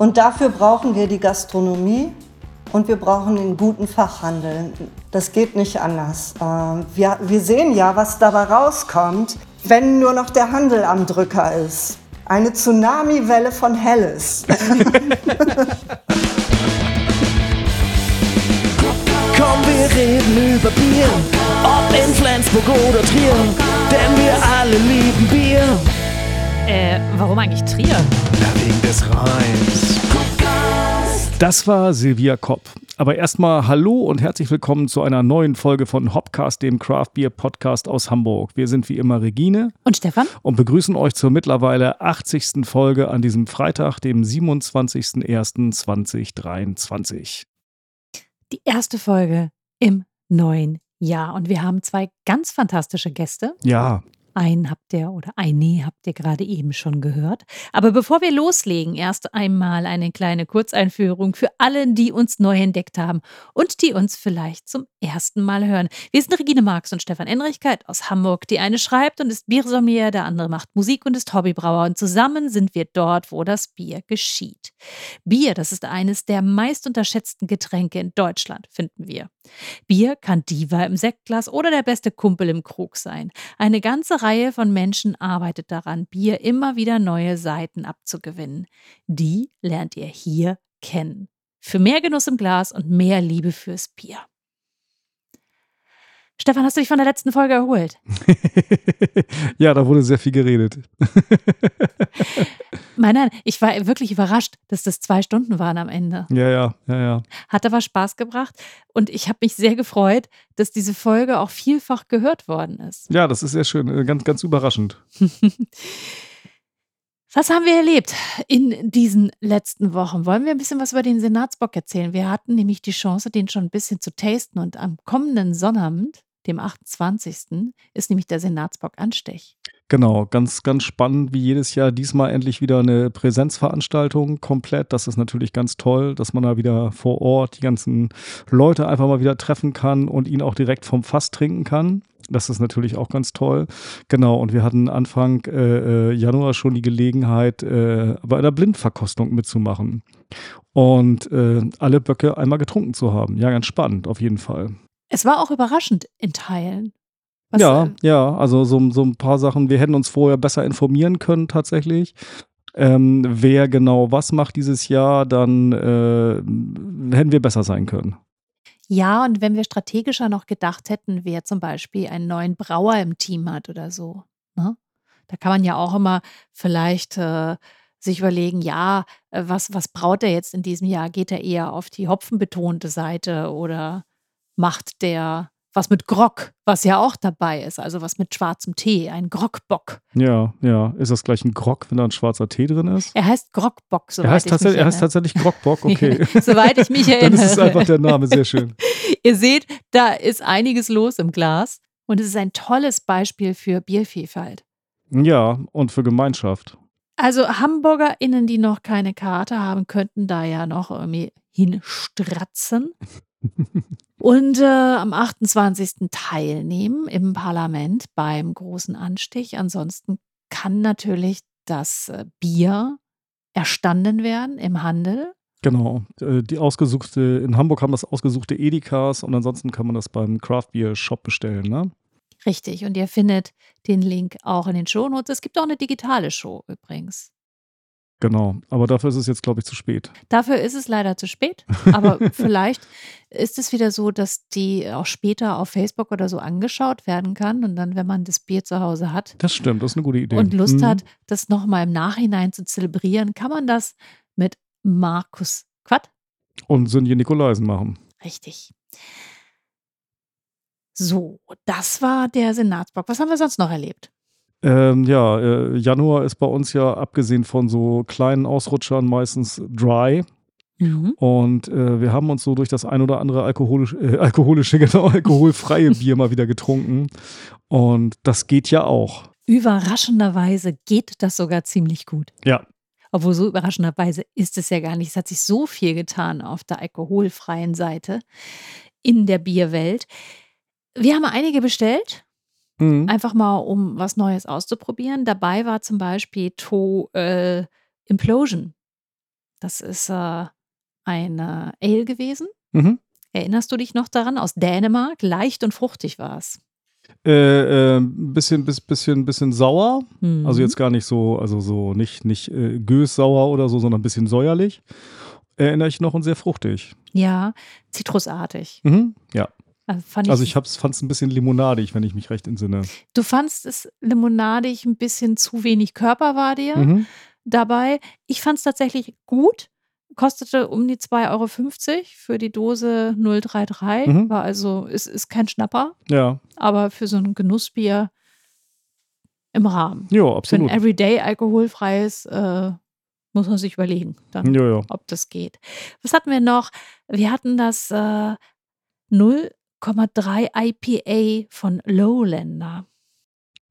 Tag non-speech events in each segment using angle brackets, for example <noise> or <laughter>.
Und dafür brauchen wir die Gastronomie und wir brauchen den guten Fachhandel. Das geht nicht anders. Äh, wir, wir sehen ja, was dabei rauskommt, wenn nur noch der Handel am Drücker ist. Eine Tsunami-Welle von Helles. <laughs> Komm, wir reden über Bier, ob in Flensburg oder Trier, denn wir alle lieben Bier. Äh, warum eigentlich Trier? Ja, wegen des Reims. Das war Silvia Kopp. Aber erstmal hallo und herzlich willkommen zu einer neuen Folge von Hopcast, dem Craft Beer Podcast aus Hamburg. Wir sind wie immer Regine und Stefan und begrüßen euch zur mittlerweile 80. Folge an diesem Freitag, dem 27.01.2023 die erste Folge im neuen Jahr. Und wir haben zwei ganz fantastische Gäste. Ja. Einen habt ihr oder eine habt ihr gerade eben schon gehört. Aber bevor wir loslegen, erst einmal eine kleine Kurzeinführung für alle, die uns neu entdeckt haben und die uns vielleicht zum ersten Mal hören. Wir sind Regine Marx und Stefan Enrichkeit aus Hamburg. Die eine schreibt und ist Biersommelier, der andere macht Musik und ist Hobbybrauer. Und zusammen sind wir dort, wo das Bier geschieht. Bier, das ist eines der meist unterschätzten Getränke in Deutschland, finden wir. Bier kann Diva im Sektglas oder der beste Kumpel im Krug sein. Eine ganze Reihe von Menschen arbeitet daran, Bier immer wieder neue Seiten abzugewinnen. Die lernt ihr hier kennen. Für mehr Genuss im Glas und mehr Liebe fürs Bier. Stefan, hast du dich von der letzten Folge erholt? <laughs> ja, da wurde sehr viel geredet. <laughs> nein, nein, ich war wirklich überrascht, dass das zwei Stunden waren am Ende. Ja, ja, ja, ja. Hat aber Spaß gebracht und ich habe mich sehr gefreut, dass diese Folge auch vielfach gehört worden ist. Ja, das ist sehr schön, äh, ganz, ganz überraschend. <laughs> Was haben wir erlebt in diesen letzten Wochen? Wollen wir ein bisschen was über den Senatsbock erzählen? Wir hatten nämlich die Chance, den schon ein bisschen zu tasten und am kommenden Sonnabend dem 28. ist nämlich der Senatsbock Anstech. Genau, ganz, ganz spannend wie jedes Jahr. Diesmal endlich wieder eine Präsenzveranstaltung komplett. Das ist natürlich ganz toll, dass man da wieder vor Ort die ganzen Leute einfach mal wieder treffen kann und ihn auch direkt vom Fass trinken kann. Das ist natürlich auch ganz toll. Genau, und wir hatten Anfang äh, äh Januar schon die Gelegenheit, äh, bei einer Blindverkostung mitzumachen und äh, alle Böcke einmal getrunken zu haben. Ja, ganz spannend, auf jeden Fall. Es war auch überraschend in Teilen. Was, ja, äh, ja, also so, so ein paar Sachen. Wir hätten uns vorher besser informieren können tatsächlich. Ähm, wer genau was macht dieses Jahr, dann äh, hätten wir besser sein können. Ja, und wenn wir strategischer noch gedacht hätten, wer zum Beispiel einen neuen Brauer im Team hat oder so. Ne? Da kann man ja auch immer vielleicht äh, sich überlegen, ja, äh, was, was braut er jetzt in diesem Jahr? Geht er eher auf die hopfenbetonte Seite oder macht der was mit Grog, was ja auch dabei ist, also was mit schwarzem Tee, ein Grogbock. Ja, ja. Ist das gleich ein Grog, wenn da ein schwarzer Tee drin ist? Er heißt Grogbock, soweit er heißt ich mich Er heißt tatsächlich Grogbock, okay. <laughs> soweit ich mich erinnere. <laughs> Dann ist es einfach der Name, sehr schön. <laughs> Ihr seht, da ist einiges los im Glas und es ist ein tolles Beispiel für Biervielfalt. Ja, und für Gemeinschaft. Also HamburgerInnen, die noch keine Karte haben, könnten da ja noch irgendwie hinstratzen. Und äh, am 28. teilnehmen im Parlament beim großen Anstich. Ansonsten kann natürlich das äh, Bier erstanden werden im Handel. Genau, äh, die ausgesuchte, in Hamburg haben das ausgesuchte Edikas und ansonsten kann man das beim Craft Beer Shop bestellen, ne? Richtig, und ihr findet den Link auch in den Shownotes. Es gibt auch eine digitale Show übrigens. Genau, aber dafür ist es jetzt, glaube ich, zu spät. Dafür ist es leider zu spät, aber <laughs> vielleicht ist es wieder so, dass die auch später auf Facebook oder so angeschaut werden kann und dann, wenn man das Bier zu Hause hat. Das stimmt, das ist eine gute Idee. Und Lust mhm. hat, das nochmal im Nachhinein zu zelebrieren, kann man das mit Markus Quatt und Sünje Nikolaisen machen. Richtig. So, das war der Senatsbock. Was haben wir sonst noch erlebt? Ähm, ja, äh, Januar ist bei uns ja abgesehen von so kleinen Ausrutschern meistens dry. Mhm. Und äh, wir haben uns so durch das ein oder andere alkoholisch, äh, <laughs> alkoholische, genau, alkoholfreie <laughs> Bier mal wieder getrunken. Und das geht ja auch. Überraschenderweise geht das sogar ziemlich gut. Ja. Obwohl so überraschenderweise ist es ja gar nicht. Es hat sich so viel getan auf der alkoholfreien Seite in der Bierwelt. Wir haben einige bestellt Mhm. Einfach mal, um was Neues auszuprobieren. Dabei war zum Beispiel To äh, Implosion. Das ist äh, eine Ale gewesen. Mhm. Erinnerst du dich noch daran? Aus Dänemark. Leicht und fruchtig war es. Äh, äh, bisschen, bis, bisschen, bisschen sauer. Mhm. Also jetzt gar nicht so, also so nicht, nicht äh, gössauer oder so, sondern ein bisschen säuerlich. Erinnere ich noch und sehr fruchtig. Ja, zitrusartig. Mhm. Ja. Also, fand ich, Also ich fand es ein bisschen limonadig, wenn ich mich recht entsinne. du fandst es limonadig, ein bisschen zu wenig Körper war dir Mhm. dabei. Ich fand es tatsächlich gut. Kostete um die 2,50 Euro für die Dose 033. Mhm. War also, es ist kein Schnapper, Ja, aber für so ein Genussbier im Rahmen. ja, Für ein absolut. Everyday alkoholfreies äh, muss man sich überlegen, dann, Ja, ja. ob das geht. Was hatten wir noch? Wir hatten das äh, 0,3 IPA von Lowlander.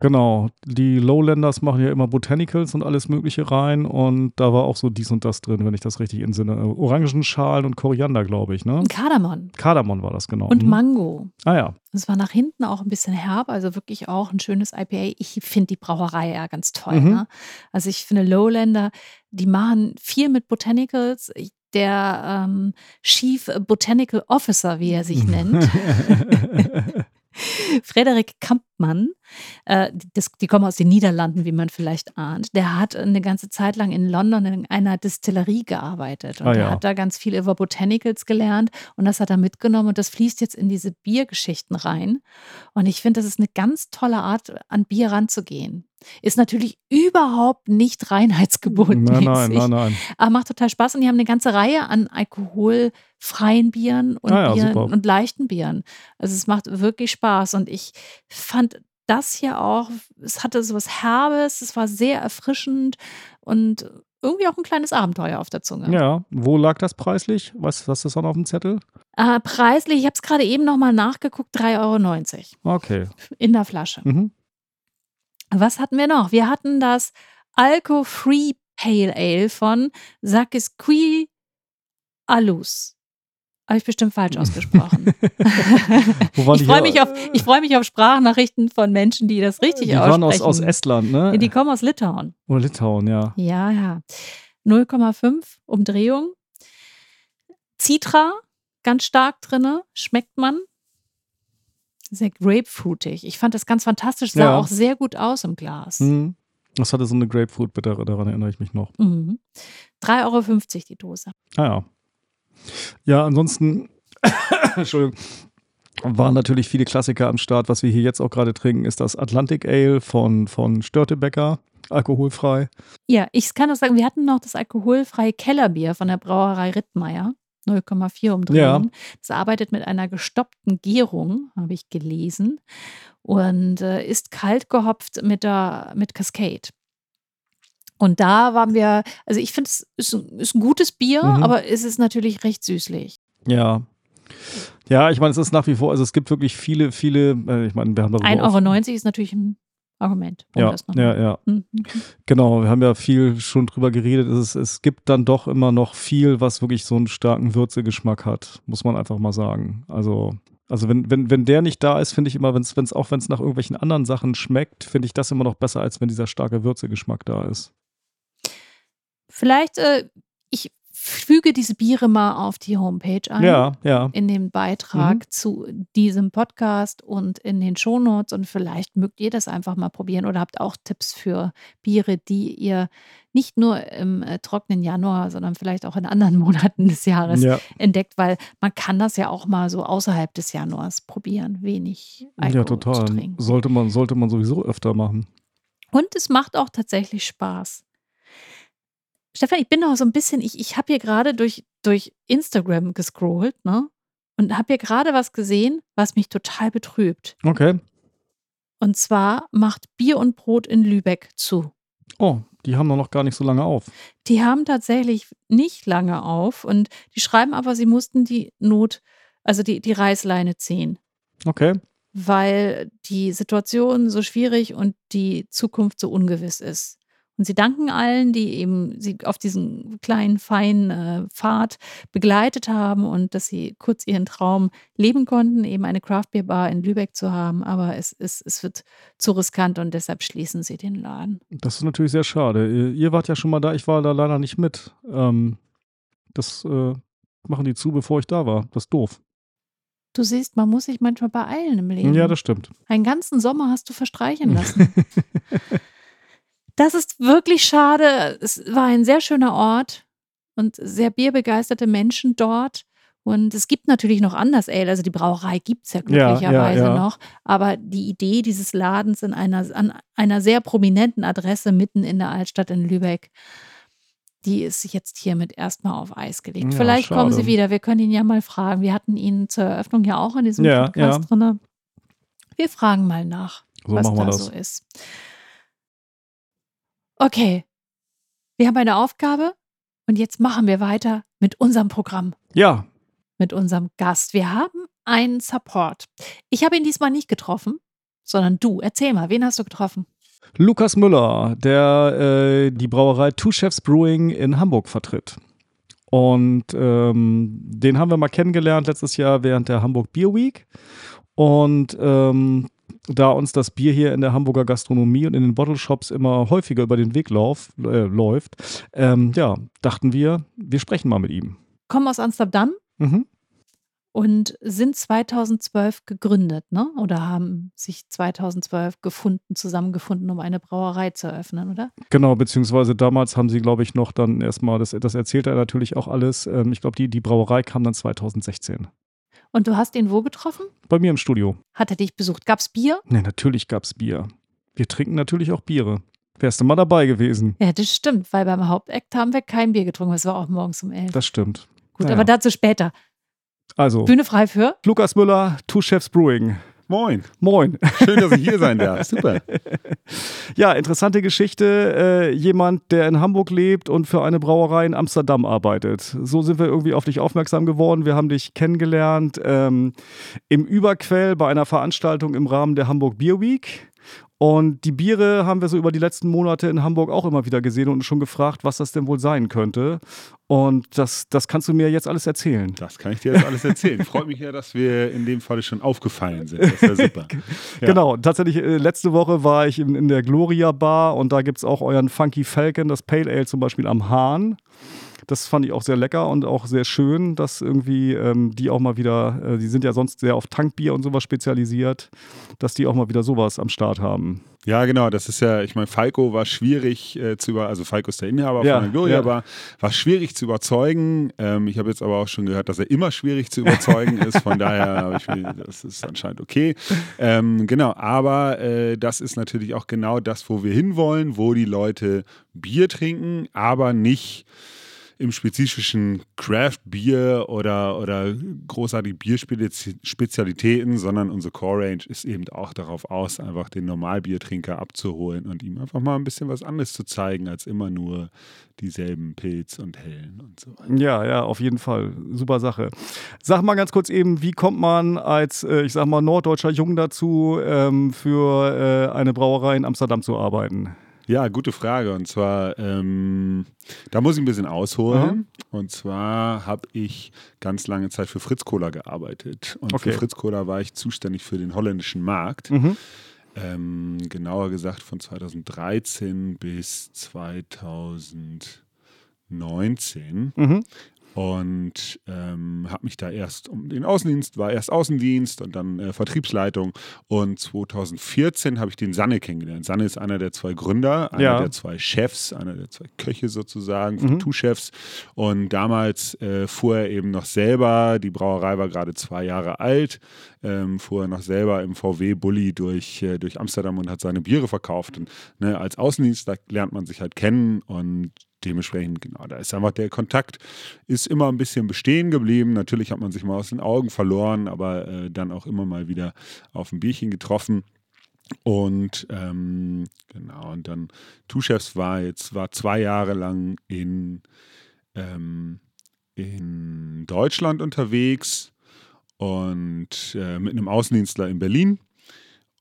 Genau. Die Lowlanders machen ja immer Botanicals und alles Mögliche rein und da war auch so dies und das drin, wenn ich das richtig entsinne. Äh, Orangenschalen und Koriander, glaube ich, ne? Kardamom Kardamom war das genau. und Mhm. Mango. Ah ja. Es war nach hinten auch ein bisschen herb, also wirklich auch ein schönes IPA. Ich finde die Brauerei ja ganz toll. Mhm. Ne? Also ich finde Lowlander, die machen viel mit Botanicals. Ich- Der ähm, Chief Botanical Officer, wie er sich nennt, <laughs> <laughs> Frederik Kampmann, äh, das, die kommen aus den Niederlanden, wie man vielleicht ahnt. Der hat eine ganze Zeit lang in London in einer Distillerie gearbeitet und Ah, er ja. hat da ganz viel über Botanicals gelernt und das hat er mitgenommen und das fließt jetzt in diese Biergeschichten rein. Und ich finde, das ist eine ganz tolle Art, an Bier ranzugehen. Ist natürlich überhaupt nicht reinheitsgebot. nein, nein, nein, nein. Aber macht total Spaß und die haben eine ganze Reihe an alkoholfreien Bieren und, Ah ja, Bieren und leichten Bieren. Also es macht wirklich Spaß und ich fand das hier auch, es hatte so was Herbes, es war sehr erfrischend und irgendwie auch ein kleines Abenteuer auf der Zunge. Ja, wo lag das preislich? Was, was ist dann auf dem Zettel? Äh, preislich, ich habe es gerade eben nochmal nachgeguckt, 3,90 Euro Okay. in der Flasche. Mhm. Was hatten wir noch? Wir hatten das Alco-Free Pale Ale von Sakisqui Alus. Habe ich bestimmt falsch ausgesprochen. <laughs> Wo waren ich die freue mich, auf, ich freu mich auf Sprachnachrichten von Menschen, die das richtig Die aussprechen. waren aus, aus Estland, ne? Die kommen aus Litauen. Oder Litauen, ja. Ja, ja. 0,5 Umdrehung. Citra, ganz stark drinne, schmeckt man. Sehr grapefruitig. Ich fand das ganz fantastisch, sah Ja. auch sehr gut aus im Glas. Mhm. Das hatte so eine Grapefruit, bitte, daran erinnere ich mich noch. Mhm. 3,50 Euro die Dose. Ah ja. Ja, ansonsten, <coughs> Entschuldigung, waren natürlich viele Klassiker am Start. Was wir hier jetzt auch gerade trinken, ist das Atlantic Ale von, von Störtebecker, alkoholfrei. Ja, ich kann das sagen, wir hatten noch das alkoholfreie Kellerbier von der Brauerei Rittmeier. 0,4 Umdrehung. Das arbeitet mit einer gestoppten Gärung, habe ich gelesen. Und äh, ist kalt gehopft mit, der, mit Cascade. Und da waren wir, also ich finde, es ist, ein- ist ein gutes Bier, Mhm. aber es ist natürlich recht süßlich. Ja. Ja, ich meine, es ist nach wie vor, also es gibt wirklich viele, viele, äh, ich meine, wir haben darüber 1,90 auch- Euro ist natürlich ein Argument. um Ja, ja, mal- ja. Mhm. Genau, wir haben ja viel schon drüber geredet. Es, es gibt dann doch immer noch viel, was wirklich so einen starken Würzegeschmack hat, muss man einfach mal sagen. Also, also wenn, wenn, wenn der nicht da ist, finde ich immer, wenn's, wenn's, auch wenn es nach irgendwelchen anderen Sachen schmeckt, finde ich das immer noch besser, als wenn dieser starke Würzegeschmack da ist. Vielleicht, äh, ich füge diese Biere mal auf die Homepage ein. Ja, ja. in dem Beitrag Mhm. zu diesem Podcast und in den Shownotes und vielleicht mögt ihr das einfach mal probieren oder habt auch Tipps für Biere, die ihr nicht nur im äh, trockenen Januar, sondern vielleicht auch in anderen <laughs> Monaten des Jahres Ja, entdeckt, weil man kann das ja auch mal so außerhalb des Januars probieren, wenig Alkohol ja, zu total. trinken. Sollte man, sollte man sowieso öfter machen. Und es macht auch tatsächlich Spaß. Stefan, ich bin noch so ein bisschen, ich, ich habe hier gerade durch, durch Instagram gescrollt, ne? Und habe hier gerade was gesehen, was mich total betrübt. Okay. Und zwar macht Bier und Brot in Lübeck zu. Oh, die haben doch noch gar nicht so lange auf. Die haben tatsächlich nicht lange auf und die schreiben aber, sie mussten die Not, also die, die Reißleine ziehen, Okay. weil die Situation so schwierig und die Zukunft so ungewiss ist. Und sie danken allen, die eben sie auf diesen kleinen, feinen äh, Pfad begleitet haben und dass sie kurz ihren Traum leben konnten, eben eine Craftbeer-Bar in Lübeck zu haben. Aber es, es, es wird zu riskant und deshalb schließen sie den Laden. Das ist natürlich sehr schade. Ihr, ihr wart ja schon mal da, ich war da leider nicht mit. Ähm, Das äh, machen die zu, bevor ich da war. Das ist doof. Du siehst, man muss sich manchmal beeilen im Leben. Ja, das stimmt. Einen ganzen Sommer hast du verstreichen lassen. <laughs> das ist wirklich schade. Es war ein sehr schöner Ort und sehr bierbegeisterte Menschen dort. Und es gibt natürlich noch anders Ale, also die Brauerei gibt es ja glücklicherweise ja, ja. noch. Aber die Idee dieses Ladens in einer, an einer sehr prominenten Adresse mitten in der Altstadt in Lübeck, die ist jetzt hiermit erstmal auf Eis gelegt. Ja, Vielleicht kommen sie schade. wieder. Wir können ihn ja mal fragen. Wir hatten ihn zur Eröffnung ja auch in diesem Ja, Podcast ja. drin. Wir fragen mal nach, So was da das. so ist. Okay, wir haben eine Aufgabe und jetzt machen wir weiter mit unserem Programm Ja, mit unserem Gast. Wir haben einen Support. Ich habe ihn diesmal nicht getroffen, sondern du. Erzähl mal, wen hast du getroffen? Lukas Müller, der äh, die Brauerei Two Chefs Brewing in Hamburg vertritt. Und ähm, den haben wir mal kennengelernt letztes Jahr während der Hamburg Beer Week. Und ähm, da uns das Bier hier in der Hamburger Gastronomie und in den Bottle Shops immer häufiger über den Weg lauf, äh, läuft, ähm, ja, dachten wir, wir sprechen mal mit ihm. Kommen aus Amsterdam Mhm. und sind 2012 gegründet, ne? Oder haben sich 2012 gefunden, zusammengefunden, um eine Brauerei zu eröffnen, oder? Genau, beziehungsweise damals haben sie, glaube ich, noch dann erstmal, das, das erzählt er natürlich auch alles. Ähm, ich glaube, die, die Brauerei kam dann 2016. Und du hast ihn wo getroffen? Bei mir im Studio. Hat er dich besucht? Gab's Bier? Ne, natürlich gab's Bier. Wir trinken natürlich auch Biere. Wärst du mal dabei gewesen? Ja, das stimmt, weil beim Hauptakt haben wir kein Bier getrunken. Es war auch morgens um elf. Das stimmt. Gut, naja. aber dazu später. Also, Bühne frei für? Lukas Müller, Two Chefs Brewing. Moin. Moin. Schön, dass ich hier sein darf. Super. <laughs> Ja, interessante Geschichte. Äh, jemand, der in Hamburg lebt und für eine Brauerei in Amsterdam arbeitet. So sind wir irgendwie auf dich aufmerksam geworden. Wir haben dich kennengelernt ähm, im Überquell bei einer Veranstaltung im Rahmen der Hamburg Beer Week. Und die Biere haben wir so über die letzten Monate in Hamburg auch immer wieder gesehen und schon gefragt, was das denn wohl sein könnte. Und das, das kannst du mir jetzt alles erzählen. Das kann ich dir jetzt alles erzählen. Freut mich ja, dass wir in dem Fall schon aufgefallen sind. Das ist ja super. Ja. <laughs> Genau, tatsächlich, äh, letzte Woche war ich in, in der Gloria Bar und da gibt es auch euren Funky Falcon, das Pale Ale zum Beispiel am Hahn. Das fand ich auch sehr lecker und auch sehr schön, dass irgendwie ähm, die auch mal wieder, äh, die sind ja sonst sehr auf Tankbier und sowas spezialisiert, dass die auch mal wieder sowas am Start haben. Ja, genau. Das ist ja, ich meine, Falco war schwierig äh, zu über, also Falco ist der Inhaber Ja, von der Gloria, ja. aber war schwierig zu überzeugen. Ähm, ich habe jetzt aber auch schon gehört, dass er immer schwierig zu überzeugen <laughs> ist. Von daher habe ich mir, das ist anscheinend okay. Ähm, genau, aber äh, das ist natürlich auch genau das, wo wir hinwollen, wo die Leute Bier trinken, aber nicht im spezifischen Craft-Bier oder, oder großartige Bierspezialitäten, sondern unsere Core-Range ist eben auch darauf aus, einfach den Normalbiertrinker abzuholen und ihm einfach mal ein bisschen was anderes zu zeigen, als immer nur dieselben Pilz und Hellen und so weiter. Ja, ja, auf jeden Fall. Super Sache. Sag mal ganz kurz eben, wie kommt man als, äh, ich sag mal, norddeutscher Jung dazu, ähm, für äh, eine Brauerei in Amsterdam zu arbeiten? Ja, gute Frage. Und zwar, ähm, da muss ich ein bisschen ausholen. Und zwar habe ich ganz lange Zeit für Fritz Cola gearbeitet. Und Okay. für Fritz Cola war ich zuständig für den holländischen Markt. Mhm. Ähm, genauer gesagt von 2013 bis 2019 Mhm. Und ähm, habe mich da erst um den Außendienst, war erst Außendienst und dann äh, Vertriebsleitung und 2014 habe ich den Sanne kennengelernt. Sanne ist einer der zwei Gründer, einer Ja. der zwei Chefs, einer der zwei Köche sozusagen, von Mhm. Two-Chefs und damals äh, fuhr er eben noch selber, die Brauerei war gerade zwei Jahre alt, ähm, fuhr er noch selber im VW-Bulli durch, äh, durch Amsterdam und hat seine Biere verkauft und ne, als Außendienstler lernt man sich halt kennen und dementsprechend, genau, da ist einfach der Kontakt ist immer ein bisschen bestehen geblieben. Natürlich hat man sich mal aus den Augen verloren, aber äh, dann auch immer mal wieder auf ein Bierchen getroffen. Und ähm, genau, und dann Two Chefs war jetzt, war zwei Jahre lang in, ähm, in Deutschland unterwegs und äh, mit einem Außendienstler in Berlin.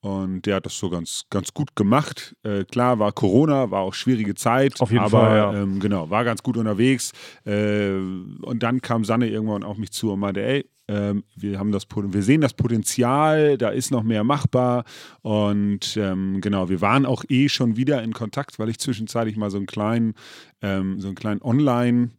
Und der hat das so ganz, ganz gut gemacht. Äh, klar, war Corona, war auch schwierige Zeit. Auf jeden aber, Fall, ja. Ähm, genau, war ganz gut unterwegs. Äh, und dann kam Sanne irgendwann auf mich zu und meinte, ey, ähm, wir, haben das, wir sehen das Potenzial, da ist noch mehr machbar. Und ähm, genau, wir waren auch eh schon wieder in Kontakt, weil ich zwischenzeitlich mal so einen kleinen, ähm, so einen kleinen Online-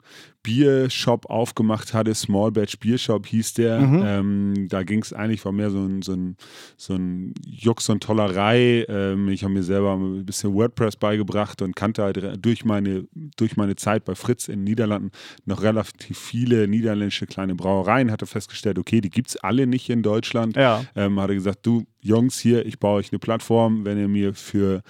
Biershop aufgemacht hatte, Small Batch Biershop hieß der. Mhm. Ähm, da ging es eigentlich, war mehr so ein, so ein, so ein Jux und Tollerei. Ähm, ich habe mir selber ein bisschen WordPress beigebracht und kannte halt durch meine, durch meine Zeit bei Fritz in den Niederlanden noch relativ viele niederländische kleine Brauereien, hatte festgestellt, okay, die gibt es alle nicht in Deutschland. Ja. Ähm, hatte gesagt, du Jungs hier, ich baue euch eine Plattform, wenn ihr mir für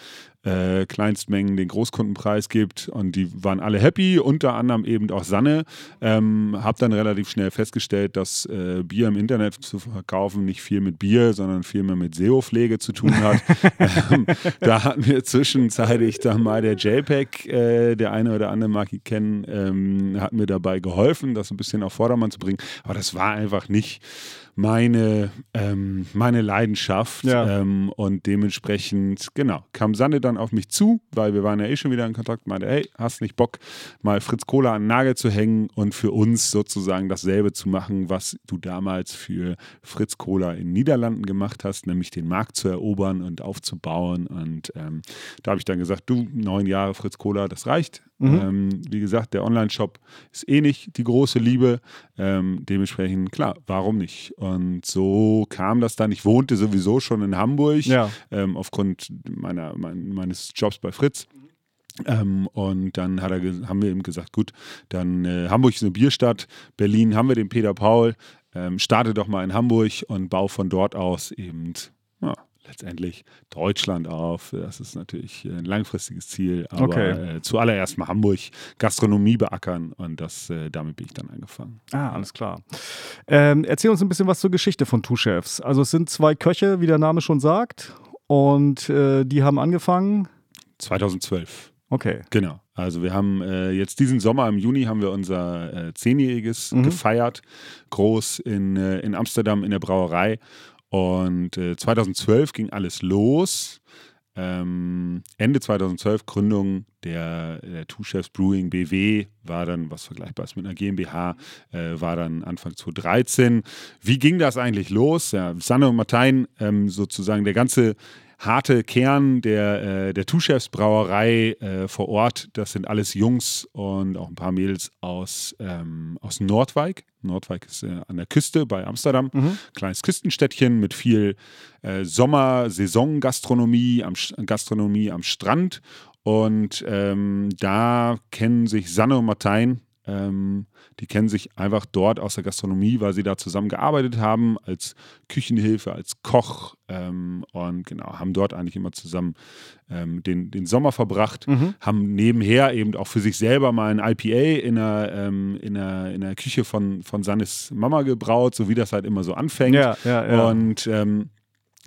äh, Kleinstmengen den Großkundenpreis gibt und die waren alle happy, unter anderem eben auch Sanne. Ähm, hab dann relativ schnell festgestellt, dass äh, Bier im Internet zu verkaufen nicht viel mit Bier, sondern viel mehr mit SEO-Pflege zu tun hat. <laughs> ähm, da hat mir zwischenzeitlich dann mal der JPEG, äh, der eine oder andere mag ihn kennen, ähm, hat mir dabei geholfen, das ein bisschen auf Vordermann zu bringen. Aber das war einfach nicht meine, ähm, meine Leidenschaft. Ja. Ähm, und dementsprechend, genau, kam Sanne dann auf mich zu, weil wir waren ja eh schon wieder in Kontakt, meinte, hey, hast nicht Bock, mal Fritz Cola an den Nagel zu hängen und für uns sozusagen dasselbe zu machen, was du damals für Fritz Cola in den Niederlanden gemacht hast, nämlich den Markt zu erobern und aufzubauen. Und ähm, da habe ich dann gesagt, du, neun Jahre Fritz Cola, das reicht. Ähm, wie gesagt, der Online-Shop ist eh nicht die große Liebe. Ähm, dementsprechend, klar, warum nicht? Und so kam das dann. Ich wohnte sowieso schon in Hamburg Ja. ähm, aufgrund meiner, mein, meines Jobs bei Fritz. Ähm, und dann haben wir ihm gesagt, gut, dann äh, Hamburg ist eine Bierstadt, Berlin haben wir den Peter Paul, ähm, starte doch mal in Hamburg und bau von dort aus eben ja, letztendlich Deutschland auf. Das ist natürlich ein langfristiges Ziel, aber Okay. äh, zuallererst mal Hamburg Gastronomie beackern und das, äh, damit bin ich dann angefangen. Ah, alles klar. Ähm, erzähl uns ein bisschen was zur Geschichte von Two Chefs. Also es sind zwei Köche, wie der Name schon sagt, und äh, die haben angefangen. 2012. Okay. Genau. Also wir haben äh, jetzt diesen Sommer im Juni haben wir unser äh, zehnjähriges gefeiert, groß in, äh, in Amsterdam in der Brauerei. Und äh, 2012 ging alles los. Ähm, Ende 2012 Gründung der, der Two Chefs Brewing BW war dann was Vergleichbares mit einer GmbH, äh, war dann Anfang 2013. Wie ging das eigentlich los? Ja, Sanne und Martein, ähm, sozusagen der ganze harte Kern der, äh, der Two Chefs Brauerei äh, vor Ort, das sind alles Jungs und auch ein paar Mädels aus, ähm, aus Nordwijk. Nordwijk ist äh, an der Küste bei Amsterdam. Kleines Küstenstädtchen mit viel äh, Sommer-Saison-Gastronomie am, Gastronomie am Strand. Und ähm, da kennen sich Sanne und Martein, ähm, die kennen sich einfach dort aus der Gastronomie, weil sie da zusammen gearbeitet haben, als Küchenhilfe, als Koch ähm, und genau, haben dort eigentlich immer zusammen ähm, den, den Sommer verbracht, haben nebenher eben auch für sich selber mal ein IPA in der, ähm, in der, in der Küche von, von Sannes Mama gebraut, so wie das halt immer so anfängt. Ja, ja, ja. Und ähm,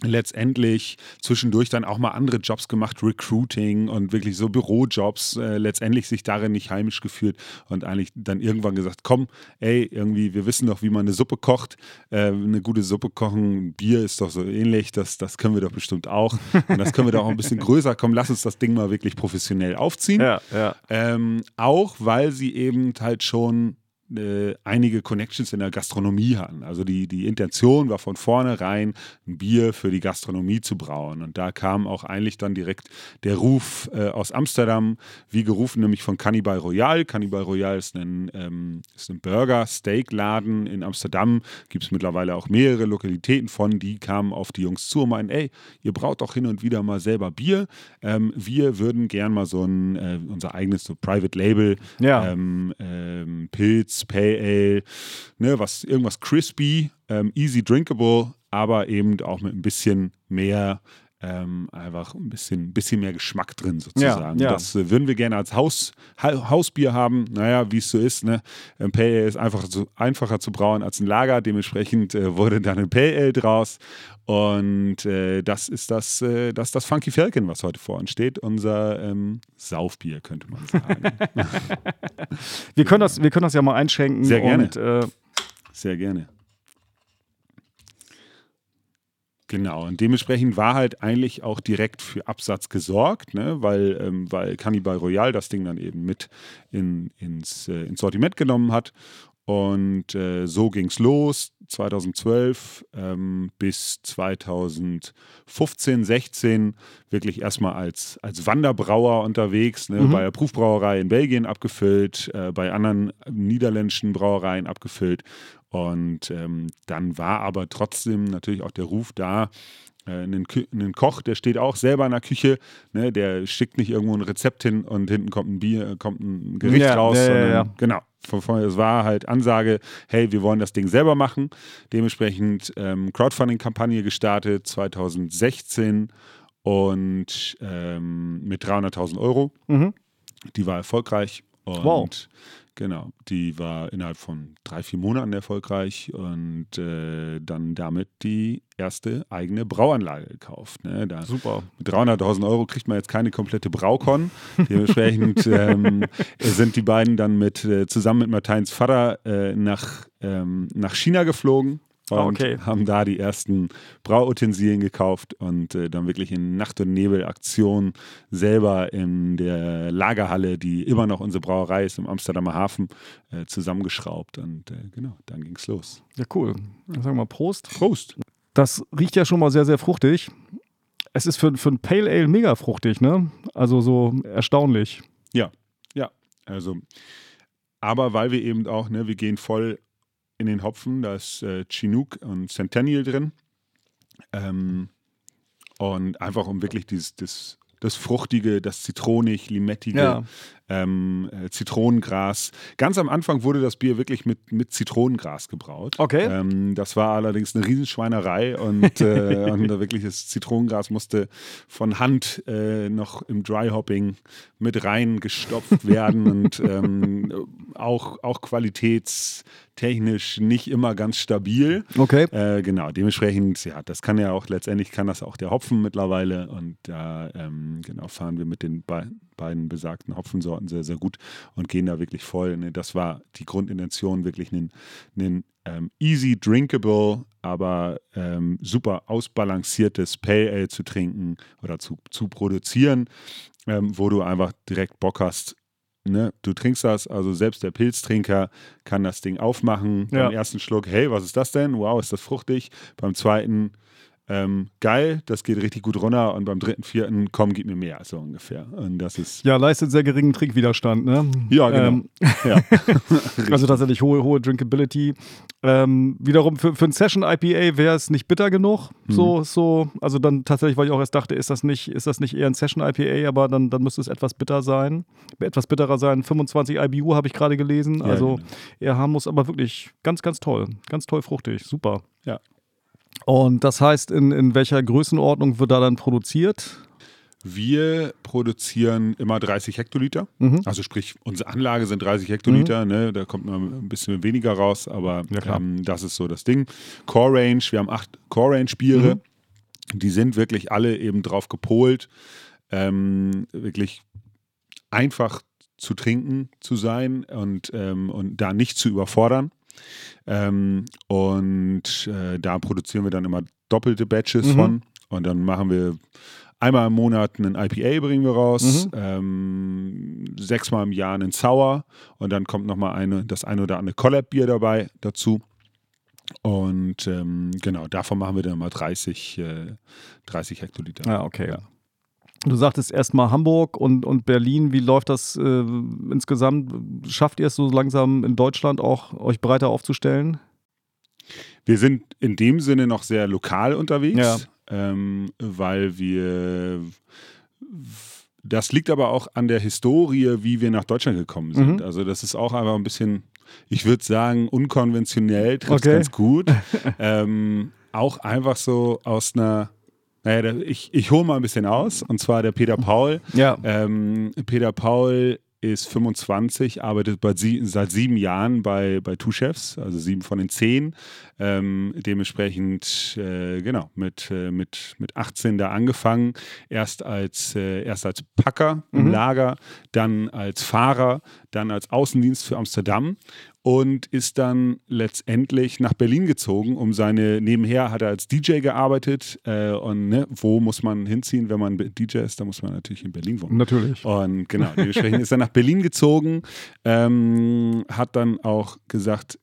letztendlich zwischendurch dann auch mal andere Jobs gemacht, Recruiting und wirklich so Bürojobs, äh, letztendlich sich darin nicht heimisch gefühlt und eigentlich dann irgendwann gesagt, komm, ey, irgendwie, wir wissen doch, wie man eine Suppe kocht, äh, eine gute Suppe kochen, Bier ist doch so ähnlich, das, das können wir doch bestimmt auch und das können wir doch auch ein bisschen <laughs> größer, komm, lass uns das Ding mal wirklich professionell aufziehen. Ja, ja. Ähm, auch weil sie eben halt schon äh, einige Connections in der Gastronomie hatten. Also die, die Intention war von vornherein, ein Bier für die Gastronomie zu brauen. Und da kam auch eigentlich dann direkt der Ruf äh, aus Amsterdam, wie gerufen, nämlich von Cannibal Royal. Cannibal Royal ist ein, ähm, ist ein Burger-Steak-Laden in Amsterdam. Gibt es mittlerweile auch mehrere Lokalitäten von. Die kamen auf die Jungs zu und meinten, ey, ihr braucht doch hin und wieder mal selber Bier. Ähm, wir würden gern mal so ein, äh, unser eigenes so Private Label, Ja. ähm, ähm, Pilz, Pale Ale, ne, was, irgendwas crispy, ähm, easy drinkable, aber eben auch mit ein bisschen mehr ähm, einfach ein bisschen, bisschen mehr Geschmack drin sozusagen. Ja, ja. Das äh, würden wir gerne als Haus, Ha- Hausbier haben. Naja, wie es so ist, ne? Ein Pale Ale ist einfacher zu, einfacher zu brauen als ein Lager. Dementsprechend äh, wurde dann ein Pale Ale draus. Und äh, das ist das, äh, das das Funky Falcon, was heute vor uns steht. Unser ähm, Saufbier, könnte man sagen. <laughs> Wir können das, wir können das ja mal einschenken. Sehr gerne. Und, äh, Sehr gerne. Genau, und dementsprechend war halt eigentlich auch direkt für Absatz gesorgt, ne? weil, ähm, weil Cannibal Royal das Ding dann eben mit in, ins, äh, ins Sortiment genommen hat. Und äh, so ging es los, 2012 ähm, bis 2015, 16 wirklich erstmal als, als Wanderbrauer unterwegs, ne, bei der Prüfbrauerei in Belgien abgefüllt, äh, bei anderen niederländischen Brauereien abgefüllt. Und ähm, dann war aber trotzdem natürlich auch der Ruf da, äh, einen, einen Koch, der steht auch selber in der Küche, ne, der schickt nicht irgendwo ein Rezept hin und hinten kommt ein Bier, kommt ein Gericht Ja, raus, ja, sondern ja. genau. Es war halt Ansage, hey, wir wollen das Ding selber machen. Dementsprechend ähm, Crowdfunding-Kampagne gestartet 2016 und ähm, mit 300.000 Euro. Mhm. Die war erfolgreich und Wow. Genau, die war innerhalb von drei, vier Monaten erfolgreich und äh, dann damit die erste eigene Brauanlage gekauft. Ne? Da, Super. mit 300.000 Euro kriegt man jetzt keine komplette Braukon. Dementsprechend <laughs> ähm, sind die beiden dann mit, äh, zusammen mit Martins Vater äh, nach, ähm, nach China geflogen. Und Ah, okay. haben da die ersten Brauutensilien gekauft und äh, dann wirklich in Nacht- und Nebel-Aktion selber in der Lagerhalle, die immer noch unsere Brauerei ist, im Amsterdamer Hafen, äh, zusammengeschraubt. Und äh, genau, dann ging es los. Ja, cool. Dann sagen wir mal Prost. Prost! Das riecht ja schon mal sehr, sehr fruchtig. Es ist für, für ein Pale Ale mega fruchtig, ne? Also so erstaunlich. Ja, ja. Also, aber weil wir eben auch, ne, wir gehen voll in den Hopfen, da ist äh, Chinook und Centennial drin. Ähm, und einfach um wirklich dieses, das, das Fruchtige, das Zitronig, Limettige, Ja. ähm, äh, Zitronengras. Ganz am Anfang wurde das Bier wirklich mit, mit Zitronengras gebraut. Okay. Ähm, das war allerdings eine Riesenschweinerei und, <laughs> äh, und wirklich das Zitronengras musste von Hand äh, noch im Dryhopping mit rein gestopft werden und ähm, auch, auch qualitätstechnisch nicht immer ganz stabil. Okay. Äh, genau, dementsprechend, ja, das kann ja auch, letztendlich kann das auch der Hopfen mittlerweile und da, ähm, genau, fahren wir mit den be beiden besagten Hopfensorten sehr, sehr gut und gehen da wirklich voll. Ne? Das war die Grundintention, wirklich einen, einen ähm, easy drinkable, aber ähm, super ausbalanciertes Pale Ale zu trinken oder zu, zu produzieren, ähm, wo du einfach direkt Bock hast, Ne, du trinkst das, also selbst der Pilztrinker kann das Ding aufmachen. Ja. Beim ersten Schluck, hey, was ist das denn? Wow, ist das fruchtig. Beim zweiten, ähm, geil, das geht richtig gut runter. Und beim dritten, vierten, komm, gib mir mehr, so ungefähr. Und das ist, Ja, leistet sehr geringen Trinkwiderstand, ne? ja, genau. Ähm, <laughs> ja. <laughs> also tatsächlich hohe, hohe Drinkability. Ähm, wiederum für, für ein Session IPA wäre es nicht bitter genug. Mhm. So, so, also dann tatsächlich, weil ich auch erst dachte, ist das nicht, ist das nicht eher ein Session IPA, aber dann, dann müsste es etwas bitter sein. Etwas bitterer sein. 25 IBU habe ich gerade gelesen. Ja, also genau. eher harmlos, aber wirklich ganz, ganz toll. Ganz toll fruchtig. Super. Ja. Und das heißt, in, in welcher Größenordnung wird da dann produziert? Wir produzieren immer 30 Hektoliter. Mhm. Also sprich, unsere Anlage sind 30 Hektoliter, ne? da kommt man ein bisschen weniger raus, aber Ja, ähm, das ist so das Ding. Core Range, wir haben acht Core Range Biere, die sind wirklich alle eben drauf gepolt, ähm, wirklich einfach zu trinken zu sein und, ähm, und da nicht zu überfordern. Ähm, und äh, da produzieren wir dann immer doppelte Batches Mhm. von und dann machen wir einmal im Monat einen IPA bringen wir raus, Mhm. ähm, sechsmal im Jahr einen Sour und dann kommt nochmal eine, das eine oder andere Collab-Bier dabei dazu. Und ähm, genau, davon machen wir dann mal 30, äh, 30 Hektoliter. Ja, okay. Ja. Du sagtest erstmal Hamburg und, und Berlin. Wie läuft das äh, insgesamt? Schafft ihr es so langsam in Deutschland auch, euch breiter aufzustellen? Wir sind in dem Sinne noch sehr lokal unterwegs, Ja. ähm, weil wir. Das liegt aber auch an der Historie, wie wir nach Deutschland gekommen sind. Mhm. Also, das ist auch einfach ein bisschen, ich würde sagen, unkonventionell, trifft Okay. ganz gut. <laughs> ähm, auch einfach so aus einer. Naja, ich, ich hole mal ein bisschen aus. Und zwar der Peter Paul. Ja. Ähm, Peter Paul ist 25, arbeitet bei seit sieben Jahren bei, bei Two Chefs, also sieben von den zehn. Ähm, dementsprechend, äh, genau, mit, äh, mit, mit 18 da angefangen. Erst als, äh, erst als Packer im Mhm. Lager, dann als Fahrer, dann als Außendienst für Amsterdam und ist dann letztendlich nach Berlin gezogen, um seine, nebenher hat er als DJ gearbeitet äh, und ne, wo muss man hinziehen, wenn man DJ ist, da muss man natürlich in Berlin wohnen. Natürlich. Und genau, dementsprechend ist er nach Berlin gezogen, ähm, hat dann auch gesagt,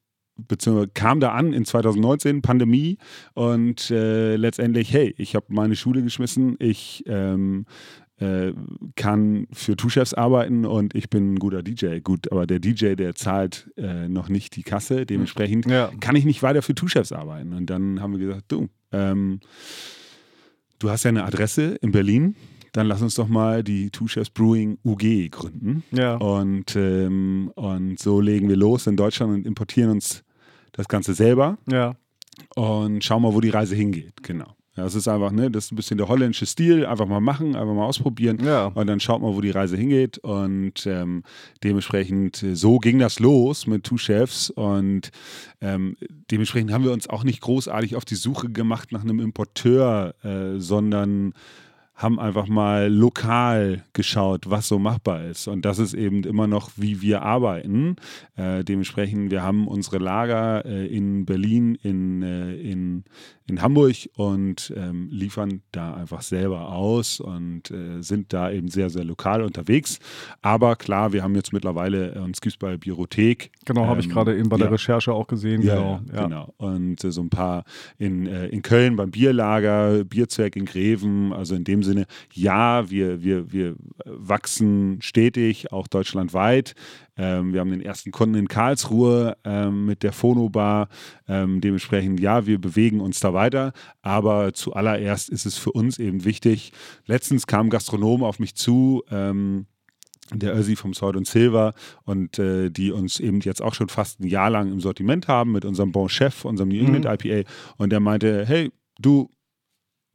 beziehungsweise kam da an in 2019, Pandemie und äh, letztendlich, hey, ich habe meine Schule geschmissen, ich ähm, äh, kann für Two-Chefs arbeiten und ich bin ein guter DJ. Gut, aber der DJ, der zahlt äh, noch nicht die Kasse, dementsprechend Ja. kann ich nicht weiter für Two-Chefs arbeiten. Und dann haben wir gesagt, du, ähm, du hast ja eine Adresse in Berlin, dann lass uns doch mal die Two Chefs Brewing UG gründen. Ja. Und, ähm, und so legen wir los in Deutschland und importieren uns das Ganze selber Ja. und schauen mal, wo die Reise hingeht. Genau. Ja, das ist einfach, ne, das ist ein bisschen der holländische Stil. Einfach mal machen, einfach mal ausprobieren. Ja. Und dann schaut mal, wo die Reise hingeht. Und ähm, dementsprechend, so ging das los mit Two Chefs. Und ähm, dementsprechend haben wir uns auch nicht großartig auf die Suche gemacht nach einem Importeur, äh, sondern haben einfach mal lokal geschaut, was so machbar ist. Und das ist eben immer noch, wie wir arbeiten. Äh, dementsprechend, wir haben unsere Lager äh, in Berlin, in, äh, in, in Hamburg und ähm, liefern da einfach selber aus und äh, sind da eben sehr, sehr lokal unterwegs. Aber klar, wir haben jetzt mittlerweile, äh, uns gibt bei Biothek. Genau, habe ich ähm, gerade eben bei der ja. Recherche auch gesehen. Ja, genau. ja, genau. Und äh, so ein paar in, äh, in Köln beim Bierlager, Bierzwerg in Greven. Also in dem Sinne, ja, wir, wir, wir wachsen stetig, auch deutschlandweit. Ähm, wir haben den ersten Kunden in Karlsruhe ähm, mit der Phonobar. Ähm, dementsprechend, ja, wir bewegen uns da weiter. Aber zuallererst ist es für uns eben wichtig. Letztens kam ein Gastronom auf mich zu. Ähm, der Ösi vom Sword und Silver und äh, die uns eben jetzt auch schon fast ein Jahr lang im Sortiment haben mit unserem Bon Chef, unserem New England IPA und der meinte, hey, du,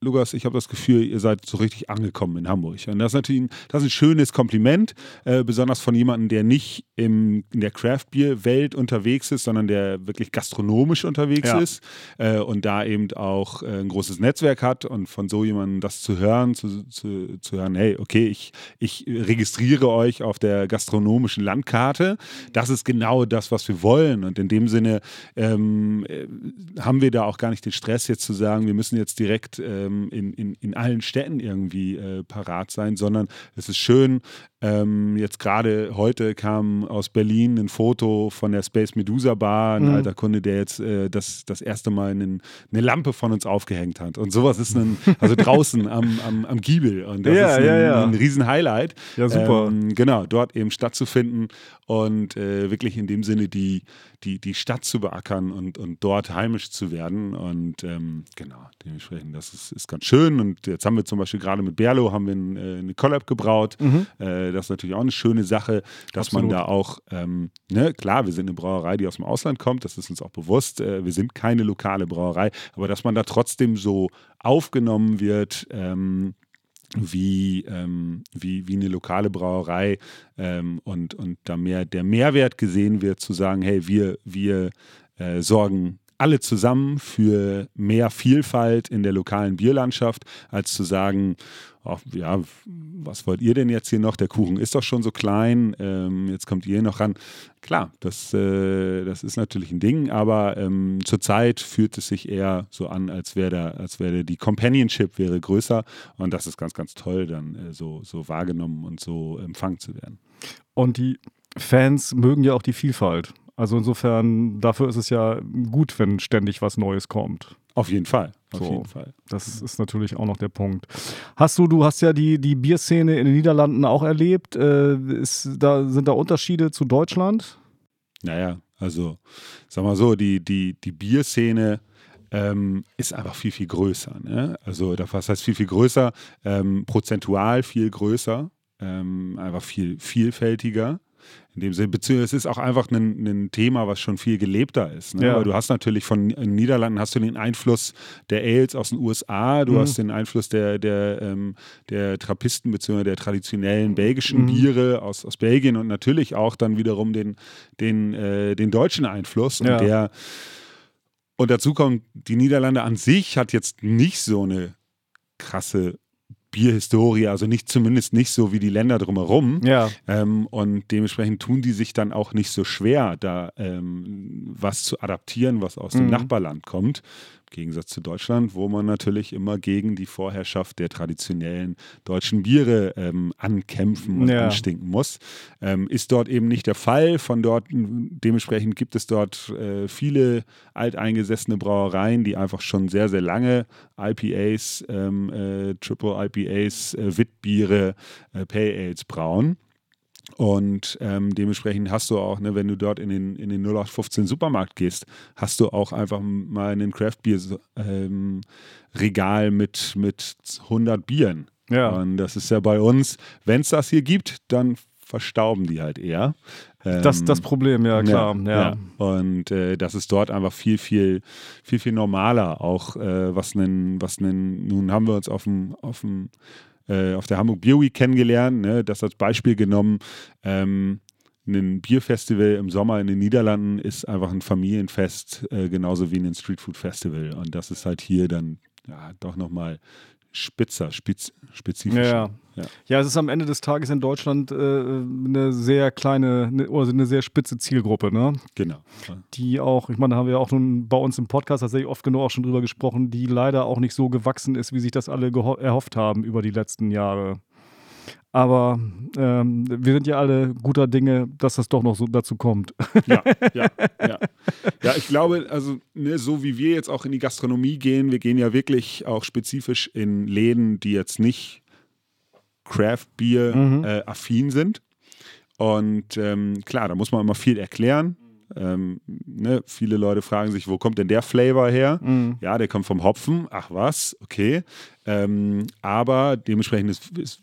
Lukas, ich habe das Gefühl, ihr seid so richtig angekommen in Hamburg. Und das ist natürlich ein, das ist ein schönes Kompliment, äh, besonders von jemandem, der nicht im, in der Craft-Bier-Welt unterwegs ist, sondern der wirklich gastronomisch unterwegs Ja. ist äh, und da eben auch äh, ein großes Netzwerk hat und von so jemandem das zu hören, zu, zu, zu hören, hey, okay, ich, ich registriere euch auf der gastronomischen Landkarte. Das ist genau das, was wir wollen. Und in dem Sinne ähm, äh, haben wir da auch gar nicht den Stress, jetzt zu sagen, wir müssen jetzt direkt ähm, in, in, in allen Städten irgendwie äh, parat sein, sondern es ist schön, ähm, jetzt gerade heute kam aus Berlin ein Foto von der Space Medusa Bar, ein alter Kunde, der jetzt äh, das, das erste Mal einen, eine Lampe von uns aufgehängt hat. Und sowas ist ein, <laughs> also draußen am, am, am Giebel. Und das Ja, ist ein, ja, ja. ein Riesen-Highlight. Ja, super. Ähm, genau, dort eben stattzufinden und äh, wirklich in dem Sinne die, die, die Stadt zu beackern und, und dort heimisch zu werden. Und ähm, genau, dementsprechend, das ist, ist ganz schön. Und jetzt haben wir zum Beispiel gerade mit Berlo haben wir ein, äh, eine Collab gebraut. Äh, das ist natürlich auch eine schöne Sache, dass Mhm. Absolut. man da auch, ähm, ne, klar, wir sind eine Brauerei, die aus dem Ausland kommt, das ist uns auch bewusst. Äh, wir sind keine lokale Brauerei, aber dass man da trotzdem so aufgenommen wird, ähm, wie, ähm, wie, wie eine lokale Brauerei ähm, und, und da mehr der Mehrwert gesehen wird, zu sagen, hey, wir, wir äh, sorgen alle zusammen für mehr Vielfalt in der lokalen Bierlandschaft, als zu sagen, ach, ja, was wollt ihr denn jetzt hier noch? Der Kuchen ist doch schon so klein, ähm, jetzt kommt ihr noch ran. Klar, das, äh, das ist natürlich ein Ding, aber ähm, zurzeit fühlt es sich eher so an, als wäre da, die Companionship wäre größer und das ist ganz, ganz toll, dann äh, so, so wahrgenommen und so empfangen zu werden. Und die Fans mögen ja auch die Vielfalt. Also insofern, dafür ist es ja gut, wenn ständig was Neues kommt. Auf jeden Fall, auf So. jeden Fall. Das ist natürlich auch noch der Punkt. Hast du, du hast ja die, die Bierszene in den Niederlanden auch erlebt. Äh, ist, da, sind da Unterschiede zu Deutschland? Naja, also sag mal so, die, die, die Bierszene ähm, ist einfach viel, viel größer. Ne? Also was heißt viel, viel größer, ähm, prozentual viel größer, ähm, einfach viel vielfältiger. In dem Sinne, beziehungsweise es ist auch einfach ein, ein Thema, was schon viel gelebter ist. Ne? Ja. Weil du hast natürlich von den Niederlanden hast du den Einfluss der Ales aus den USA, du Mhm. hast den Einfluss der, der, ähm, der Trappisten beziehungsweise der traditionellen belgischen Mhm. Biere aus, aus Belgien und natürlich auch dann wiederum den, den, äh, den deutschen Einfluss. Und Ja. der und dazu kommt, die Niederlande an sich hat jetzt nicht so eine krasse Bierhistorie, also nicht zumindest nicht so wie die Länder drumherum. Ja. Ähm, und dementsprechend tun die sich dann auch nicht so schwer, da ähm, was zu adaptieren, was aus dem Mhm. Nachbarland kommt. Im Gegensatz zu Deutschland, wo man natürlich immer gegen die Vorherrschaft der traditionellen deutschen Biere ähm, ankämpfen und Ja. anstinken muss. Ähm, ist dort eben nicht der Fall. Von dort, dementsprechend gibt es dort äh, viele alteingesessene Brauereien, die einfach schon sehr, sehr lange IPAs, ähm, äh, Triple IPAs, äh, Witbiere, äh, Pale Ales brauen. Und ähm, dementsprechend hast du auch, ne, wenn du dort in den, in den 0815 Supermarkt gehst, hast du auch einfach mal einen Craft Beer ähm, Regal mit, mit 100 Bieren. Ja. Und das ist ja bei uns, wenn es das hier gibt, dann verstauben die halt eher. Das Ähm, das Problem, ja klar. Ja, ja. Und äh, das ist dort einfach viel, viel, viel, viel normaler. Auch äh, was einen, was einen, nun haben wir uns auf dem, auf dem, äh, auf der Hamburg Beer Week kennengelernt, ne, das als Beispiel genommen. Ähm, ein Bierfestival im Sommer in den Niederlanden ist einfach ein Familienfest, äh, genauso wie ein Streetfood Festival. Und das ist halt hier dann ja, doch nochmal spitzer, spitz, spezifischer. Ja. Ja. Ja, es ist am Ende des Tages in Deutschland äh, eine sehr kleine eine, oder eine sehr spitze Zielgruppe, ne? Genau. Die auch, ich meine, da haben wir auch nun bei uns im Podcast tatsächlich oft genug auch schon drüber gesprochen, die leider auch nicht so gewachsen ist, wie sich das alle erhofft haben über die letzten Jahre. Aber ähm, wir sind ja alle guter Dinge, dass das doch noch so dazu kommt. Ja, <laughs> ja, ja. Ja, ich glaube, also ne, so wie wir jetzt auch in die Gastronomie gehen, wir gehen ja wirklich auch spezifisch in Läden, die jetzt nicht Craft Beer Mhm. äh, affin sind. Und ähm, klar, da muss man immer viel erklären. Ähm, ne, viele Leute fragen sich, wo kommt denn der Flavor her? Mhm. Ja, der kommt vom Hopfen. Ach was, okay. Ähm, aber dementsprechend ist, ist,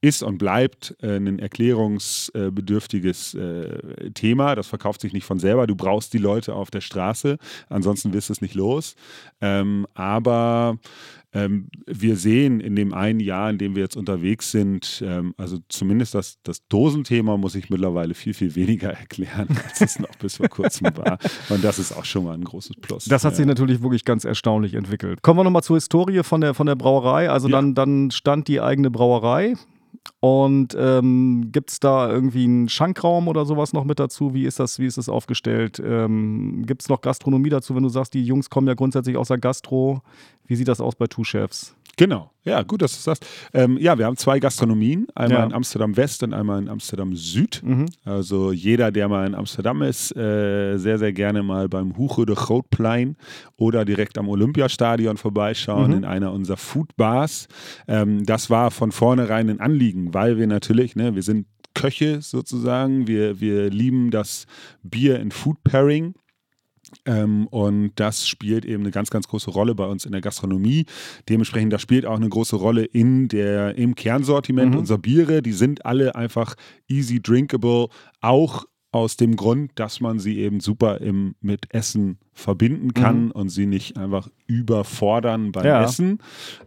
ist und bleibt äh, ein erklärungsbedürftiges äh, Thema. Das verkauft sich nicht von selber. Du brauchst die Leute auf der Straße, ansonsten wirst du es nicht los. Ähm, aber ähm, wir sehen in dem einen Jahr, in dem wir jetzt unterwegs sind, ähm, also zumindest das, das Dosenthema muss ich mittlerweile viel, viel weniger <laughs> erklären, als es noch bis vor kurzem war. Und das ist auch schon mal ein großes Plus. Das hat sich ja. natürlich wirklich ganz erstaunlich entwickelt. Kommen wir nochmal zur Historie von der, von der Brauerei. Also Ja. dann, dann stand die eigene Brauerei. Und ähm, gibt es da irgendwie einen Schankraum oder sowas noch mit dazu? Wie ist das, wie ist das aufgestellt? Ähm, gibt es noch Gastronomie dazu, wenn du sagst, die Jungs kommen ja grundsätzlich aus der Gastro? Wie sieht das aus bei Two Chefs? Genau, ja, gut, dass du sagst. Ähm, ja, wir haben zwei Gastronomien, einmal Ja. in Amsterdam West und einmal in Amsterdam Süd. Mhm. Also jeder, der mal in Amsterdam ist, äh, sehr, sehr gerne mal beim Huche de Grootplein oder direkt am Olympiastadion vorbeischauen Mhm. in einer unserer Foodbars. Ähm, das war von vornherein ein Anliegen, weil wir natürlich, ne, wir sind Köche sozusagen, wir, wir lieben das Bier in Food Pairing. Ähm, und das spielt eben eine ganz, ganz große Rolle bei uns in der Gastronomie. Dementsprechend, das spielt auch eine große Rolle in der, im Kernsortiment Mhm. unserer Biere. Die sind alle einfach easy drinkable, auch aus dem Grund, dass man sie eben super im, mit Essen verbinden kann Mhm. und sie nicht einfach überfordern beim Ja. Essen.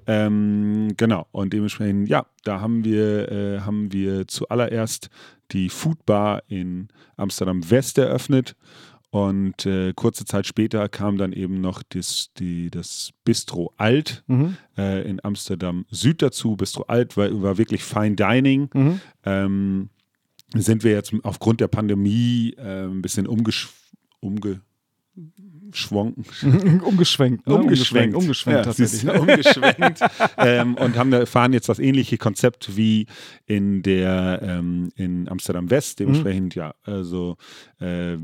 Ähm, genau. Und dementsprechend, ja, da haben wir, äh, haben wir zuallererst die Foodbar in Amsterdam West eröffnet. Und äh, kurze Zeit später kam dann eben noch das, die, das Bistro Alt Mhm. äh, in Amsterdam Süd dazu. Bistro Alt war, war wirklich Fine Dining. Mhm. Ähm, sind wir jetzt aufgrund der Pandemie äh, ein bisschen umgesch umgeschwungen. <laughs> Umgeschwenkt. Ne? Umgeschwenkt. Umgeschwenkt ja, tatsächlich. siehst du, umgeschwenkt. <laughs> ähm, und haben da, fahren jetzt das ähnliche Konzept wie in der ähm, in Amsterdam West. Dementsprechend, ja, also äh,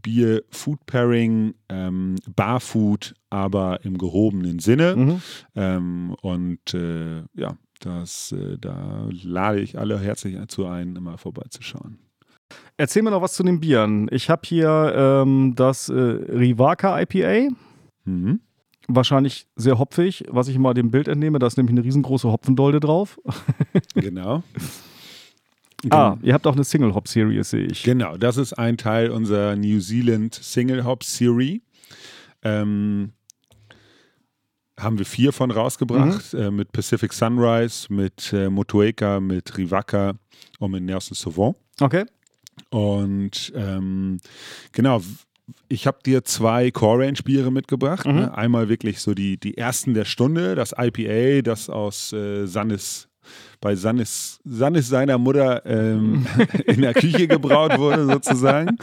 Bier, Food Pairing, ähm, Barfood, aber im gehobenen Sinne. Mhm. Ähm, und äh, ja, das, äh, da lade ich alle herzlich dazu ein, immer vorbeizuschauen. Erzähl mir noch was zu den Bieren. Ich habe hier ähm, das äh, Rivaka IPA. Mhm. Wahrscheinlich sehr hopfig, was ich mal dem Bild entnehme. Da ist nämlich eine riesengroße Hopfendolde drauf. Genau. <laughs> Ah, ihr habt auch eine Single Hop Series, sehe ich. Genau, das ist ein Teil unserer New Zealand Single Hop Series. Ähm, haben wir vier von rausgebracht, äh, mit Pacific Sunrise, mit äh, Motueka, mit Rivaka und mit Nelson Sauvant. Okay. Und ähm, genau, ich habe dir zwei Core Range Biere mitgebracht. Ne? Einmal wirklich so die, die ersten der Stunde, das IPA, das aus äh, Sannes bei Sannes, Sannes seiner Mutter ähm, <laughs> in der Küche gebraut wurde, sozusagen.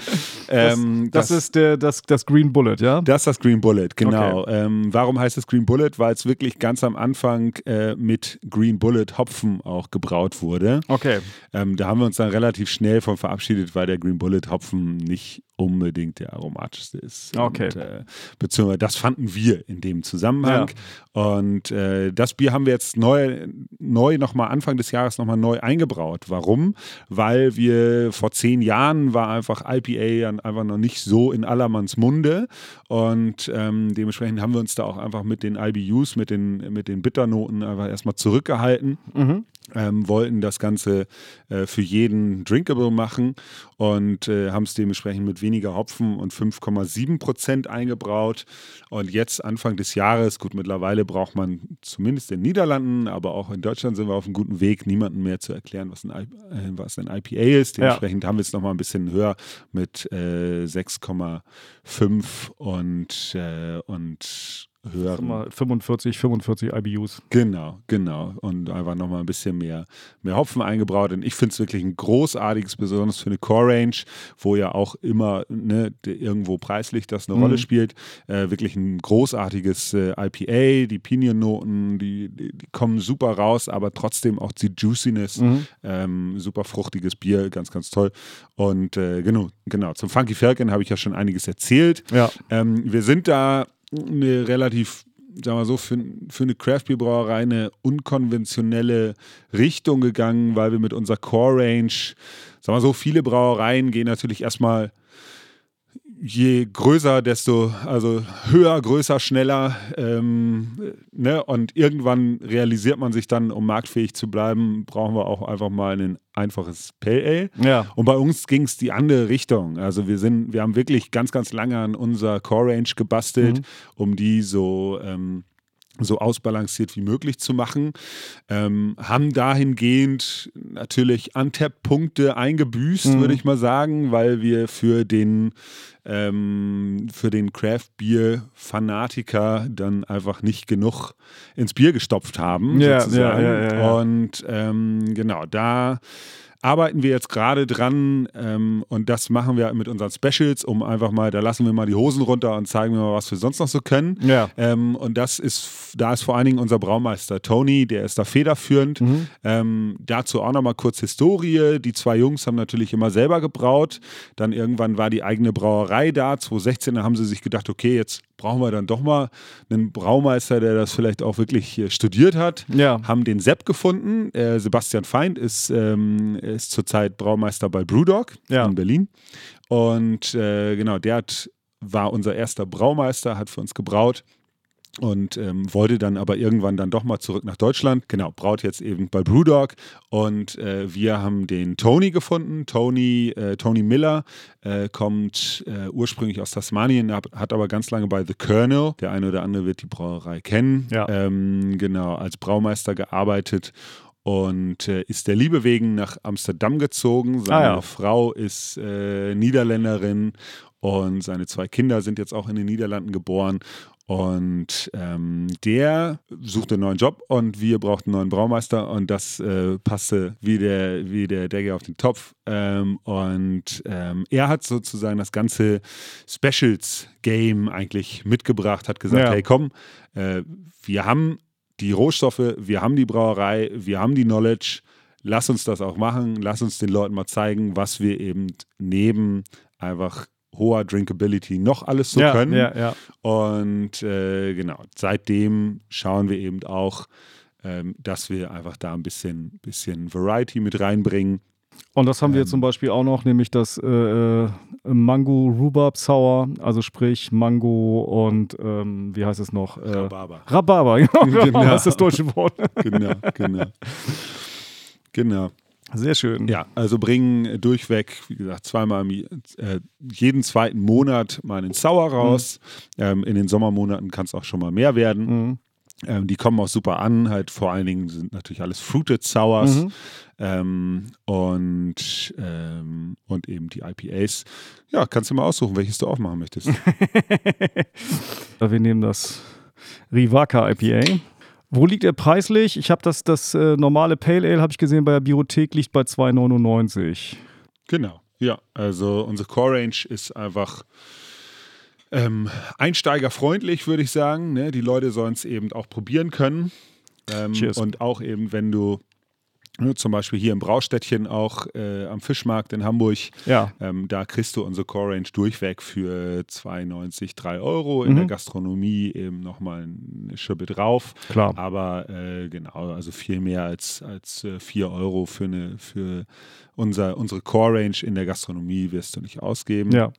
Ähm, Das, ist der, das, das Green Bullet, ja? das ist das Green Bullet, genau. Ähm, warum heißt es Green Bullet? Weil es wirklich ganz am Anfang äh, mit Green Bullet Hopfen auch gebraut wurde. Okay. Ähm, da haben wir uns dann relativ schnell von verabschiedet, weil der Green Bullet Hopfen nicht unbedingt der aromatischste ist. Okay. Und, äh, beziehungsweise das fanden wir in dem Zusammenhang. Und äh, das Bier haben wir jetzt neu, neu nochmal Anfang des Jahres nochmal neu eingebraut. Warum? Weil wir vor zehn Jahren war einfach IPA einfach noch nicht so in allermanns Munde. Und ähm, dementsprechend haben wir uns da auch einfach mit den IBUs, mit den, mit den Bitternoten einfach erstmal zurückgehalten ähm, wollten das Ganze äh, für jeden drinkable machen und äh, haben es dementsprechend mit weniger Hopfen und 5,7 Prozent eingebraut. Und jetzt Anfang des Jahres, gut, mittlerweile braucht man zumindest in den Niederlanden, aber auch in Deutschland sind wir auf einem guten Weg, niemandem mehr zu erklären, was ein, äh, was ein IPA ist. Dementsprechend haben wir es nochmal ein bisschen höher mit äh, 6,5 und, äh, und höheren Mal 45, 45 IBUs. Genau, genau. Und einfach nochmal ein bisschen mehr, mehr Hopfen eingebraut. Und ich finde es wirklich ein großartiges, besonders für eine Core-Range, wo ja auch immer ne, irgendwo preislich das eine Rolle spielt. Äh, wirklich ein großartiges äh, IPA, die Pinion-Noten, die, die, die kommen super raus, aber trotzdem auch die Juiciness. Ähm, super fruchtiges Bier, ganz, ganz toll. Und äh, genau, genau, zum Funky Falcon habe ich ja schon einiges erzählt. Ja. Ähm, wir sind da eine relativ, sagen wir so, für, für eine Craft-Bier-Brauerei eine unkonventionelle Richtung gegangen, weil wir mit unserer Core-Range, sagen wir so, viele Brauereien gehen natürlich erstmal je größer, desto, also höher, größer, schneller. Ähm, ne? Und irgendwann realisiert man sich dann, um marktfähig zu bleiben, brauchen wir auch einfach mal ein einfaches Ale. Ja. Und bei uns ging es die andere Richtung. Also wir sind, wir haben wirklich ganz, ganz lange an unserer Core Range gebastelt, um die so ähm, so ausbalanciert wie möglich zu machen. Ähm, haben dahingehend natürlich Untapped-Punkte eingebüßt, würde ich mal sagen, weil wir für den ähm, für den Craft-Bier-Fanatiker dann einfach nicht genug ins Bier gestopft haben. Ja, sozusagen. ja, ja. Und ähm, genau, da arbeiten wir jetzt gerade dran ähm, und das machen wir mit unseren Specials, um einfach mal, da lassen wir mal die Hosen runter und zeigen wir mal, was wir sonst noch so können. Ja. Ähm, und das ist, da ist vor allen Dingen unser Braumeister Tony, der ist da federführend. Mhm. Ähm, dazu auch nochmal kurz Historie. Die zwei Jungs haben natürlich immer selber gebraut. Dann irgendwann war die eigene Brauerei da. 2016 da haben sie sich gedacht, okay, jetzt brauchen wir dann doch mal einen Braumeister, der das vielleicht auch wirklich äh, studiert hat. Ja. Haben den Sepp gefunden. Äh, Sebastian Feind ist, ähm, ist zurzeit Braumeister bei Brewdog Ja. in Berlin. Und äh, genau, der hat, war unser erster Braumeister, hat für uns gebraut und ähm, wollte dann aber irgendwann dann doch mal zurück nach Deutschland. Genau, braut jetzt eben bei Brewdog und äh, wir haben den Tony gefunden. Tony, äh, Tony Miller äh, kommt äh, ursprünglich aus Tasmanien, hat, hat aber ganz lange bei The Colonel, der eine oder andere wird die Brauerei kennen, Ja. ähm, genau, als Braumeister gearbeitet und äh, ist der Liebe wegen nach Amsterdam gezogen. Seine Ah ja. Frau ist äh, Niederländerin und seine zwei Kinder sind jetzt auch in den Niederlanden geboren. Und ähm, der suchte einen neuen Job und wir brauchten einen neuen Braumeister und das äh, passte wie der, wie der Decke auf den Topf. Ähm, und ähm, er hat sozusagen das ganze Specials-Game eigentlich mitgebracht, hat gesagt, Ja. hey komm, äh, wir haben die Rohstoffe, wir haben die Brauerei, wir haben die Knowledge, lass uns das auch machen, lass uns den Leuten mal zeigen, was wir eben neben einfach hoher Drinkability noch alles so ja, können. ja, ja. Und äh, genau, seitdem schauen wir eben auch, ähm, dass wir einfach da ein bisschen, bisschen Variety mit reinbringen. Und das haben wir Ähm. zum Beispiel auch noch, nämlich das äh, äh, Mango Rhubarb Sour, also sprich Mango und ähm, wie heißt es noch? Äh, Rhabarber. Rhabarber, <laughs> genau, Genau. das ist das deutsche Wort. Genau, genau. genau. Sehr schön. Ja, also bringen durchweg, wie gesagt, zweimal äh, jeden zweiten Monat mal einen Sauer raus. Ähm, in den Sommermonaten kann es auch schon mal mehr werden. Mhm. Ähm, die kommen auch super an, halt vor allen Dingen sind natürlich alles Fruited Sours Mhm. ähm, und, ähm, und eben die IPAs. Ja, kannst du mal aussuchen, welches du aufmachen möchtest. <laughs> Wir nehmen das Rivaka IPA. Wo liegt er preislich? Ich habe das, das äh, normale Pale Ale, habe ich gesehen, bei der Biothek liegt bei 2,99. Genau, ja. Also unsere Core Range ist einfach ähm, einsteigerfreundlich, würde ich sagen. Ne? Die Leute sollen es eben auch probieren können. Ähm, und auch eben, wenn du ne, zum Beispiel hier im Braustädtchen auch äh, am Fischmarkt in Hamburg, Ja, ähm, da kriegst du unsere Core Range durchweg für 2,90, 3 Euro. In Mhm. der Gastronomie eben nochmal eine Schippe drauf. klar. Aber äh, genau, also viel mehr als, als äh, 4 Euro für, eine, für unser, unsere Core Range in der Gastronomie wirst du nicht ausgeben. Ja,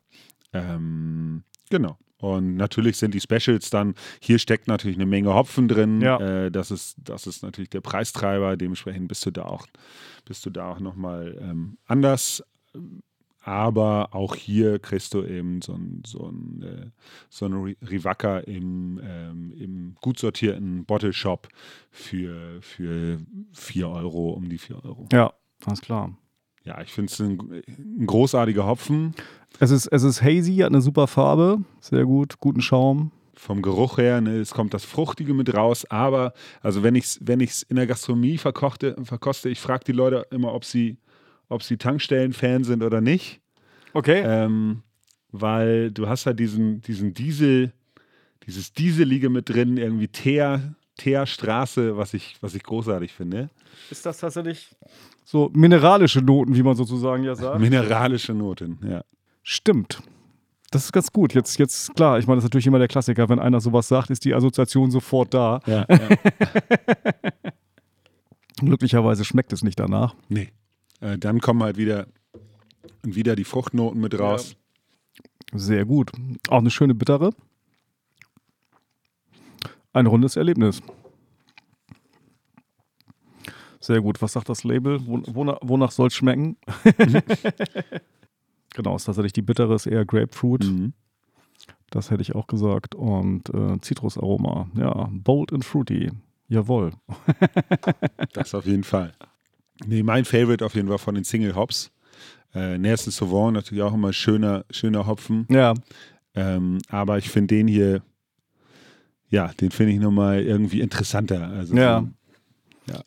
Ähm, genau. Und natürlich sind die Specials dann, hier steckt natürlich eine Menge Hopfen drin. Ja. Äh, das, ist, das ist natürlich der Preistreiber. Dementsprechend bist du da auch, bist du da auch nochmal ähm, anders. Aber auch hier kriegst du eben so ein, so ein, äh, so eine Ri- Rivaka im, ähm, im gut sortierten Bottle Shop für, für 4 Euro, um die 4 Euro. ja, alles klar. Ja, ich finde es ein, ein großartiger Hopfen. Es ist, es ist hazy, hat eine super Farbe, sehr gut, guten Schaum. vom Geruch her, ne, es kommt das Fruchtige mit raus, aber also wenn ich es wenn ich's in der Gastronomie verkochte, verkoste, ich frage die Leute immer, ob sie, ob sie Tankstellen-Fan sind oder nicht, Okay. ähm, weil du hast halt diesen, diesen Diesel, dieses Dieselige mit drin, irgendwie Teer, Teerstraße, was ich, was ich großartig finde. Ist das tatsächlich so mineralische Noten, wie man sozusagen ja sagt? Mineralische Noten, ja. Stimmt. Das ist ganz gut. Jetzt, jetzt klar, ich meine, das ist natürlich immer der Klassiker. Wenn einer sowas sagt, ist die Assoziation sofort da. ja, ja. <laughs> Glücklicherweise schmeckt es nicht danach. nee. Äh, dann kommen halt wieder, wieder die Fruchtnoten mit raus. Sehr gut. Auch eine schöne bittere. Ein rundes Erlebnis. Sehr gut. Was sagt das Label? Wo, wonach, wonach soll es schmecken? <laughs> genau, ist tatsächlich die bittere, ist eher Grapefruit. Mhm. Das hätte ich auch gesagt. Und äh, Zitrusaroma. Ja, bold and fruity. Jawohl. <laughs> Das auf jeden Fall. Nee, mein Favorite auf jeden Fall von den Single Hops. Äh, Nelson Sauvon natürlich auch immer schöner, schöner Hopfen. Ja, Ähm, aber ich finde den hier, ja, den finde ich nochmal irgendwie interessanter. Also Ja. so-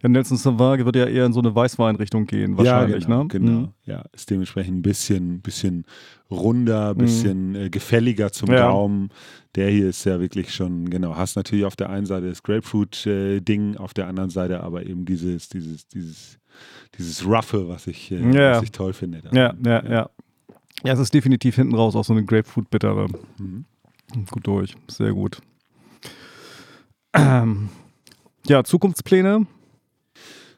ja Nelson Sauvage wird ja eher in so eine Weißweinrichtung gehen, wahrscheinlich, ja, genau, ne? Genau. Mhm. Ja, ist dementsprechend ein bisschen, bisschen runder, bisschen äh, gefälliger zum Ja. Gaumen. Der hier ist ja wirklich schon, genau, hast natürlich auf der einen Seite das Grapefruit-Ding, auf der anderen Seite aber eben dieses, dieses, dieses, dieses Roughe, was ich, äh, Ja. was ich toll finde. Ja, ja, ja. Ja, es ist definitiv hinten raus auch so eine Grapefruit-Bittere. Mhm. Gut durch, sehr gut. Ähm, ja, Zukunftspläne.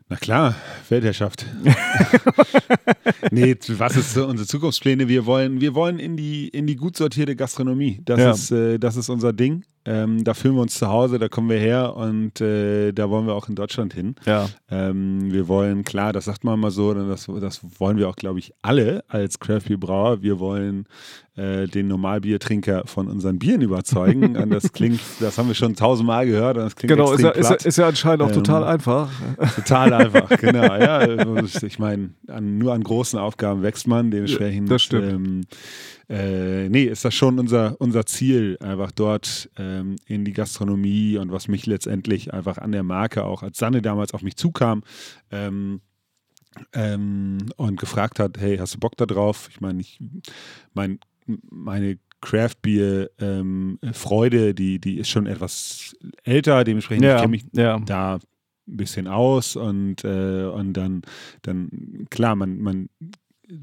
Na klar, Weltherrschaft. <laughs> nee, was ist unsere Zukunftspläne? Wir wollen, wir wollen in die, in die gut sortierte Gastronomie. Das, Ja. ist, äh, das ist unser Ding. Ähm, da fühlen wir uns zu Hause, da kommen wir her und äh, da wollen wir auch in Deutschland hin. Ja, Ähm, wir wollen, klar, das sagt man mal so, das, das wollen wir auch, glaube ich, alle als Craft Beer Brauer. Wir wollen äh, den Normalbiertrinker von unseren Bieren überzeugen. <laughs> und das klingt, das haben wir schon tausendmal gehört und das klingt genau, ist ja, ist, ja, ist ja anscheinend auch Ähm, total einfach. Total einfach, <laughs> genau. Ja, ich meine, an, nur an großen Aufgaben wächst man, dementsprechend. das stimmt. Äh, nee, ist das schon unser, unser Ziel, einfach dort ähm, in die Gastronomie und was mich letztendlich einfach an der Marke auch, als Sanne damals auf mich zukam ähm, ähm, und gefragt hat, hey, hast du Bock da drauf? Ich meine, ich, mein, meine Craft Beer ähm, Freude, die, die ist schon etwas älter, dementsprechend ich Ja, kenne mich ja. da ein bisschen aus und, äh, und dann, dann, klar, man, man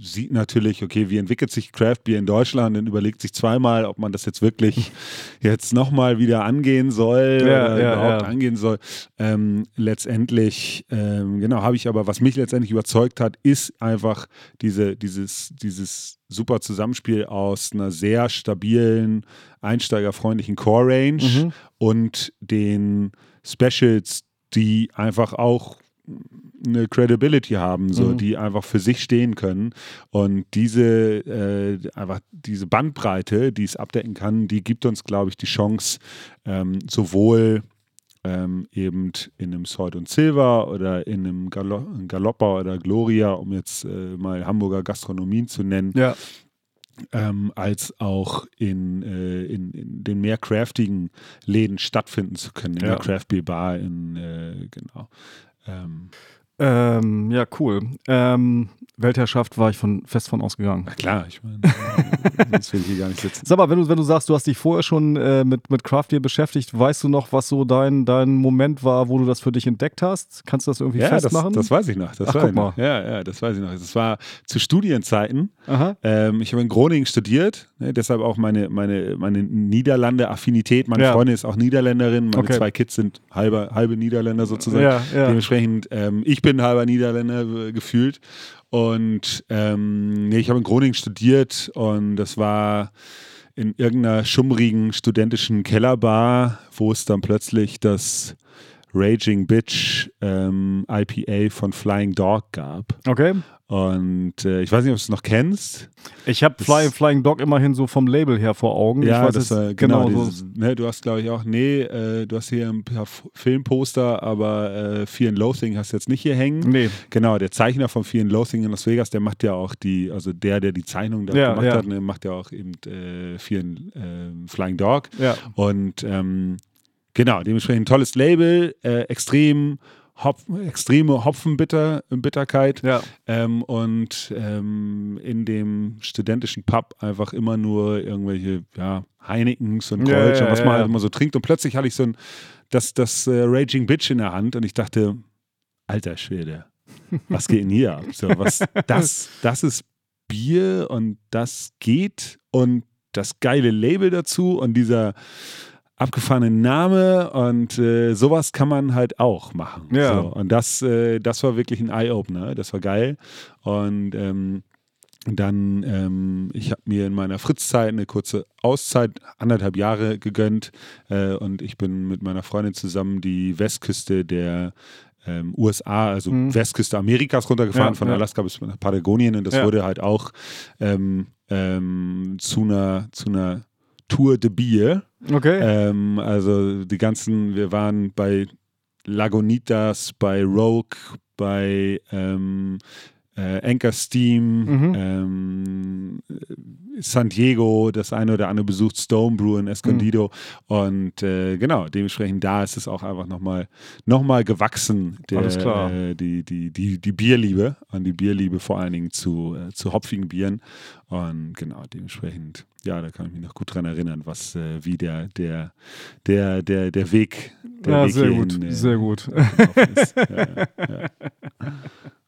sieht natürlich, okay, wie entwickelt sich Craft Beer in Deutschland und überlegt sich zweimal, ob man das jetzt wirklich <laughs> jetzt nochmal wieder angehen soll Ja, oder ja, überhaupt ja. angehen soll. Ähm, letztendlich, ähm, genau, habe ich aber, was mich letztendlich überzeugt hat, ist einfach diese, dieses, dieses super Zusammenspiel aus einer sehr stabilen, einsteigerfreundlichen Core Range Mhm. und den Specials, die einfach auch eine Credibility haben, so Mhm. die einfach für sich stehen können und diese äh, einfach diese Bandbreite, die es abdecken kann, die gibt uns, glaube ich, die Chance ähm, sowohl ähm, eben in einem Sword und Silver oder in einem Galo Galoppa oder Gloria, um jetzt äh, mal Hamburger Gastronomien zu nennen, Ja. ähm, als auch in, äh, in, in den mehr craftigen Läden stattfinden zu können, in Ja. der Craft Beer Bar in, äh, genau. Ähm, Ähm, ja, cool. Ähm, Weltherrschaft war ich von, fest von ausgegangen. na klar, ich meine, <laughs> sonst will ich hier gar nicht sitzen. Sag mal, wenn du, wenn du sagst, du hast dich vorher schon äh, mit, mit Craft Beer beschäftigt, weißt du noch, was so dein, dein Moment war, wo du das für dich entdeckt hast? Kannst du das irgendwie Ja, das, festmachen? das weiß ich noch. Das Ach, guck noch. mal. Ja, ja, das weiß ich noch. Das war zu Studienzeiten. Ähm, ich habe in Groningen studiert, ne, deshalb auch meine, meine, meine Niederlande-Affinität. Meine Ja. Freundin ist auch Niederländerin. Meine Okay. zwei Kids sind halbe, halbe Niederländer sozusagen. Ja, ja. Dementsprechend, ähm, ich bin halber Niederländer äh, gefühlt. Und ähm, nee, ich habe in Groningen studiert und das war in irgendeiner schummrigen studentischen Kellerbar, wo es dann plötzlich das Raging Bitch ähm, IPA von Flying Dog gab. Okay. Und äh, ich weiß nicht, ob du es noch kennst. Ich habe Fly, Flying Dog immerhin so vom Label her vor Augen. ich Ja, weiß das war genau. so. dieses, ne, du hast, glaube ich, auch, nee, äh, du hast hier ein paar Filmposter, aber äh, Fear and Loathing hast du jetzt nicht hier hängen. Nee. Genau, der Zeichner von Fear and Loathing in Las Vegas, der macht ja auch die, also der, der die Zeichnung da Ja, gemacht ja. hat, ne, macht ja auch eben äh, Fear and äh, Flying Dog. Ja. Und ähm, genau, dementsprechend ein tolles Label, äh, extrem Hopf, extreme Hopfenbitterkeit. Ja. Ähm, und ähm, in dem studentischen Pub einfach immer nur irgendwelche ja, Heinekens und Kölsch ja, und was man halt immer so trinkt. Und plötzlich hatte ich so ein, das, das äh, Raging Bitch in der Hand und ich dachte, alter Schwede, was geht denn hier ab? So, was, <laughs> das, das ist Bier und das geht und das geile Label dazu und dieser abgefahrene Name und äh, sowas kann man halt auch machen. Ja. So, und das, äh, das war wirklich ein Eye-Opener, das war geil. Und ähm, dann, ähm, ich habe mir in meiner Fritzzeit eine kurze Auszeit, anderthalb Jahre gegönnt äh, und ich bin mit meiner Freundin zusammen die Westküste der ähm, USA, also Mhm. Westküste Amerikas runtergefahren, Ja, von ja. Alaska bis nach Patagonien und das Ja. wurde halt auch ähm, ähm, zu einer, zu einer Tour de Bier. Okay. Ähm, also die ganzen, wir waren bei Lagunitas, bei Rogue, bei ähm, äh, Anchor Steam, Mhm. ähm, San Diego, das eine oder andere besucht Stone Brew in Escondido und äh, genau, dementsprechend da ist es auch einfach nochmal noch mal gewachsen, der, Alles klar. Äh, die, die, die, die Bierliebe und die Bierliebe vor allen Dingen zu, äh, zu hopfigen Bieren und genau, dementsprechend, ja, da kann ich mich noch gut dran erinnern, was, äh, wie der, der, der, der, der Weg, der ja, Weg sehr hierhin, gut. äh, Sehr gut. ist. Ja, ja.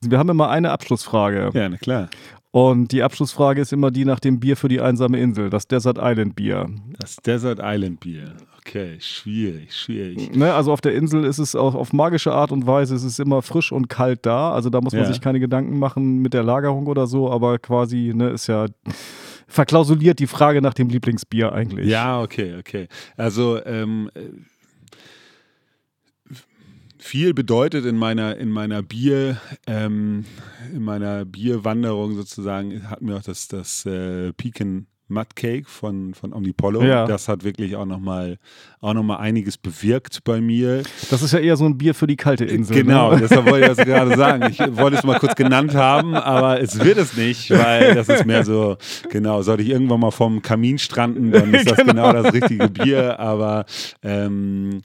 Wir haben immer eine Abschlussfrage. ja, na klar. Und die Abschlussfrage ist immer die nach dem Bier für die einsame Insel, das Desert Island Bier. Das Desert Island Bier. Okay, schwierig, schwierig. Ne, also auf der Insel ist es auch auf magische Art und Weise, es ist immer frisch und kalt da. Also da muss man Ja. sich keine Gedanken machen mit der Lagerung oder so, aber quasi, ne, ist ja verklausuliert die Frage nach dem Lieblingsbier eigentlich. Ja, okay, okay. Also ähm, äh, viel bedeutet in meiner in meiner Bier ähm, in meiner Bierwanderung sozusagen hatten wir auch das das äh, Pecan Mud Cake von von Omnipollo. Ja. Das hat wirklich auch noch mal auch noch mal einiges bewirkt bei mir. Das ist ja eher so ein Bier für die kalte Insel. Genau, Ne? deshalb wollte ich das gerade sagen. Ich wollte es mal kurz genannt haben, aber es wird es nicht, weil das ist mehr so, genau, sollte ich irgendwann mal vom Kamin stranden, dann ist das <laughs> genau, das richtige Bier. Aber ähm,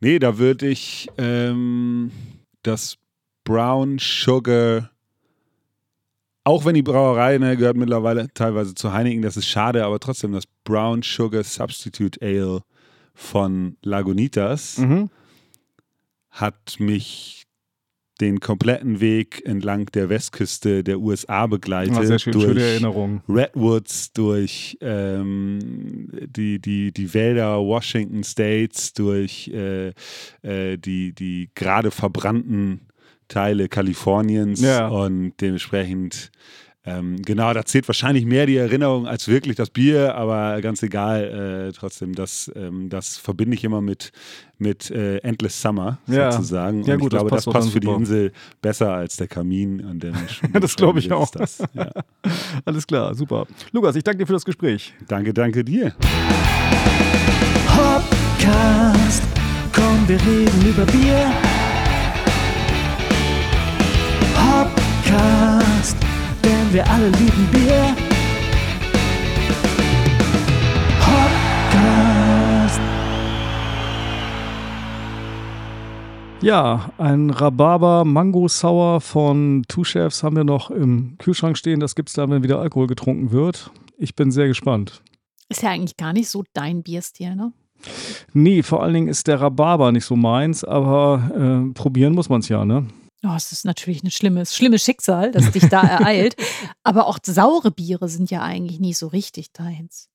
nee, da würde ich ähm, das Brown Sugar, auch wenn die Brauerei ne, gehört mittlerweile teilweise zu Heineken, das ist schade, aber trotzdem das Brown Sugar Substitute Ale von Lagunitas Mhm. hat mich den kompletten Weg entlang der Westküste der USA begleitet. Ah, sehr schön, durch schöne Erinnerung. Redwoods, durch ähm, die, die, die Wälder Washington States, durch äh, äh, die, die gerade verbrannten Teile Kaliforniens Ja. und dementsprechend ähm, genau, da zählt wahrscheinlich mehr die Erinnerung als wirklich das Bier, aber ganz egal, äh, trotzdem, das, ähm, das verbinde ich immer mit, mit äh, Endless Summer Ja. sozusagen. Und Ja, gut, ich das glaube, passt das passt für die super. Insel besser als der Kamin. Und den, <laughs> Das glaube ich auch. Das. Ja. <laughs> Alles klar, super. Lukas, ich danke dir für das Gespräch. Danke, danke dir. Hopcast, Komm, wir reden über Bier. Hopcast, denn wir alle lieben Bier. Hopcast. Ja, ein Rhabarber Mango Sour von Two Chefs haben wir noch im Kühlschrank stehen. Das gibt es dann, wenn wieder Alkohol getrunken wird. Ich bin sehr gespannt. Ist ja eigentlich gar nicht so dein Bierstil, ne? Nee, vor allen Dingen ist der Rhabarber nicht so meins, aber äh, probieren muss man es ja, ne? Oh, es ist natürlich ein schlimmes, schlimmes Schicksal, das dich da ereilt. <laughs> Aber auch saure Biere sind ja eigentlich nie so richtig deins.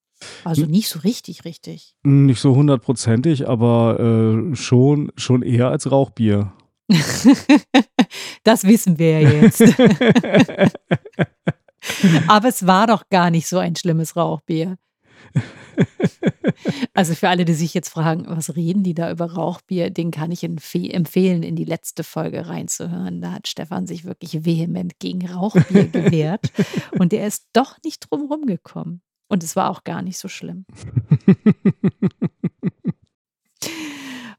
Also nicht so richtig, richtig. Nicht so hundertprozentig, aber äh, schon, schon eher als Rauchbier. <laughs> das wissen wir ja jetzt. <laughs> aber es war doch gar nicht so ein schlimmes Rauchbier. <laughs> Also für alle, die sich jetzt fragen, was reden die da über Rauchbier, den kann ich empfehlen, in die letzte Folge reinzuhören. Da hat Stefan sich wirklich vehement gegen Rauchbier <laughs> gewehrt und er ist doch nicht drum rumgekommen. Und es war auch gar nicht so schlimm. <laughs>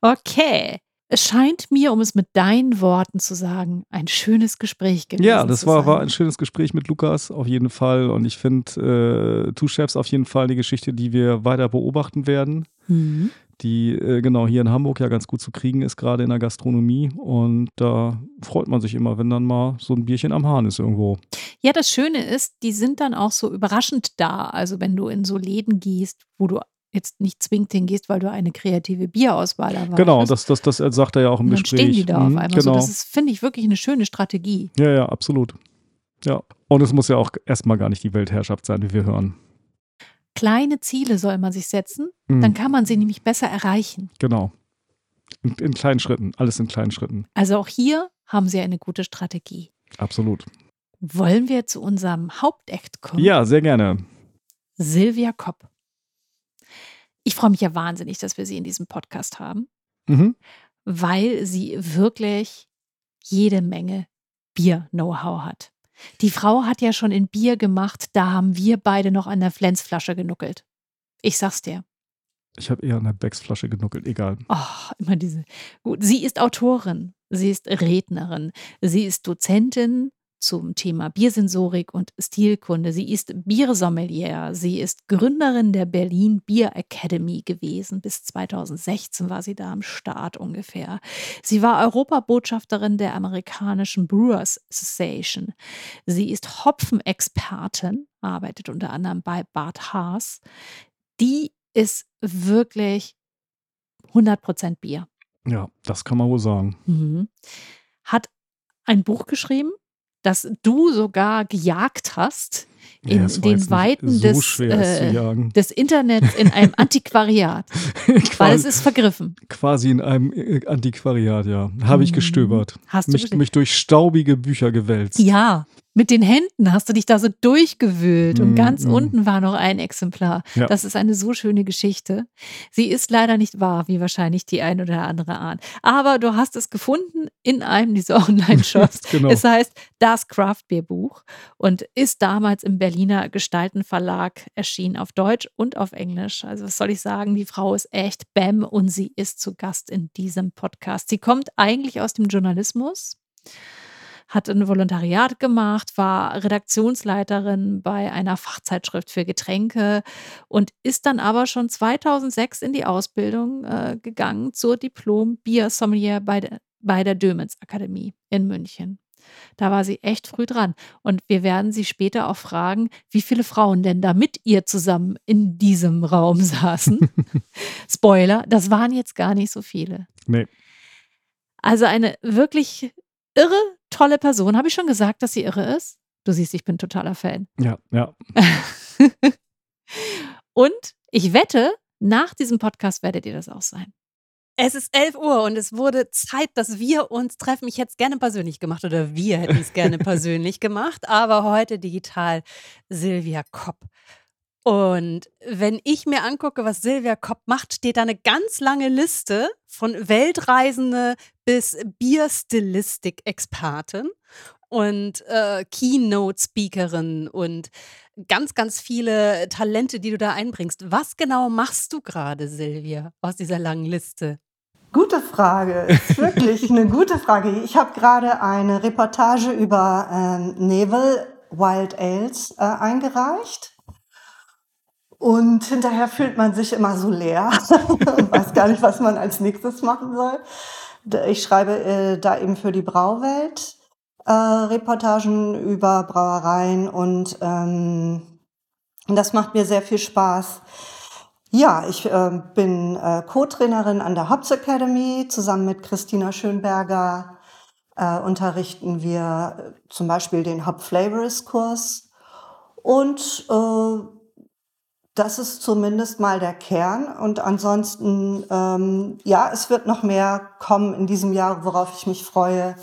Okay. Es scheint mir, um es mit deinen Worten zu sagen, ein schönes Gespräch gewesen Ja, das war, war ein schönes Gespräch mit Lukas, auf jeden Fall. Und ich finde äh, Two Chefs auf jeden Fall eine Geschichte, die wir weiter beobachten werden. Mhm. Die äh, genau hier in Hamburg ja ganz gut zu kriegen ist, gerade in der Gastronomie. Und da freut man sich immer, wenn dann mal so ein Bierchen am Hahn ist irgendwo. Ja, das Schöne ist, die sind dann auch so überraschend da. Also wenn du in so Läden gehst, wo du jetzt nicht zwingend hingehst, weil du eine kreative Bierauswahl erwartest. Genau, das, das, das sagt er ja auch im Und dann Gespräch. stehen die da auf Mhm, einmal. Genau. So, das ist, finde ich, wirklich eine schöne Strategie. ja, ja, absolut. Ja. Und es muss ja auch erstmal gar nicht die Weltherrschaft sein, wie wir hören. Kleine Ziele soll man sich setzen, Mhm. dann kann man sie nämlich besser erreichen. Genau. In, in kleinen Schritten, alles in kleinen Schritten. Also auch hier haben sie eine gute Strategie. Absolut. Wollen wir zu unserem Hauptakt kommen? Ja, sehr gerne. Silvia Kopp. Ich freue mich ja wahnsinnig, dass wir sie in diesem Podcast haben, Mhm. weil sie wirklich jede Menge Bier-Know-how hat. Die Frau hat ja schon in Bier gemacht, da haben wir beide noch an der Flensflasche genuckelt. Ich sag's dir. Ich habe eher an der Becks-Flasche genuckelt, egal. Oh, immer diese. Gut, sie ist Autorin, sie ist Rednerin, sie ist Dozentin zum Thema Biersensorik und Stilkunde. Sie ist Biersommelier, sie ist Gründerin der Berlin Bier Academy gewesen. Bis 2016 war sie da am Start ungefähr. Sie war Europabotschafterin der amerikanischen Brewers Association. Sie ist Hopfenexpertin, arbeitet unter anderem bei Bart Haas. Die ist wirklich 100% Bier. Ja, das kann man wohl sagen. Mhm. Hat ein Buch geschrieben, das du sogar gejagt hast in Ja, den Weiten so des, äh, des Internets in einem <laughs> Antiquariat, weil es quasi, ist vergriffen. quasi in einem äh, Antiquariat, ja. Habe ich Mhm. gestöbert. Hast du Mich, mich durch staubige Bücher gewälzt. Ja, mit den Händen hast du dich da so durchgewühlt und Mm, ganz mm. unten war noch ein Exemplar. Ja. Das ist eine so schöne Geschichte. Sie ist leider nicht wahr, wie wahrscheinlich die ein oder andere ahnt. Aber du hast es gefunden in einem dieser <laughs> Online-Shops. <laughs> Genau. Es heißt Das Craft Beer Buch und ist damals im Berliner Gestaltenverlag erschienen auf Deutsch und auf Englisch. Also was soll ich sagen, die Frau ist echt Bam und sie ist zu Gast in diesem Podcast. Sie kommt eigentlich aus dem Journalismus hat ein Volontariat gemacht, war Redaktionsleiterin bei einer Fachzeitschrift für Getränke und ist dann aber schon 2006 in die Ausbildung äh, gegangen zur Diplom-Bier-Sommelier bei der, bei der Dömitz Akademie in München. Da war sie echt früh dran. Und wir werden sie später auch fragen, wie viele Frauen denn da mit ihr zusammen in diesem Raum <laughs> saßen. <laughs> Spoiler, das waren jetzt gar nicht so viele. Nee. Also eine wirklich irre, tolle Person. Habe ich schon gesagt, dass sie irre ist? Du siehst, ich bin totaler Fan. Ja, ja. <laughs> Und ich wette, nach diesem Podcast werdet ihr das auch sein. Es ist 11 Uhr und es wurde Zeit, dass wir uns treffen. Ich hätte es gerne persönlich gemacht oder wir hätten es gerne <laughs> persönlich gemacht, aber heute digital Silvia Kopp. Und wenn ich mir angucke, was Silvia Kopp macht, steht da eine ganz lange Liste von Weltreisende bis Bierstilistik-Expertin und äh, Keynote-Speakerin und ganz, ganz viele Talente, die du da einbringst. Was genau machst du gerade, Silvia, aus dieser langen Liste? Gute Frage. Ist wirklich eine gute Frage. Ich habe gerade eine Reportage über ähm, Nebel Wild Ales äh, eingereicht. Und hinterher fühlt man sich immer so leer und <laughs> weiß gar nicht, was man als nächstes machen soll. Ich schreibe äh, da eben für die Brauwelt äh, Reportagen über Brauereien und ähm, das macht mir sehr viel Spaß. Ja, ich äh, bin äh, Co-Trainerin an der Hops Academy. Zusammen mit Christina Schönberger äh, unterrichten wir äh, zum Beispiel den Hop Flavorist Kurs. Und äh, das ist zumindest mal der Kern. Und ansonsten, ähm, ja, es wird noch mehr kommen in diesem Jahr, worauf ich mich freue,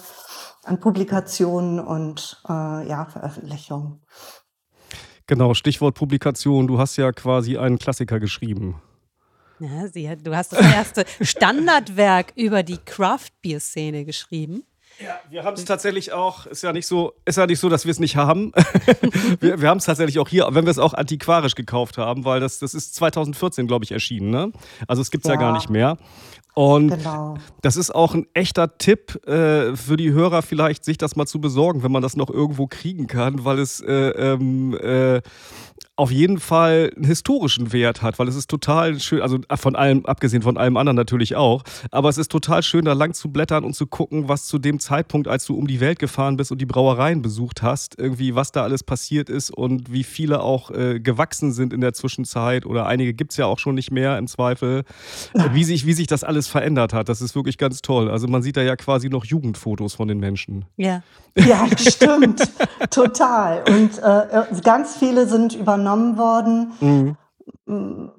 an Publikationen und äh, ja, Veröffentlichungen. Genau, Stichwort Publikation. Du hast ja quasi einen Klassiker geschrieben. Ja, sie, du hast das erste Standardwerk <laughs> über die Craft-Bier-Szene geschrieben. Ja, wir haben es tatsächlich auch, ist ja nicht so, ist ja nicht so, dass wir es nicht haben. <laughs> wir wir haben es tatsächlich auch hier, wenn wir es auch antiquarisch gekauft haben, weil das, das ist 2014, glaube ich, erschienen. Ne? Also es gibt es ja. ja. gar nicht mehr. Und genau. das ist auch ein echter Tipp äh, für die Hörer, vielleicht sich das mal zu besorgen, wenn man das noch irgendwo kriegen kann, weil es äh, ähm, äh, auf jeden Fall einen historischen Wert hat, weil es ist total schön, also äh, von allem, abgesehen von allem anderen natürlich auch, aber es ist total schön, da lang zu blättern und zu gucken, was zu dem Zeitpunkt, als du um die Welt gefahren bist und die Brauereien besucht hast, irgendwie, was da alles passiert ist und wie viele auch äh, gewachsen sind in der Zwischenzeit oder einige gibt es ja auch schon nicht mehr im Zweifel, äh, wie, sich, wie sich das alles verändert hat. Das ist wirklich ganz toll. Also man sieht da ja quasi noch Jugendfotos von den Menschen. Ja. Ja, stimmt. <laughs> Total. Und äh, ganz viele sind übernommen worden, mhm.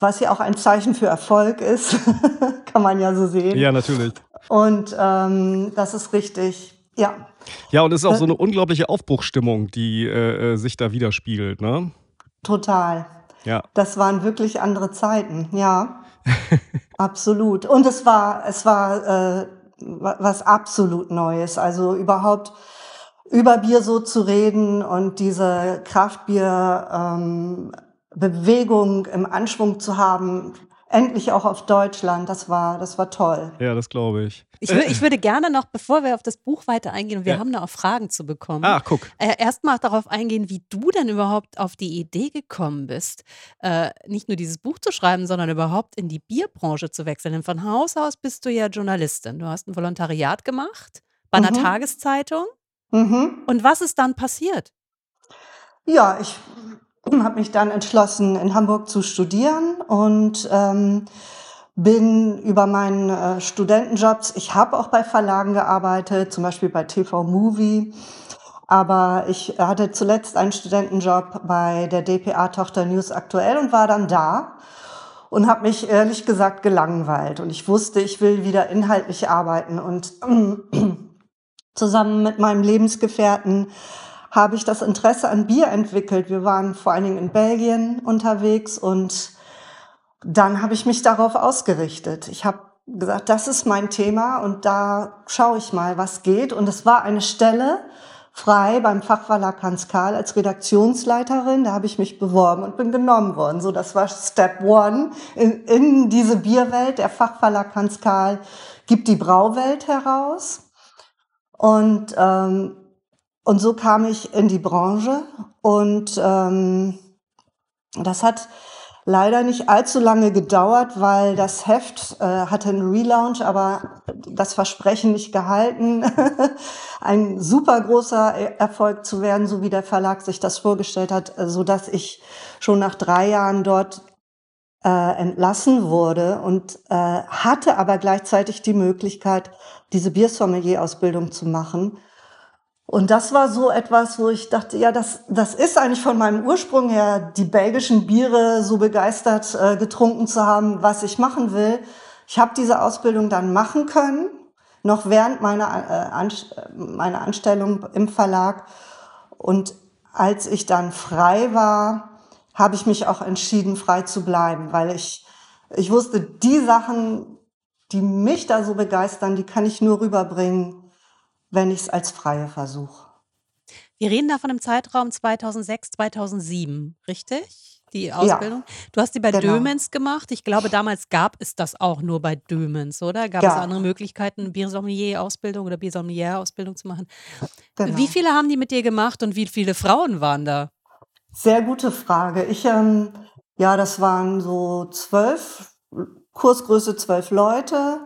was ja auch ein Zeichen für Erfolg ist, <laughs> kann man ja so sehen. Ja, natürlich. Und ähm, das ist richtig, ja. Ja, und es ist auch so eine unglaubliche Aufbruchsstimmung, die äh, äh, sich da widerspiegelt, ne? Total. Ja. Das waren wirklich andere Zeiten, ja. <laughs> absolut. Und es war, es war äh, was absolut Neues. Also überhaupt über Bier so zu reden und diese Kraftbier-Bewegung ähm, im Anschwung zu haben, endlich auch auf Deutschland, das war, das war toll. Ja, das glaube ich. Ich, ich, würde <laughs> gerne noch, bevor wir auf das Buch weiter eingehen, und wir ja. haben da auch Fragen zu bekommen. Ah, guck. Äh, Erstmal darauf eingehen, wie du denn überhaupt auf die Idee gekommen bist, äh, nicht nur dieses Buch zu schreiben, sondern überhaupt in die Bierbranche zu wechseln. Denn von Haus aus bist du ja Journalistin. Du hast ein Volontariat gemacht bei einer mhm. Tageszeitung. Mhm. Und was ist dann passiert? Ja, ich <clears throat> habe mich dann entschlossen, in Hamburg zu studieren und ähm, bin über meinen äh, Studentenjobs, ich habe auch bei Verlagen gearbeitet, zum Beispiel bei TV Movie, aber ich hatte zuletzt einen Studentenjob bei der DPA-Tochter News Aktuell und war dann da und habe mich ehrlich gesagt gelangweilt. Und ich wusste, ich will wieder inhaltlich arbeiten. Und <clears throat> zusammen mit meinem Lebensgefährten habe ich das Interesse an Bier entwickelt. Wir waren vor allen Dingen in Belgien unterwegs und dann habe ich mich darauf ausgerichtet. Ich habe gesagt, das ist mein Thema und da schaue ich mal, was geht. Und es war eine Stelle frei beim Fachverlag Hans Karl als Redaktionsleiterin. Da habe ich mich beworben und bin genommen worden. So, das war Step One in, in diese Bierwelt. Der Fachverlag Hans Karl gibt die Brauwelt heraus. Und ähm, und so kam ich in die Branche und ähm, das hat leider nicht allzu lange gedauert, weil das Heft äh, hatte einen Relaunch, aber das Versprechen nicht gehalten, <laughs> ein super großer Erfolg zu werden, so wie der Verlag sich das vorgestellt hat, so dass ich schon nach drei Jahren dort äh, entlassen wurde und äh, hatte aber gleichzeitig die Möglichkeit, diese Biersommelier-Ausbildung zu machen und das war so etwas, wo ich dachte, ja, das, das ist eigentlich von meinem Ursprung her, die belgischen Biere so begeistert äh, getrunken zu haben, was ich machen will. Ich habe diese Ausbildung dann machen können, noch während meiner, äh, an, meiner Anstellung im Verlag. Und als ich dann frei war, habe ich mich auch entschieden, frei zu bleiben, weil ich, ich wusste, die Sachen, die mich da so begeistern, die kann ich nur rüberbringen, wenn ich es als Freie versuche. Wir reden da von einem Zeitraum 2006, 2007, richtig? die Ausbildung. Du hast die bei Genau. Dömens gemacht. Ich glaube, damals gab es das auch nur bei Dömens, oder? Gab es Ja. andere Möglichkeiten, Biersommelier-Ausbildung oder Biersommelier-Ausbildung zu machen? Genau. Wie viele haben die mit dir gemacht und wie viele Frauen waren da? Sehr gute Frage. Ich, ähm, ja, das waren so zwölf, Kursgröße zwölf Leute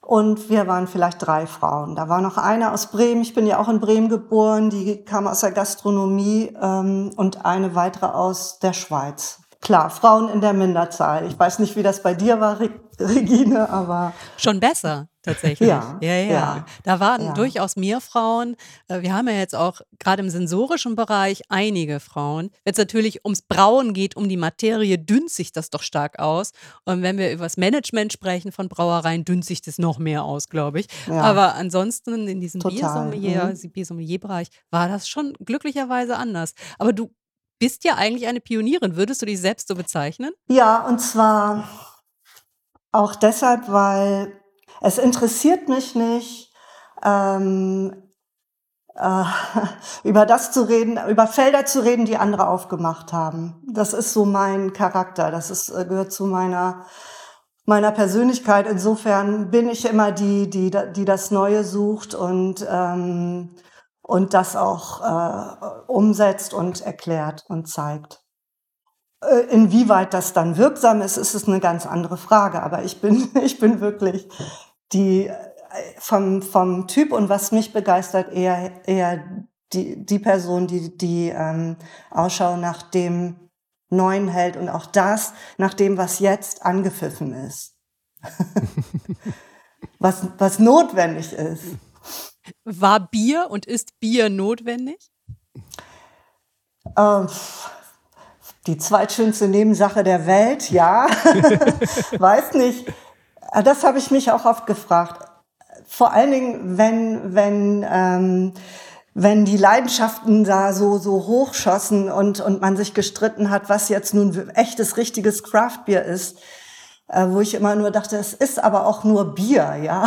und wir waren vielleicht drei Frauen. Da war noch eine aus Bremen, ich bin ja auch in Bremen geboren, die kam aus der Gastronomie ähm, und eine weitere aus der Schweiz. Klar, Frauen in der Minderzahl. Ich weiß nicht, wie das bei dir war, Regine, aber Schon besser, tatsächlich. Ja, ja, ja. ja, Da waren ja. durchaus mehr Frauen. Äh, Wir haben ja jetzt auch gerade im sensorischen Bereich einige Frauen. Wenn es natürlich ums Brauen geht, um die Materie, dünnt sich das doch stark aus. Und wenn wir über das Management sprechen von Brauereien, dünnt sich das noch mehr aus, glaube ich. Ja. Aber ansonsten in diesem Total, Biersommelier, mhm. Biersommelier-Bereich war das schon glücklicherweise anders. Aber du bist ja eigentlich eine Pionierin. Würdest du dich selbst so bezeichnen? Ja, und zwar auch deshalb, weil es interessiert mich nicht, ähm, äh, <laughs> über das zu reden, über Felder zu reden, die andere aufgemacht haben. Das ist so mein Charakter. Das ist, äh, gehört zu meiner meiner Persönlichkeit. Insofern bin ich immer die, die, die das Neue sucht und, ähm, und das auch äh, umsetzt und erklärt und zeigt. Äh, Inwieweit das dann wirksam ist, ist es eine ganz andere Frage. Aber ich bin, <laughs> ich bin wirklich die äh, vom, vom Typ und was mich begeistert, eher, eher die, die Person, die, die ähm, Ausschau nach dem Neuen hält und auch das nach dem, was jetzt angepfiffen ist. <laughs> was, was notwendig ist. War Bier und ist Bier notwendig? Ähm, die zweitschönste Nebensache der Welt, ja. <laughs> Weiß nicht. Äh, Das habe ich mich auch oft gefragt. Vor allen Dingen, wenn, wenn, ähm, wenn die Leidenschaften da so, so hochschossen und, und man sich gestritten hat, was jetzt nun echtes, richtiges Craftbier ist, äh, wo ich immer nur dachte, es ist aber auch nur Bier, ja.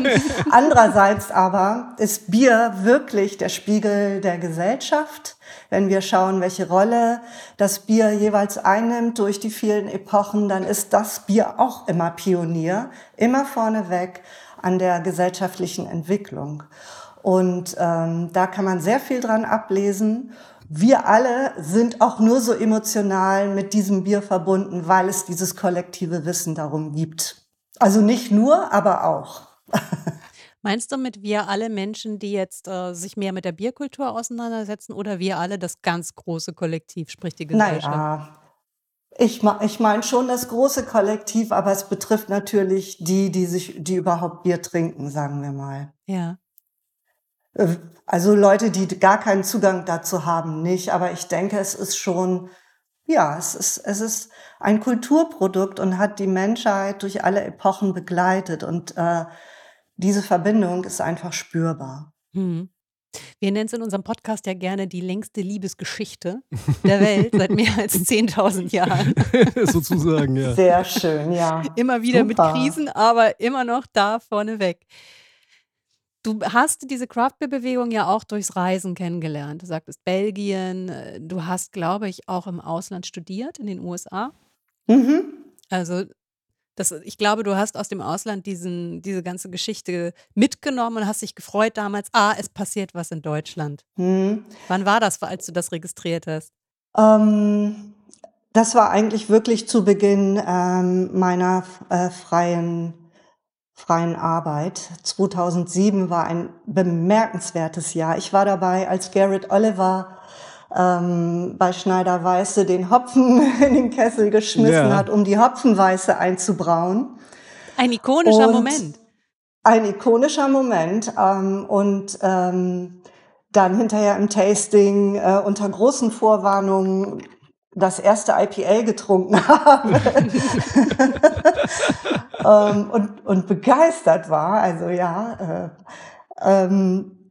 <laughs> Andererseits aber ist Bier wirklich der Spiegel der Gesellschaft. Wenn wir schauen, welche Rolle das Bier jeweils einnimmt durch die vielen Epochen, dann ist das Bier auch immer Pionier, immer vorneweg an der gesellschaftlichen Entwicklung. Und ähm, da kann man sehr viel dran ablesen. Wir alle sind auch nur so emotional mit diesem Bier verbunden, weil es dieses kollektive Wissen darum gibt. Also nicht nur, aber auch. <laughs> Meinst du mit wir alle Menschen, die jetzt äh, sich mehr mit der Bierkultur auseinandersetzen oder wir alle das ganz große Kollektiv, sprich die Gesellschaft? Naja, ich, ich meine schon das große Kollektiv, aber es betrifft natürlich die, die sich, die überhaupt Bier trinken, sagen wir mal. Ja. Äh, Also Leute, die gar keinen Zugang dazu haben, nicht. Aber ich denke, es ist schon, ja, es ist, es ist ein Kulturprodukt und hat die Menschheit durch alle Epochen begleitet. Und äh, diese Verbindung ist einfach spürbar. Hm. Wir nennen es in unserem Podcast ja gerne die längste Liebesgeschichte der Welt seit mehr als <laughs> 10.000 Jahren. <laughs> Sozusagen, ja. Sehr schön, ja. Immer wieder Super. mit Krisen, aber immer noch da vorneweg. Du hast diese Craftbeer-Bewegung ja auch durchs Reisen kennengelernt. Du sagtest Belgien, äh, du hast, glaube ich, auch im Ausland studiert, in den USA. Mhm. Also, das, ich glaube, du hast aus dem Ausland diesen, diese ganze Geschichte mitgenommen und hast dich gefreut damals, ah, es passiert was in Deutschland. Hm. Wann war das, als du das registriert hast? Ähm, das war eigentlich wirklich zu Beginn ähm, meiner äh, freien, freien Arbeit. 2007 war ein bemerkenswertes Jahr. Ich war dabei, als Garrett Oliver ähm, bei Schneider Weiße den Hopfen <laughs> in den Kessel geschmissen Ja. hat, um die Hopfenweiße einzubrauen. Ein ikonischer Und Moment. Ein ikonischer Moment ähm, und ähm, dann hinterher im Tasting äh, unter großen Vorwarnungen das erste IPA getrunken <laughs> habe <laughs> ähm, und, und begeistert war. Also ja. Äh, ähm, äh,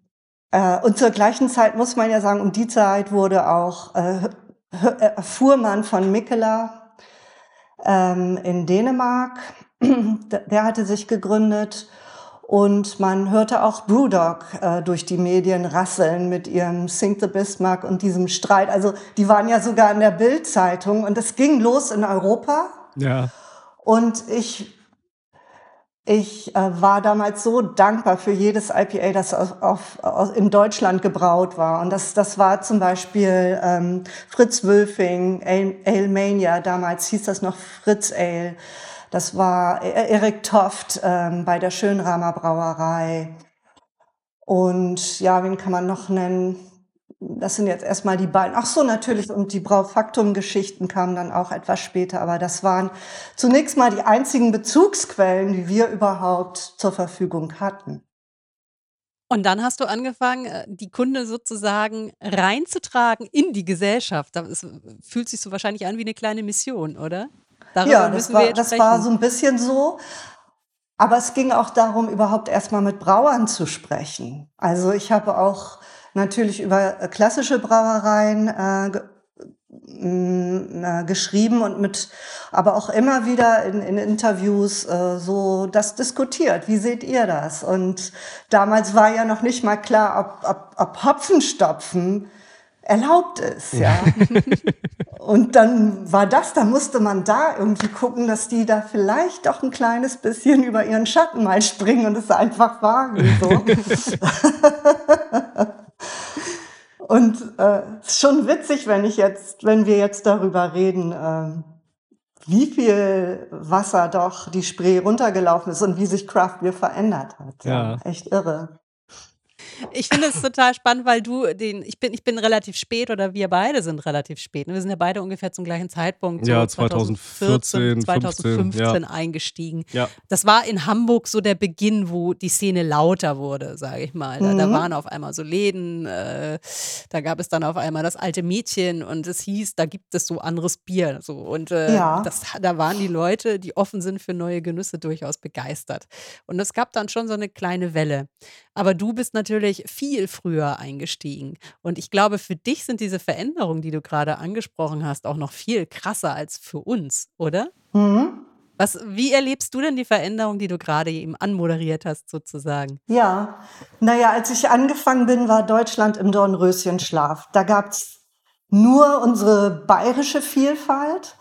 und zur gleichen Zeit muss man ja sagen, um die Zeit wurde auch äh, äh, Fuhrmann von Mikkeler ähm, in Dänemark, <clears throat> der der hatte sich gegründet. Und man hörte auch Brewdog äh, durch die Medien rasseln mit ihrem Sink the Bismarck und diesem Streit. Also die waren ja sogar in der Bild-Zeitung und es ging los in Europa. Ja. Und ich, ich äh, war damals so dankbar für jedes IPA, das auf, auf, in Deutschland gebraut war. Und das, das war zum Beispiel ähm, Fritz Wölfing, Ale, Ale Mania, damals hieß das noch Fritz Ale. Das war e-, Erik Toft ähm, bei der Schönramer Brauerei. Und ja, wen kann man noch nennen? Das sind jetzt erstmal die beiden. Ach so, natürlich. Und die Braufaktum-Geschichten kamen dann auch etwas später. Aber das waren zunächst mal die einzigen Bezugsquellen, die wir überhaupt zur Verfügung hatten. Und dann hast du angefangen, äh, die Kunde sozusagen reinzutragen in die Gesellschaft. Das fühlt sich so wahrscheinlich an wie eine kleine Mission, oder? Darüber ja, das, war, das war so ein bisschen so. Aber es ging auch darum, überhaupt erstmal mit Brauern zu sprechen. Also ich habe auch natürlich über äh, klassische Brauereien äh, mm, äh, geschrieben und mit, aber auch immer wieder in, in Interviews äh, so das diskutiert. Wie seht ihr das? Und damals war ja noch nicht mal klar, ob, ob, ob Hopfenstopfen erlaubt ist, ja. <laughs> Und dann war das, da musste man da irgendwie gucken, dass die da vielleicht doch ein kleines bisschen über ihren Schatten mal springen und es einfach wagen. So. <laughs> und äh, ist schon witzig, wenn ich jetzt, wenn wir jetzt darüber reden, äh, wie viel Wasser doch die Spree runtergelaufen ist und wie sich Craft Beer verändert hat. Ja. Echt irre. Ich finde es total spannend, weil du den, ich bin, ich bin relativ spät oder wir beide sind relativ spät. Wir sind ja beide ungefähr zum gleichen Zeitpunkt, so ja, 2014, 2015 15, ja. eingestiegen. Ja. Das war in Hamburg so der Beginn, wo die Szene lauter wurde, sage ich mal. Da, mhm. da, waren auf einmal so Läden, äh, da gab es dann auf einmal das alte Mädchen und es hieß, da gibt es so anderes Bier. So. Und äh, ja. das, da waren die Leute, die offen sind für neue Genüsse, durchaus begeistert. Und es gab dann schon so eine kleine Welle. Aber du bist natürlich viel früher eingestiegen. Und ich glaube, für dich sind diese Veränderungen, die du gerade angesprochen hast, auch noch viel krasser als für uns, oder? Mhm. Was, wie erlebst du denn die Veränderung, die du gerade eben anmoderiert hast, sozusagen? Ja, naja, als ich angefangen bin, war Deutschland im Dornröschenschlaf. Da gab es nur unsere bayerische Vielfalt.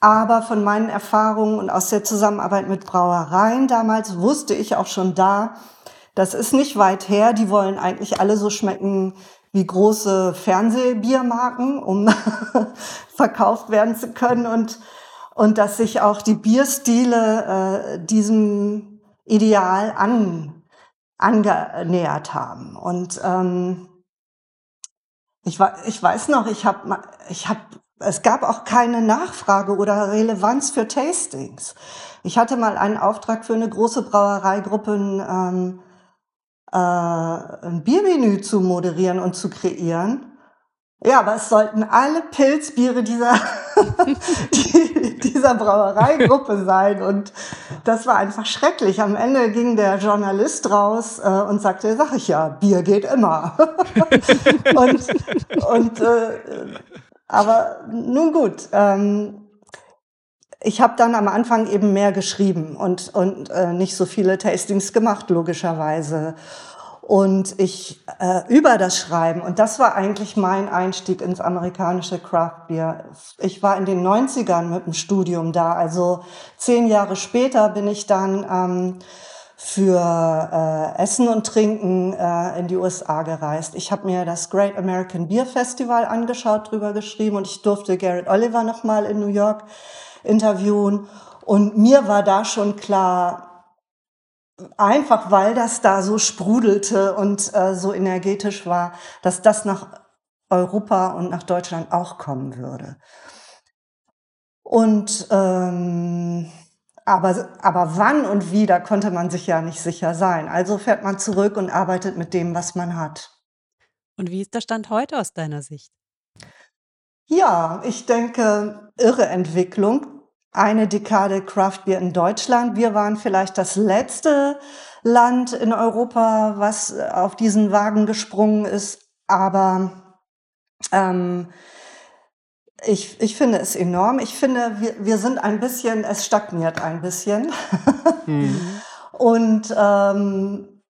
Aber von meinen Erfahrungen und aus der Zusammenarbeit mit Brauereien damals wusste ich auch schon da, das ist nicht weit her. Die wollen eigentlich alle so schmecken wie große Fernsehbiermarken, um <laughs> verkauft werden zu können und, und dass sich auch die Bierstile äh, diesem Ideal an, angenähert haben. Und ähm, ich, ich weiß noch, ich habe, ich hab, es gab auch keine Nachfrage oder Relevanz für Tastings. Ich hatte mal einen Auftrag für eine große Brauereigruppe, ähm, äh, ein Biermenü zu moderieren und zu kreieren. Ja, aber es sollten alle Pilzbiere dieser, <laughs> dieser Brauereigruppe sein. Und das war einfach schrecklich. Am Ende ging der Journalist raus äh, und sagte, sag ich ja, Bier geht immer. <laughs> und und äh, aber nun gut. Ähm, ich habe dann am Anfang eben mehr geschrieben und, und äh, nicht so viele Tastings gemacht, logischerweise. Und ich äh, über das Schreiben, und das war eigentlich mein Einstieg ins amerikanische Craft Beer. Ich war in den 90ern mit dem Studium da, also zehn Jahre später bin ich dann ähm, für äh, Essen und Trinken äh, in die USA gereist. Ich habe mir das Great American Beer Festival angeschaut, drüber geschrieben und ich durfte Garrett Oliver nochmal in New York interviewen. Und mir war da schon klar, einfach weil das da so sprudelte und äh, so energetisch war, dass das nach Europa und nach Deutschland auch kommen würde. Und ähm, aber, aber wann und wie, da konnte man sich ja nicht sicher sein. Also fährt man zurück und arbeitet mit dem, was man hat. Und wie ist der Stand heute aus deiner Sicht? Ja, ich denke, irre Entwicklung eine Dekade Craft Beer in Deutschland. Wir waren vielleicht das letzte Land in Europa, was auf diesen Wagen gesprungen ist. Aber ähm, ich, ich finde es enorm. Ich finde, wir, wir sind ein bisschen, es stagniert ein bisschen. Mhm. <laughs> Und ähm,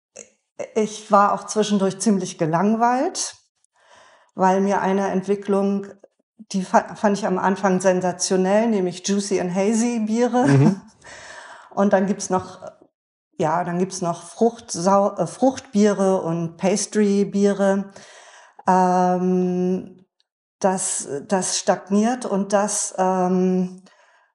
ich war auch zwischendurch ziemlich gelangweilt, weil mir eine Entwicklung, die fand ich am Anfang sensationell, nämlich Juicy and Hazy Biere. Mhm. <laughs> Und dann gibt's noch, ja, dann gibt's noch Fruchtsau äh, Fruchtbiere und Pastry-Biere. Ähm, das, das stagniert und das ähm,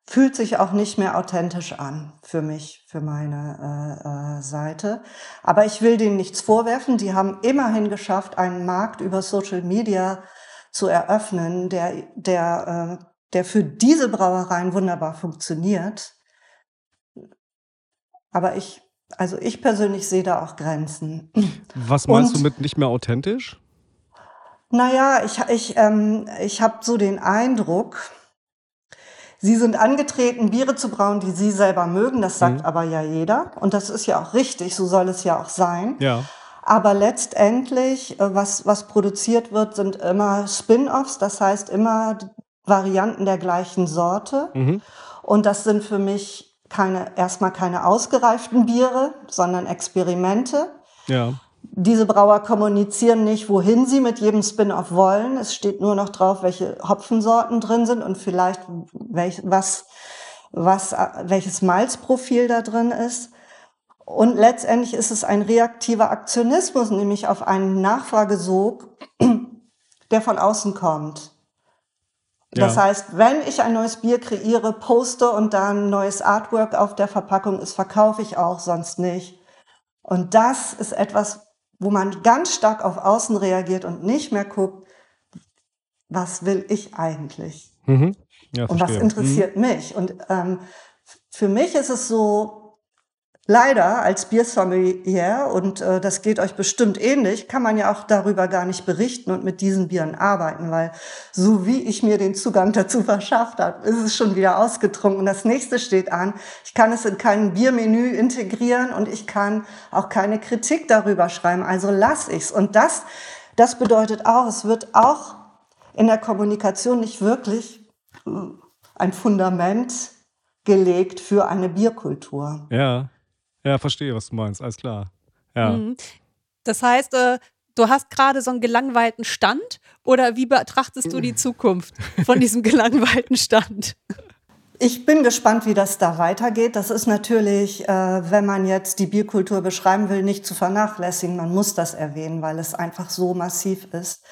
fühlt sich auch nicht mehr authentisch an für mich, für meine äh, äh, Seite. Aber ich will denen nichts vorwerfen. Die haben immerhin geschafft, einen Markt über Social Media zu eröffnen, der, der, äh, der für diese Brauereien wunderbar funktioniert. Aber ich, also ich persönlich sehe da auch Grenzen. Was meinst Und, du mit nicht mehr authentisch? Naja, ich, ich, ähm, ich habe so den Eindruck, Sie sind angetreten, Biere zu brauen, die Sie selber mögen. Das sagt mhm. aber ja jeder. Und das ist ja auch richtig. So soll es ja auch sein. Ja. Aber letztendlich, äh, was, was produziert wird, sind immer Spin-offs. Das heißt immer Varianten der gleichen Sorte. Mhm. Und das sind für mich keine, erstmal keine ausgereiften Biere, sondern Experimente. Ja. Diese Brauer kommunizieren nicht, wohin sie mit jedem Spin-off wollen. Es steht nur noch drauf, welche Hopfensorten drin sind und vielleicht welch, was, was, welches Malzprofil da drin ist. Und letztendlich ist es ein reaktiver Aktionismus, nämlich auf einen Nachfragesog, <clears throat> der von außen kommt. Das ja. heißt, wenn ich ein neues Bier kreiere, poste und dann neues Artwork auf der Verpackung ist, verkaufe ich auch, sonst nicht. Und das ist etwas, wo man ganz stark auf Außen reagiert und nicht mehr guckt, was will ich eigentlich? Mhm. Ja, und was interessiert mhm. mich? Und ähm, für mich ist es so, Leider als Biersommelier, und äh, das geht euch bestimmt ähnlich, kann man ja auch darüber gar nicht berichten und mit diesen Bieren arbeiten, weil so wie ich mir den Zugang dazu verschafft habe, ist es schon wieder ausgetrunken. Das nächste steht an. Ich kann es in kein Biermenü integrieren und ich kann auch keine Kritik darüber schreiben. Also lass ich's. Und das, das bedeutet auch, es wird auch in der Kommunikation nicht wirklich hm, ein Fundament gelegt für eine Bierkultur. Ja. Ja, verstehe, was du meinst. Alles klar. Ja. Mhm. Das heißt, äh, du hast gerade so einen gelangweilten Stand oder wie betrachtest du die Zukunft von diesem <laughs> gelangweilten Stand? Ich bin gespannt, wie das da weitergeht. Das ist natürlich, äh, wenn man jetzt die Bierkultur beschreiben will, nicht zu vernachlässigen. Man muss das erwähnen, weil es einfach so massiv ist.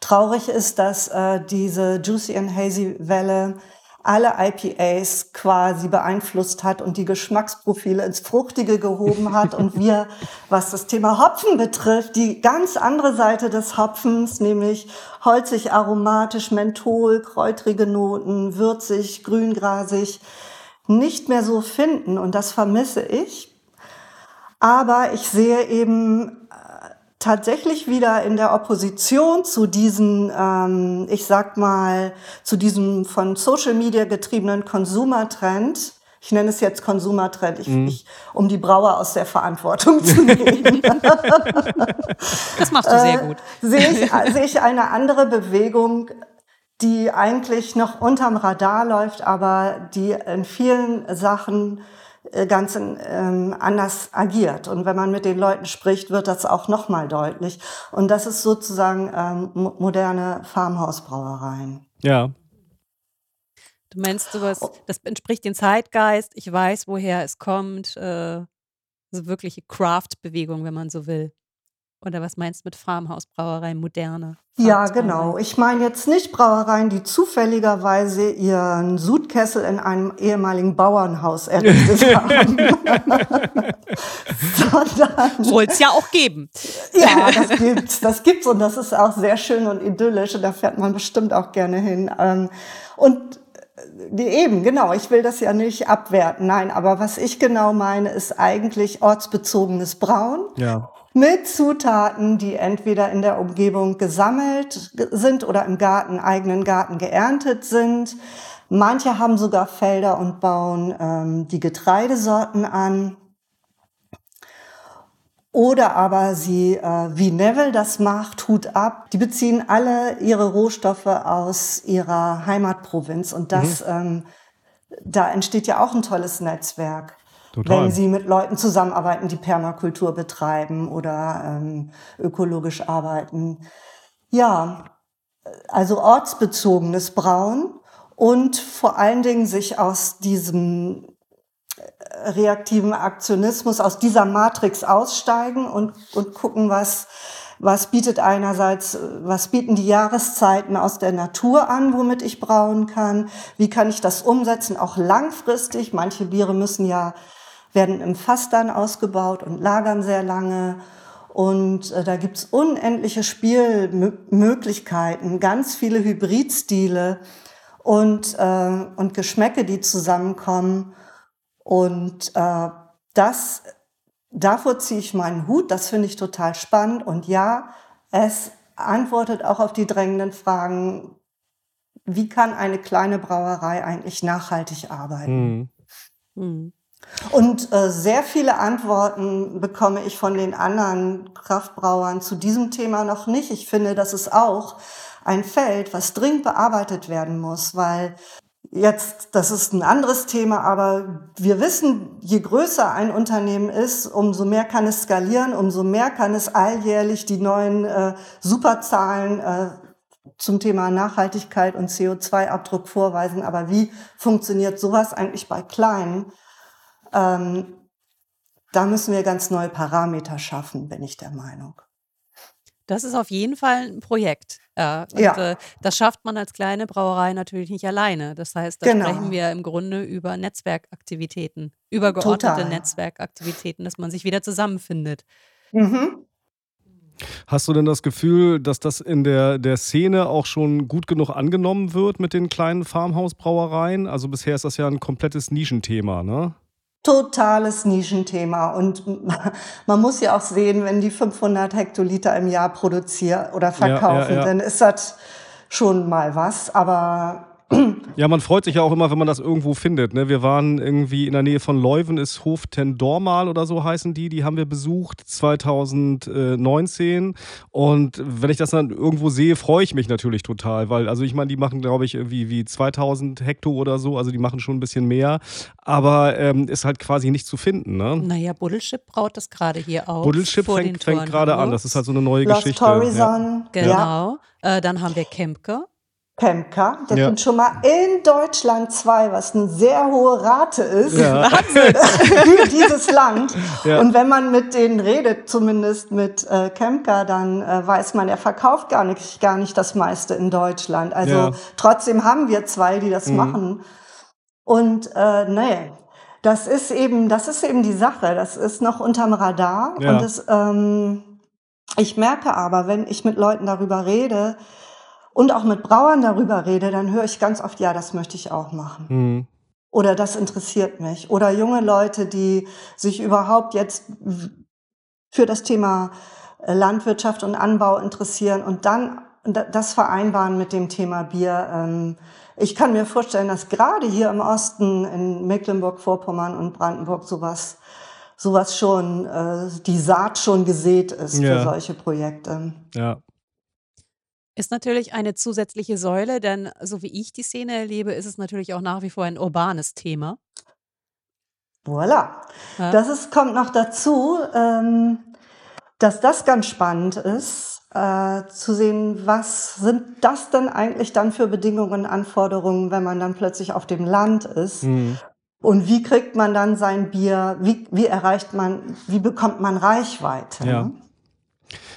Traurig ist, dass äh, diese Juicy and Hazy Welle alle IPAs quasi beeinflusst hat und die Geschmacksprofile ins Fruchtige gehoben hat und <laughs> wir, was das Thema Hopfen betrifft, die ganz andere Seite des Hopfens, nämlich holzig, aromatisch, Menthol, kräutrige Noten, würzig, grüngrasig, nicht mehr so finden und das vermisse ich. Aber ich sehe eben tatsächlich wieder in der Opposition zu diesen, ähm, ich sag mal, zu diesem von Social Media getriebenen Konsumertrend. Ich nenne es jetzt Konsumertrend, ich, mhm. ich, um die Brauer aus der Verantwortung zu <laughs> nehmen. das machst du sehr gut. Äh, sehe, ich, sehe ich eine andere Bewegung, die eigentlich noch unterm Radar läuft, aber die in vielen Sachen äh, ganz ähm, anders agiert. Und wenn man mit den Leuten spricht, wird das auch nochmal deutlich. Und das ist sozusagen ähm, moderne Farmhausbrauereien. Ja. Du meinst sowas, oh. das entspricht dem Zeitgeist, ich weiß, woher es kommt, äh, so wirkliche Craft-Bewegung, wenn man so will. Oder was meinst du mit Farmhausbrauerei, moderne? Ja, genau. Ich meine jetzt nicht Brauereien, die zufälligerweise ihren Sudkessel in einem ehemaligen Bauernhaus errichtet <laughs> haben. <laughs> Soll es ja auch geben. ja, das gibt's. Das gibt's und das ist auch sehr schön und idyllisch und da fährt man bestimmt auch gerne hin. Ähm, und äh, Eben, genau. Ich will das ja nicht abwerten. Nein, aber was ich genau meine, ist eigentlich ortsbezogenes Brauen. Ja mit Zutaten, die entweder in der Umgebung gesammelt sind oder im Garten, eigenen Garten geerntet sind. Manche haben sogar Felder und bauen ähm, die Getreidesorten an. Oder aber sie, äh, wie Neville das macht, Hut ab, die beziehen alle ihre Rohstoffe aus ihrer Heimatprovinz. Und das, mhm. ähm, da entsteht ja auch ein tolles Netzwerk. Total. wenn sie mit Leuten zusammenarbeiten, die Permakultur betreiben oder ähm, ökologisch arbeiten. Ja, also ortsbezogenes Brauen und vor allen Dingen sich aus diesem äh, reaktiven Aktionismus, aus dieser Matrix aussteigen und, und gucken, was, was bietet einerseits, was bieten die Jahreszeiten aus der Natur an, womit ich brauen kann, wie kann ich das umsetzen, auch langfristig. Manche Biere müssen ja, werden im Fass dann ausgebaut und lagern sehr lange. Und äh, da gibt's unendliche Spielmöglichkeiten, ganz viele Hybridstile und, äh, und Geschmäcke, die zusammenkommen. Und äh, das, davor ziehe ich meinen Hut, das finde ich total spannend. Und ja, es antwortet auch auf die drängenden Fragen, wie kann eine kleine Brauerei eigentlich nachhaltig arbeiten? Mhm. Hm. Und äh, sehr viele Antworten bekomme ich von den anderen Kraftbrauern zu diesem Thema noch nicht. Ich finde, das ist auch ein Feld, was dringend bearbeitet werden muss, weil jetzt, das ist ein anderes Thema, aber wir wissen, je größer ein Unternehmen ist, umso mehr kann es skalieren, umso mehr kann es alljährlich die neuen äh, Superzahlen äh, zum Thema Nachhaltigkeit und CO2-Abdruck vorweisen. Aber wie funktioniert sowas eigentlich bei kleinen? Ähm, da müssen wir ganz neue Parameter schaffen, bin ich der Meinung. Das ist auf jeden Fall ein Projekt. Ja, und Ja. äh, das schafft man als kleine Brauerei natürlich nicht alleine. Das heißt, da Genau. sprechen wir im Grunde über Netzwerkaktivitäten, übergeordnete Total. Netzwerkaktivitäten, dass man sich wieder zusammenfindet. Mhm. Hast du denn das Gefühl, dass das in der, der Szene auch schon gut genug angenommen wird mit den kleinen Farmhausbrauereien? Also bisher ist das ja ein komplettes Nischenthema, ne? Totales Nischenthema. Und <laughs> man muss ja auch sehen, wenn die 500 Hektoliter im Jahr produzieren oder Ja, ja, verkaufen, ja. dann ist das schon mal was. Aber <clears throat> Ja, man freut sich ja auch immer, wenn man das irgendwo findet. Ne? Wir waren irgendwie in der Nähe von Leuven, ist Hof ten Dormal oder so heißen die. Die haben wir besucht 2019. Und wenn ich das dann irgendwo sehe, freue ich mich natürlich total. Weil, also ich meine, die machen, glaube ich, irgendwie wie 2000 Hekto oder so. Also die machen schon ein bisschen mehr. Aber ähm, ist halt quasi nicht zu finden. Ne? Naja, Buddelschip braut das gerade hier auf. Buddelschip fängt, fängt gerade an. Das ist halt so eine neue Lost Geschichte. Ja. Horizon, ja, Genau. Äh, dann haben wir Kempke. Pemka, der Ja. sind schon mal in Deutschland zwei, was eine sehr hohe Rate ist Ja. <laughs> für dieses Land. Ja. Und wenn man mit denen redet, zumindest mit äh, Kemka, dann äh, weiß man, er verkauft gar nicht, gar nicht das meiste in Deutschland. Also trotzdem haben wir zwei, die das Mhm. machen. Und äh, nee, das ist eben, das ist eben die Sache. Das ist noch unterm Radar. Und das, ähm, ich merke aber, wenn ich mit Leuten darüber rede und auch mit Brauern darüber rede, dann höre ich ganz oft, ja, das möchte ich auch machen. Mhm. Oder das interessiert mich. Oder junge Leute, die sich überhaupt jetzt für das Thema äh, Landwirtschaft und Anbau interessieren und dann da- das vereinbaren mit dem Thema Bier. Ähm, Ich kann mir vorstellen, dass gerade hier im Osten, in Mecklenburg-Vorpommern und Brandenburg, sowas, sowas schon, äh, die Saat schon gesät ist Ja. für solche Projekte. Ja. Ist natürlich eine zusätzliche Säule, denn so wie ich die Szene erlebe, ist es natürlich auch nach wie vor ein urbanes Thema. Voilà. Ja. Das ist, kommt noch dazu, ähm, dass das ganz spannend ist, äh, zu sehen, was sind das denn eigentlich dann für Bedingungen, Anforderungen, wenn man dann plötzlich auf dem Land ist. Mhm. Und wie kriegt man dann sein Bier, wie, wie erreicht man, wie bekommt man Reichweite? Ja. ne?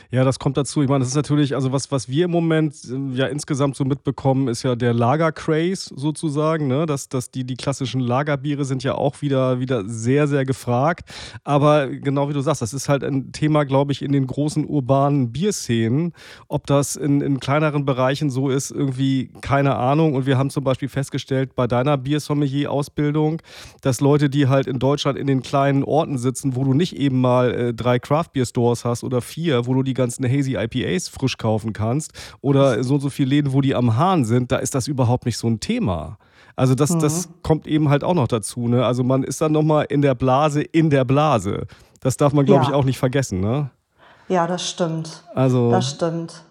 Ja, das kommt dazu. Ich meine, das ist natürlich, also was, was wir im Moment äh, ja insgesamt so mitbekommen, ist ja der Lager-Craze sozusagen. Ne? Dass, dass die, die klassischen Lagerbiere sind ja auch wieder, wieder sehr, sehr gefragt. Aber genau wie du sagst, das ist halt ein Thema, glaube ich, in den großen urbanen Bierszenen. Ob das in, in kleineren Bereichen so ist, irgendwie keine Ahnung. Und wir haben zum Beispiel festgestellt bei deiner Biersommelier-Ausbildung, dass Leute, die halt in Deutschland in den kleinen Orten sitzen, wo du nicht eben mal äh, drei Craft-Bier-Stores hast oder vier, wo du die ganzen Hazy IPAs frisch kaufen kannst oder so und so viele Läden, wo die am Hahn sind, da ist das überhaupt nicht so ein Thema. Also das, das kommt eben halt auch noch dazu. Ne? Also man ist dann nochmal in der Blase, in der Blase. Das darf man, glaube Ja. ich, auch nicht vergessen. Ne? Ja, das stimmt. Also Das stimmt.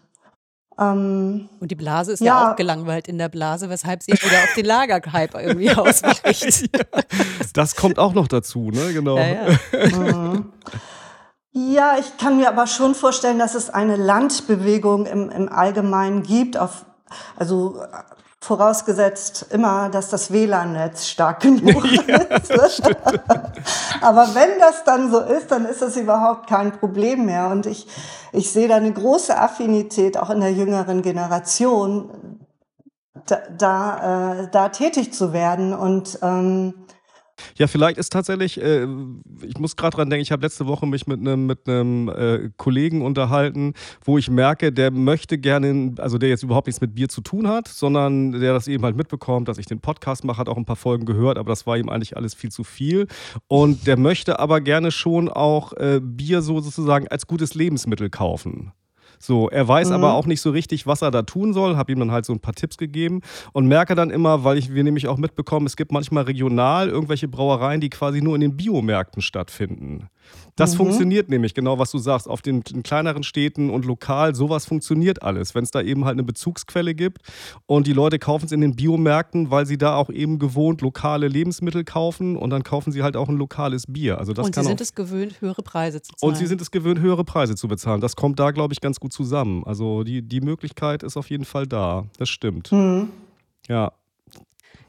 Ähm, Und die Blase ist ja, Ja. auch gelangweilt in der Blase, weshalb sie wieder auf den Lagerhype irgendwie <laughs> ausweicht. Das kommt auch noch dazu, ne? Genau. Ja, ja. Ja, ich kann mir aber schon vorstellen, dass es eine Landbewegung im, im Allgemeinen gibt, auf, also äh, vorausgesetzt immer, dass das WLAN-Netz stark <laughs> genug ist. aber wenn das dann so ist, dann ist das überhaupt kein Problem mehr. Und ich, ich sehe da eine große Affinität auch in der jüngeren Generation, da, da, äh, da tätig zu werden. Und ähm, Ja, vielleicht ist tatsächlich, äh, ich muss gerade dran denken, ich habe letzte Woche mich mit einem mit äh, Kollegen unterhalten, wo ich merke, der möchte gerne, also der jetzt überhaupt nichts mit Bier zu tun hat, sondern der das eben halt mitbekommt, dass ich den Podcast mache, hat auch ein paar Folgen gehört, aber das war ihm eigentlich alles viel zu viel. Und der möchte aber gerne schon auch äh, Bier so sozusagen als gutes Lebensmittel kaufen. So, er weiß aber auch nicht so richtig, was er da tun soll, habe ihm dann halt so ein paar Tipps gegeben und merke dann immer, weil ich, wir nämlich auch mitbekommen, es gibt manchmal regional irgendwelche Brauereien, die quasi nur in den Biomärkten stattfinden. Das funktioniert nämlich, genau was du sagst, auf den, in kleineren Städten und lokal, sowas funktioniert alles, wenn es da eben halt eine Bezugsquelle gibt und die Leute kaufen es in den Biomärkten, weil sie da auch eben gewohnt lokale Lebensmittel kaufen und dann kaufen sie halt auch ein lokales Bier. Also das Und sie sind es gewöhnt, höhere Preise zu zahlen. und sie sind es gewöhnt, höhere Preise zu bezahlen. Das kommt da, glaube ich, ganz gut zusammen. Also die, die Möglichkeit ist auf jeden Fall da. Das stimmt. Ja.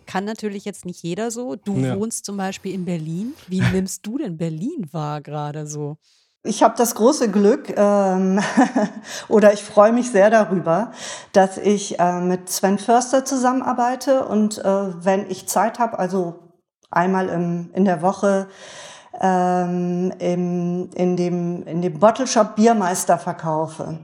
Kann natürlich jetzt nicht jeder so. Du Ja. wohnst zum Beispiel in Berlin. Wie <laughs> nimmst du denn Berlin wahr gerade so? Ich habe das große Glück, ähm, <laughs> oder ich freue mich sehr darüber, dass ich äh, mit Sven Förster zusammenarbeite und äh, wenn ich Zeit habe, also einmal im, in der Woche ähm, im, in, dem, in dem Bottle Shop Biermeister verkaufe.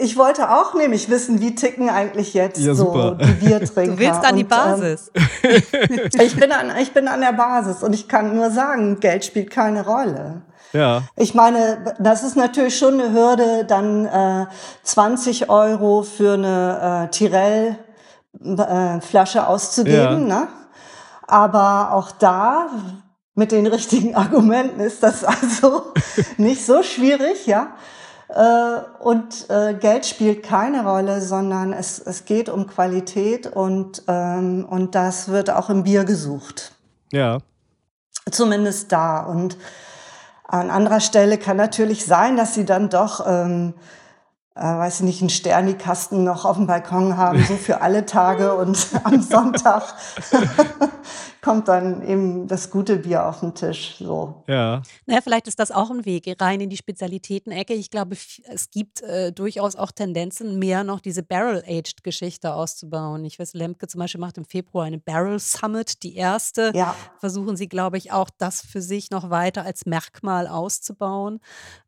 Ich wollte auch nämlich wissen, wie ticken eigentlich jetzt Ja, so die Biertrinker. Du willst an die Und, ähm, Basis. <laughs> <laughs> ich, bin an, ich bin an der Basis und ich kann nur sagen, Geld spielt keine Rolle. Ja. Ich meine, das ist natürlich schon eine Hürde, dann äh, 20 Euro für eine äh, Tirell-Flasche auszugeben. Ne? Aber auch da, mit den richtigen <laughs> Argumenten, ist das also nicht so schwierig, ja. Äh, und äh, Geld spielt keine Rolle, sondern es, es geht um Qualität und, ähm, und das wird auch im Bier gesucht Ja. zumindest da. Und an anderer Stelle kann natürlich sein, dass sie dann doch, ähm, äh, weiß ich nicht, einen Sternikasten noch auf dem Balkon haben, so für alle Tage und am Sonntag <laughs> kommt dann eben das gute Bier auf den Tisch. So. Ja. Naja, vielleicht ist das auch ein Weg rein in die Spezialitäten-Ecke. Ich glaube, es gibt äh, durchaus auch Tendenzen, mehr noch diese Barrel-Aged-Geschichte auszubauen. Ich weiß, Lemke zum Beispiel macht im Februar eine Barrel Summit, die erste. Ja. Versuchen sie, glaube ich, auch das für sich noch weiter als Merkmal auszubauen,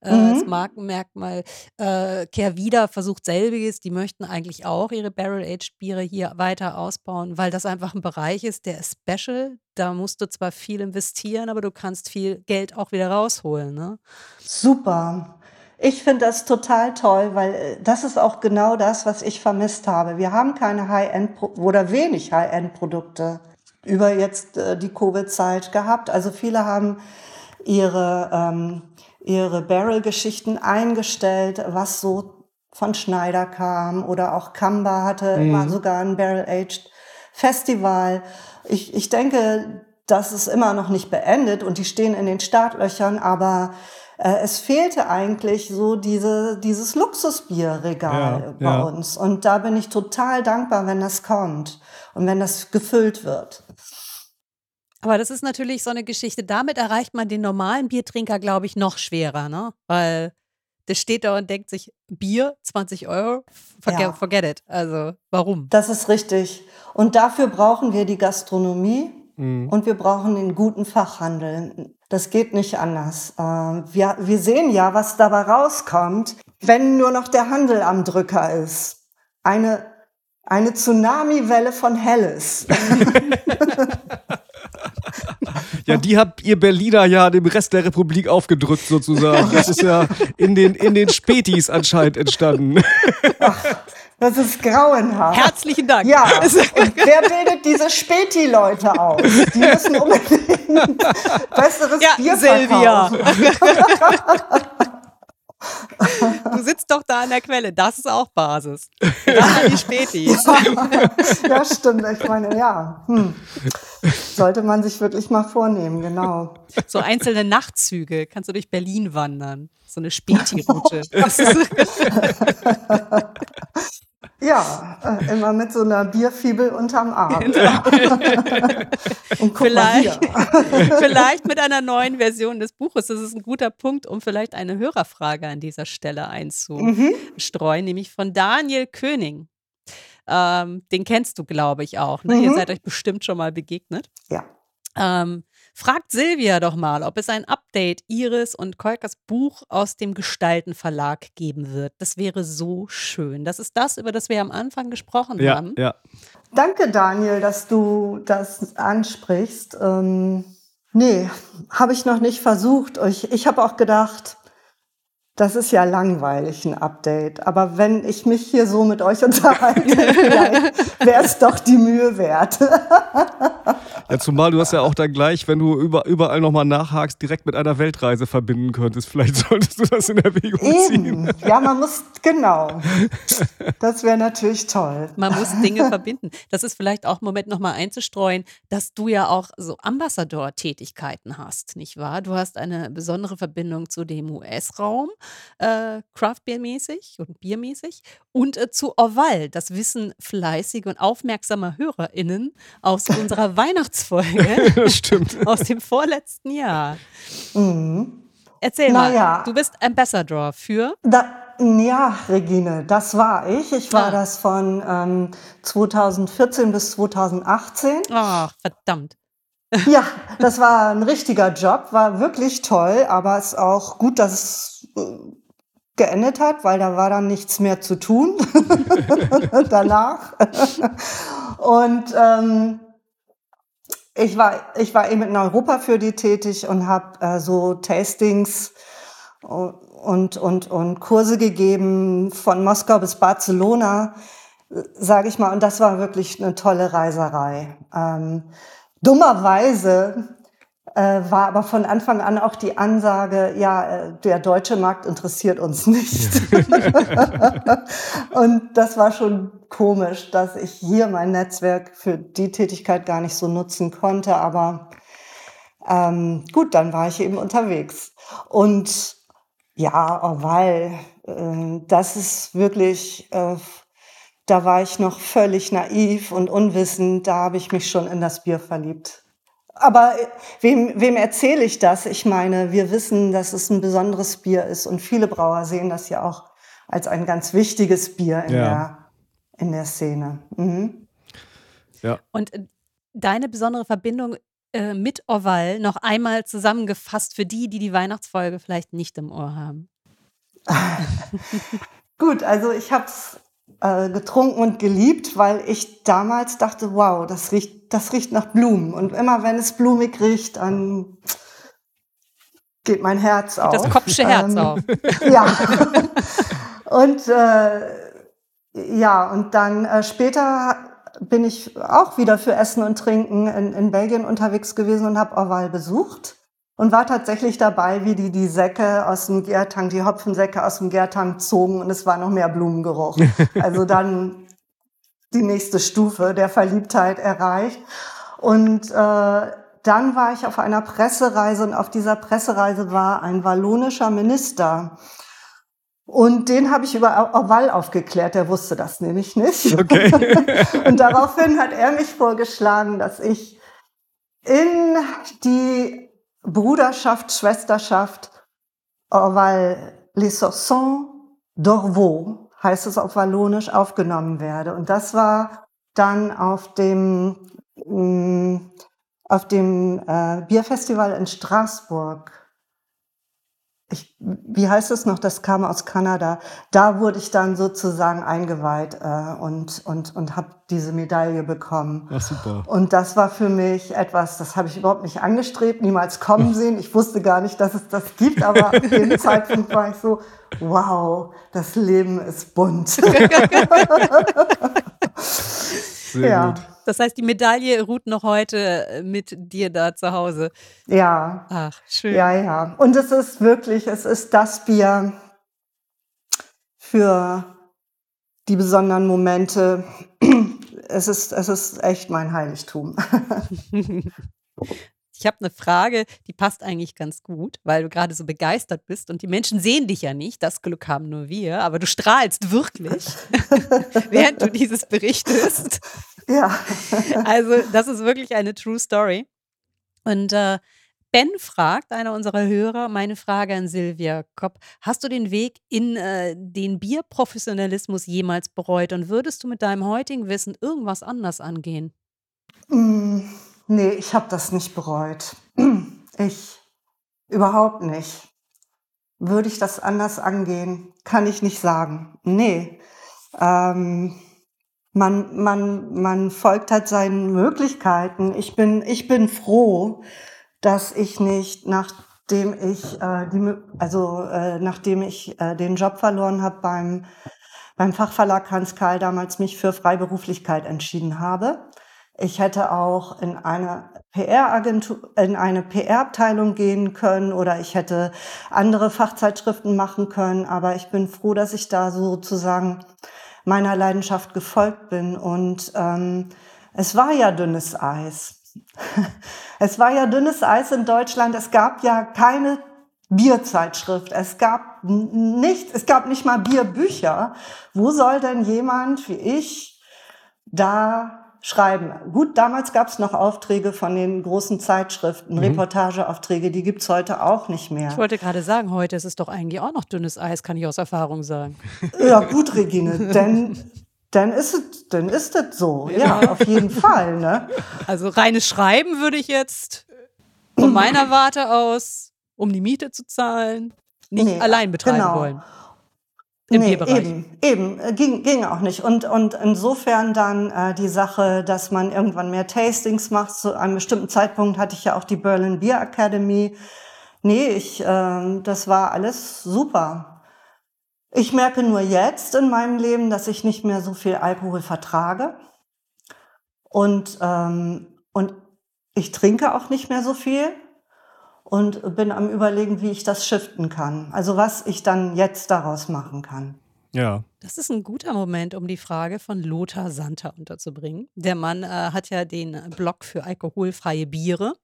äh, Mhm. als Markenmerkmal. Äh, Kehrwieder versucht selbiges. Die möchten eigentlich auch ihre Barrel-Aged-Biere hier weiter ausbauen, weil das einfach ein Bereich ist, der ist special. Da musst du zwar viel investieren, aber du kannst viel Geld auch wieder rausholen. Ne? Super. Ich finde das total toll, weil äh, das ist auch genau das, was ich vermisst habe. Wir haben keine High-End oder wenig High-End-Produkte über jetzt äh, die Covid-Zeit gehabt. Also viele haben ihre, ähm, ihre Barrel-Geschichten eingestellt, was so von Schneider kam oder auch Kamba hatte war sogar ein Barrel-Aged Festival. Ich, ich denke, das ist immer noch nicht beendet und die stehen in den Startlöchern, aber äh, es fehlte eigentlich so diese, dieses Luxusbierregal Ja, bei ja. uns. Und da bin ich total dankbar, wenn das kommt und wenn das gefüllt wird. Aber das ist natürlich so eine Geschichte. Damit erreicht man den normalen Biertrinker, glaube ich, noch schwerer, ne? Weil der steht da und denkt sich, Bier, 20 Euro, forget, Ja. forget it. Also, warum? Das ist richtig. Und dafür brauchen wir die Gastronomie Mhm. und wir brauchen den guten Fachhandel. Das geht nicht anders. Äh, Wir, wir sehen ja, was dabei rauskommt, wenn nur noch der Handel am Drücker ist. Eine, eine Tsunami-Welle von Helles. <laughs> <laughs> Ja, die habt ihr Berliner ja dem Rest der Republik aufgedrückt sozusagen. Das ist ja in den, in den Spätis anscheinend entstanden. Das ist grauenhaft. Herzlichen Dank. Ja, <laughs> und wer bildet diese Späti-Leute aus? Die müssen unbedingt <laughs> besseres Ja, Bier Silvia. verkaufen. <laughs> Du sitzt doch da an der Quelle, das ist auch Basis. <laughs> Gerade die Spätis. ja, stimmt. Ich meine, ja. Hm. Sollte man sich wirklich mal vornehmen, genau. So einzelne Nachtzüge, kannst du durch Berlin wandern. So eine Späti-Route. <laughs> <laughs> Ja, äh, immer mit so einer Bierfibel unterm Arm. <laughs> Genau. <laughs> Und Vielleicht, <laughs> vielleicht mit einer neuen Version des Buches. Das ist ein guter Punkt, um vielleicht eine Hörerfrage an dieser Stelle einzustreuen, nämlich von Daniel König. Ähm, den kennst du, glaube ich, auch. Ne? Ihr Mhm. seid euch bestimmt schon mal begegnet. Ja. Ähm, fragt Silvia doch mal, ob es ein Update ihres und Kolkas Buch aus dem Gestalten Verlag geben wird. Das wäre so schön. Das ist das, über das wir am Anfang gesprochen Ja, haben. ja. Danke, Daniel, dass du das ansprichst. Ähm, nee, habe ich noch nicht versucht. Ich, ich habe auch gedacht, das ist ja langweilig, ein Update. Aber wenn ich mich hier so mit euch <laughs> unterhalte, wäre es doch die Mühe wert. <laughs> Ja, zumal du das ja auch dann gleich, wenn du über, überall nochmal nachhakst, direkt mit einer Weltreise verbinden könntest. Vielleicht <laughs> solltest du das in Erwägung ziehen. Ja, man muss, genau. Das wäre natürlich toll. Man muss Dinge verbinden. Das ist vielleicht auch ein Moment nochmal einzustreuen, dass du ja auch so Ambassador-Tätigkeiten hast, nicht wahr? Du hast eine besondere Verbindung zu dem US-Raum, äh, Craft-Beer-mäßig und Biermäßig und äh, zu Orval. Das wissen fleißige und aufmerksame HörerInnen aus unserer <laughs> Weihnachtsfolge <laughs> Das stimmt. aus dem vorletzten Jahr. Mhm. Erzähl Na mal, ja. du bist Ambassador für Da, ja, Regine, das war ich. Ich war Ah. das von ähm, 2014 bis 2018. Ach, verdammt. <laughs> Ja, das war ein richtiger Job, war wirklich toll, aber es ist auch gut, dass es äh, geendet hat, weil da war dann nichts mehr zu tun <laughs> danach. Und ähm, ich war, ich war eben in Europa für die tätig und habe äh, so Tastings und, und, und Kurse gegeben von Moskau bis Barcelona, sage ich mal. Und das war wirklich eine tolle Reiserei. Ähm, dummerweise war aber von Anfang an auch die Ansage, ja, äh, der deutsche Markt interessiert uns nicht. <laughs> und das war schon komisch, dass ich hier mein Netzwerk für die Tätigkeit gar nicht so nutzen konnte. Aber ähm, gut, dann war ich eben unterwegs. Und ja, Orval, äh, das ist wirklich, äh, da war ich noch völlig naiv und unwissend, da habe ich mich schon in das Bier verliebt. Aber äh, wem, wem erzähle ich das? Ich meine, wir wissen, dass es ein besonderes Bier ist und viele Brauer sehen das ja auch als ein ganz wichtiges Bier in, Ja. der, in der Szene. Mhm. Und äh, deine besondere Verbindung äh, mit Orval noch einmal zusammengefasst für die, die die Weihnachtsfolge vielleicht nicht im Ohr haben. <laughs> Gut, also ich habe es äh, getrunken und geliebt, weil ich damals dachte, wow, das riecht, das riecht nach Blumen. Und immer wenn es blumig riecht, dann geht mein Herz auf. Das kopfsche Herz Ähm, auf. <laughs> Ja. und äh, ja, und dann äh, später bin ich auch wieder für Essen und Trinken in, in Belgien unterwegs gewesen und habe Orval besucht und war tatsächlich dabei, wie die die Säcke aus dem Gärtank, die Hopfensäcke aus dem Gärtank zogen und es war noch mehr Blumengeruch. <laughs> Also dann die nächste Stufe der Verliebtheit erreicht. Und äh, dann war ich auf einer Pressereise und auf dieser Pressereise war ein wallonischer Minister. Und den habe ich über Orval aufgeklärt, der wusste das nämlich nicht. Okay. <laughs> Und daraufhin hat er mich vorgeschlagen, dass ich in die Bruderschaft, Schwesterschaft Orval Les Sorsons d'Orvaux, heißt es auf Wallonisch, aufgenommen werde. Und das war dann auf dem, mh, auf dem äh, Bierfestival in Straßburg. Ich, wie heißt es noch? Das kam aus Kanada. Da wurde ich dann sozusagen eingeweiht äh, und, und, und habe diese Medaille bekommen. Ach, super. Und das war für mich etwas, das habe ich überhaupt nicht angestrebt, niemals kommen <laughs> sehen. Ich wusste gar nicht, dass es das gibt, aber ab dem <laughs> Zeitpunkt war ich so, wow, das Leben ist bunt. <laughs> Sehr ja, gut. Das heißt, die Medaille ruht noch heute äh, mit dir da zu Hause. ja, Ach, schön. ja, ja. Und es ist wirklich, es ist das Bier, für die besonderen Momente. <clears throat> Es ist, es ist echt mein Heiligtum. <laughs> Ich habe eine Frage, die passt eigentlich ganz gut, weil du gerade so begeistert bist und die Menschen sehen dich ja nicht. Das Glück haben nur wir, aber du strahlst wirklich, <laughs> während du dieses berichtest. Ja. Also, das ist wirklich eine True Story. Und äh, Ben fragt, einer unserer Hörer, meine Frage an Silvia Kopp, hast du den Weg in äh, den Bierprofessionalismus jemals bereut und würdest du mit deinem heutigen Wissen irgendwas anders angehen? Mm, nee, ich habe das nicht bereut. <clears throat> Ich überhaupt nicht. Würde ich das anders angehen? Kann ich nicht sagen. Nee. Ähm, man, man, man folgt halt seinen Möglichkeiten. Ich bin, ich bin froh, dass ich nicht, nachdem ich, äh, die, also äh, nachdem ich äh, den Job verloren habe beim, beim Fachverlag Hans Karl damals mich für Freiberuflichkeit entschieden habe. Ich hätte auch in eine PR-Agentur, in eine PR-Abteilung gehen können oder ich hätte andere Fachzeitschriften machen können, aber ich bin froh, dass ich da sozusagen meiner Leidenschaft gefolgt bin und ähm, es war ja dünnes Eis. <laughs> Es war ja dünnes Eis in Deutschland. Es gab ja keine Bierzeitschrift. Es gab nicht, es gab nicht mal Bierbücher. Wo soll denn jemand wie ich da schreiben? Gut, damals gab es noch Aufträge von den großen Zeitschriften, mhm. Reportageaufträge, die gibt's heute auch nicht mehr. Ich wollte gerade sagen, heute ist es doch eigentlich auch noch dünnes Eis, kann ich aus Erfahrung sagen. Ja, gut, Regine, denn dann ist es, dann ist es so. Ja, ja auf jeden Fall. Ne? Also reines Schreiben würde ich jetzt von meiner Warte aus, um die Miete zu zahlen, nicht nee, allein betreiben genau. wollen. Im nee, Bierbereich. Eben, eben. Äh, ging, ging auch nicht. Und, und insofern dann äh, die Sache, dass man irgendwann mehr Tastings macht. Zu einem bestimmten Zeitpunkt hatte ich ja auch die Berlin Beer Academy. Nee, ich, äh, das war alles super. Ich merke nur jetzt in meinem Leben, dass ich nicht mehr so viel Alkohol vertrage. Und, ähm, und ich trinke auch nicht mehr so viel und bin am Überlegen, wie ich das shiften kann. Also was ich dann jetzt daraus machen kann. Ja. Das ist ein guter Moment, um die Frage von Lothar Santer unterzubringen. Der Mann äh, hat ja den Blog für alkoholfreie Biere.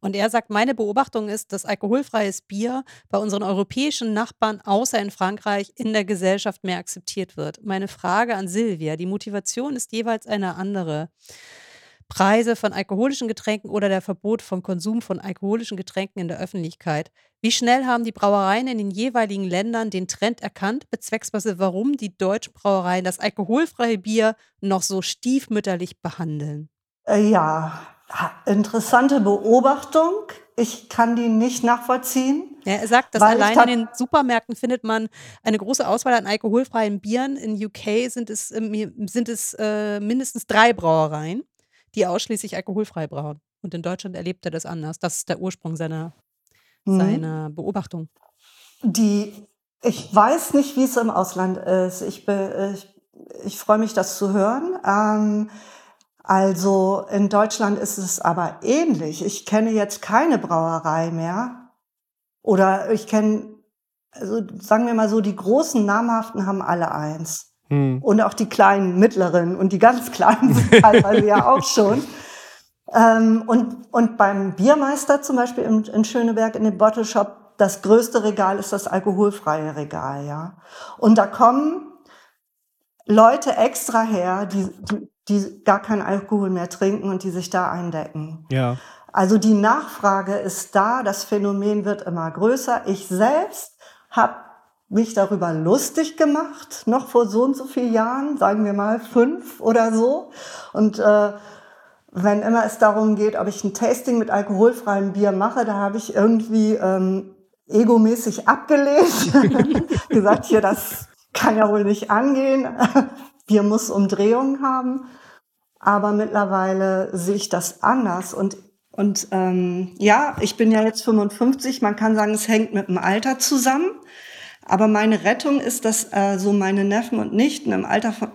Und er sagt, meine Beobachtung ist, dass alkoholfreies Bier bei unseren europäischen Nachbarn, außer in Frankreich, in der Gesellschaft mehr akzeptiert wird. Meine Frage an Silvia, die Motivation ist jeweils eine andere. Preise von alkoholischen Getränken oder der Verbot vom Konsum von alkoholischen Getränken in der Öffentlichkeit. Wie schnell haben die Brauereien in den jeweiligen Ländern den Trend erkannt, beziehungsweise warum die deutschen Brauereien das alkoholfreie Bier noch so stiefmütterlich behandeln? Äh, ja, Interessante Beobachtung. Ich kann die nicht nachvollziehen. Ja, er sagt, dass allein in den Supermärkten findet man eine große Auswahl an alkoholfreien Bieren. In UK sind es, ähm, sind es äh, mindestens drei Brauereien, die ausschließlich alkoholfrei brauen. Und in Deutschland erlebt er das anders. Das ist der Ursprung seiner, mhm. seiner Beobachtung. Die, ich weiß nicht, wie es im Ausland ist. Ich, ich, ich freue mich, das zu hören. Ähm, also in Deutschland ist es aber ähnlich. Ich kenne jetzt keine Brauerei mehr. Oder ich kenne, also sagen wir mal so, die großen namhaften haben alle eins. Hm. Und auch die kleinen, mittleren und die ganz kleinen <laughs> sind teilweise ja auch schon. Ähm, und, und beim Biermeister zum Beispiel in, in Schöneberg in dem Bottle Shop, das größte Regal ist das alkoholfreie Regal, ja. Und da kommen Leute extra her, die, die die gar keinen Alkohol mehr trinken und die sich da eindecken. Ja. Also die Nachfrage ist da, das Phänomen wird immer größer. Ich selbst habe mich darüber lustig gemacht, noch vor so und so vielen Jahren, sagen wir mal fünf oder so. Und äh, wenn immer es darum geht, ob ich ein Tasting mit alkoholfreiem Bier mache, da habe ich irgendwie ähm, egomäßig abgelehnt, <laughs> gesagt, hier, das kann ja wohl nicht angehen. <laughs> Bier muss Umdrehungen haben. Aber mittlerweile sehe ich das anders. Und, und ähm, ja, ich bin ja jetzt 55. Man kann sagen, es hängt mit dem Alter zusammen. Aber meine Rettung ist, dass äh, so meine Neffen und Nichten im Alter von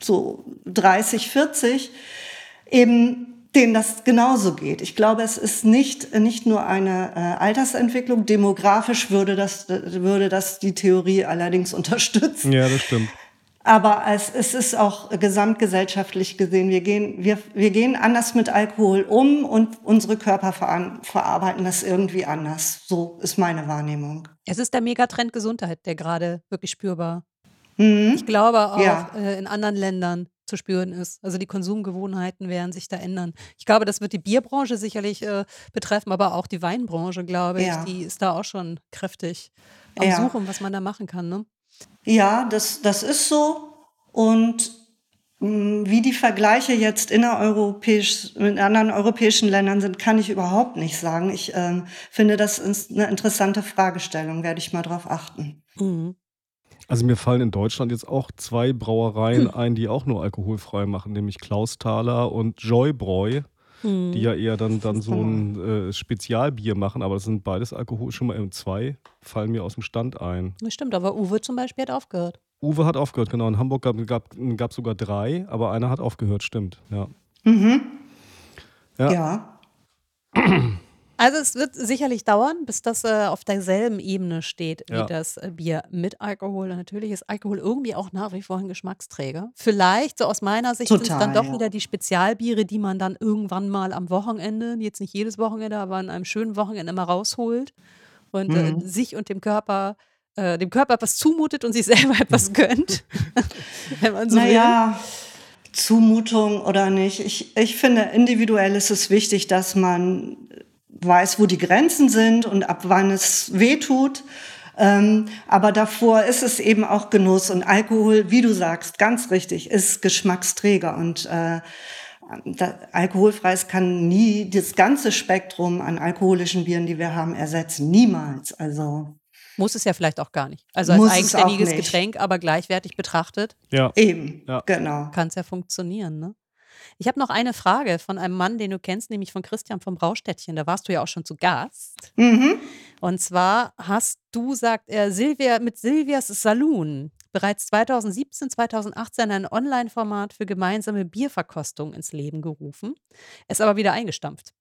so 30, 40 eben denen das genauso geht. Ich glaube, es ist nicht, nicht nur eine äh, Altersentwicklung. Demografisch würde das, würde das die Theorie allerdings <laughs> unterstützen. Ja, das stimmt. Aber es, es ist auch gesamtgesellschaftlich gesehen, wir gehen, wir, wir gehen anders mit Alkohol um und unsere Körper ver verarbeiten das irgendwie anders. So ist meine Wahrnehmung. Es ist der Megatrend Gesundheit, der gerade wirklich spürbar. Mhm. Ich glaube auch ja. äh, in anderen Ländern zu spüren ist. Also die Konsumgewohnheiten werden sich da ändern. Ich glaube, das wird die Bierbranche sicherlich äh, betreffen, aber auch die Weinbranche, glaube ja. ich, die ist da auch schon kräftig am ja. Suchen, was man da machen kann. Ne? Ja, das, das ist so. Und mh, mm, wie die Vergleiche jetzt innereuropäisch mit anderen europäischen Ländern sind, kann ich überhaupt nicht sagen. Ich ähm, finde, das ist eine interessante Fragestellung, werde ich mal drauf achten. Mhm. Also mir fallen in Deutschland jetzt auch zwei Brauereien hm. ein, die auch nur alkoholfrei machen, nämlich Klausthaler und Joybräu, hm. die ja eher dann, dann so ein äh, Spezialbier machen, aber das sind beides Alkohol, schon mal m zwei fallen mir aus dem Stand ein. Das stimmt, aber Uwe zum Beispiel hat aufgehört. Uwe hat aufgehört, genau. In Hamburg gab es gab, gab sogar drei, aber einer hat aufgehört, stimmt, ja. Mhm. Ja. ja. <clears throat> Also es wird sicherlich dauern, bis das äh, auf derselben Ebene steht wie ja. das äh, Bier mit Alkohol. Und natürlich ist Alkohol irgendwie auch nach wie vor ein Geschmacksträger. Vielleicht, so aus meiner Sicht, sind es dann doch ja. wieder die Spezialbiere, die man dann irgendwann mal am Wochenende, jetzt nicht jedes Wochenende, aber an einem schönen Wochenende mal rausholt und äh, mhm. äh, sich und dem Körper äh, dem Körper etwas zumutet und sich <laughs> selber etwas gönnt. <laughs> wenn man so naja. will. Zumutung oder nicht. Ich, ich finde, individuell ist es wichtig, dass man weiß, wo die Grenzen sind und ab wann es weh tut. Ähm, aber davor ist es eben auch Genuss und Alkohol, wie du sagst, ganz richtig, ist Geschmacksträger und äh, da, alkoholfreies kann nie das ganze Spektrum an alkoholischen Bieren, die wir haben, ersetzen. Niemals. Also muss es ja vielleicht auch gar nicht. Also als eigenständiges Getränk, aber gleichwertig betrachtet. Ja. Eben, ja. genau. Kann es ja funktionieren, ne? Ich habe noch eine Frage von einem Mann, den du kennst, nämlich von Christian vom Braustädtchen. Da warst du ja auch schon zu Gast. Mhm. Und zwar hast du, sagt er, Silvia, mit Silvias Saloon bereits 2017, 2018 ein Online-Format für gemeinsame Bierverkostung ins Leben gerufen, es aber wieder eingestampft.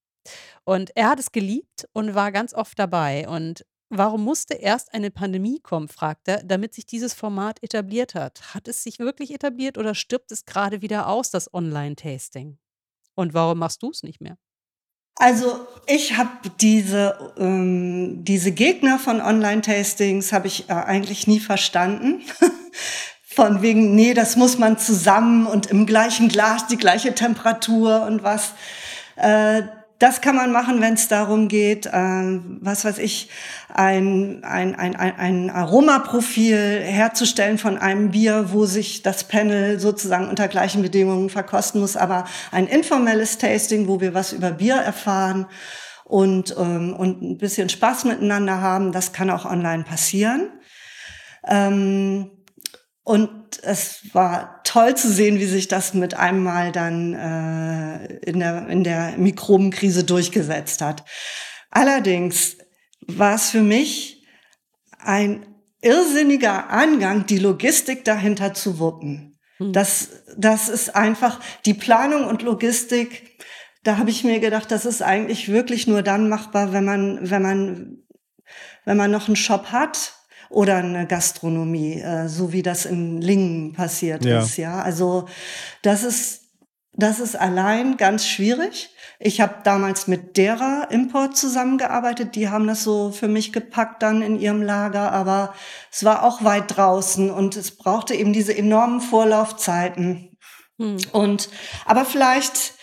Und er hat es geliebt und war ganz oft dabei. Und Warum musste erst eine Pandemie kommen, fragt er, damit sich dieses Format etabliert hat? Hat es sich wirklich etabliert oder stirbt es gerade wieder aus, das Online-Tasting? Und warum machst du es nicht mehr? Also ich habe diese, ähm, diese Gegner von Online-Tastings habe ich äh, eigentlich nie verstanden. <laughs> von wegen, nee, das muss man zusammen und im gleichen Glas die gleiche Temperatur und was. Äh, das kann man machen, wenn es darum geht, äh, was weiß ich, ein, ein, ein, ein Aromaprofil herzustellen von einem Bier, wo sich das Panel sozusagen unter gleichen Bedingungen verkosten muss. Aber ein informelles Tasting, wo wir was über Bier erfahren und, ähm, und ein bisschen Spaß miteinander haben, das kann auch online passieren. Ähm, und es war toll zu sehen, wie sich das mit einem Mal dann äh, in, der, in der Mikrobenkrise durchgesetzt hat. Allerdings war es für mich ein irrsinniger Angang, die Logistik dahinter zu wuppen. Hm. Das, das ist einfach die Planung und Logistik. Da habe ich mir gedacht, das ist eigentlich wirklich nur dann machbar, wenn man, wenn man, wenn man noch einen Shop hat oder eine Gastronomie, äh, so wie das in Lingen passiert ja. ist. Ja, also das ist das ist allein ganz schwierig. Ich habe damals mit derer Import zusammengearbeitet. Die haben das so für mich gepackt dann in ihrem Lager, aber es war auch weit draußen und es brauchte eben diese enormen Vorlaufzeiten. Hm. Und aber vielleicht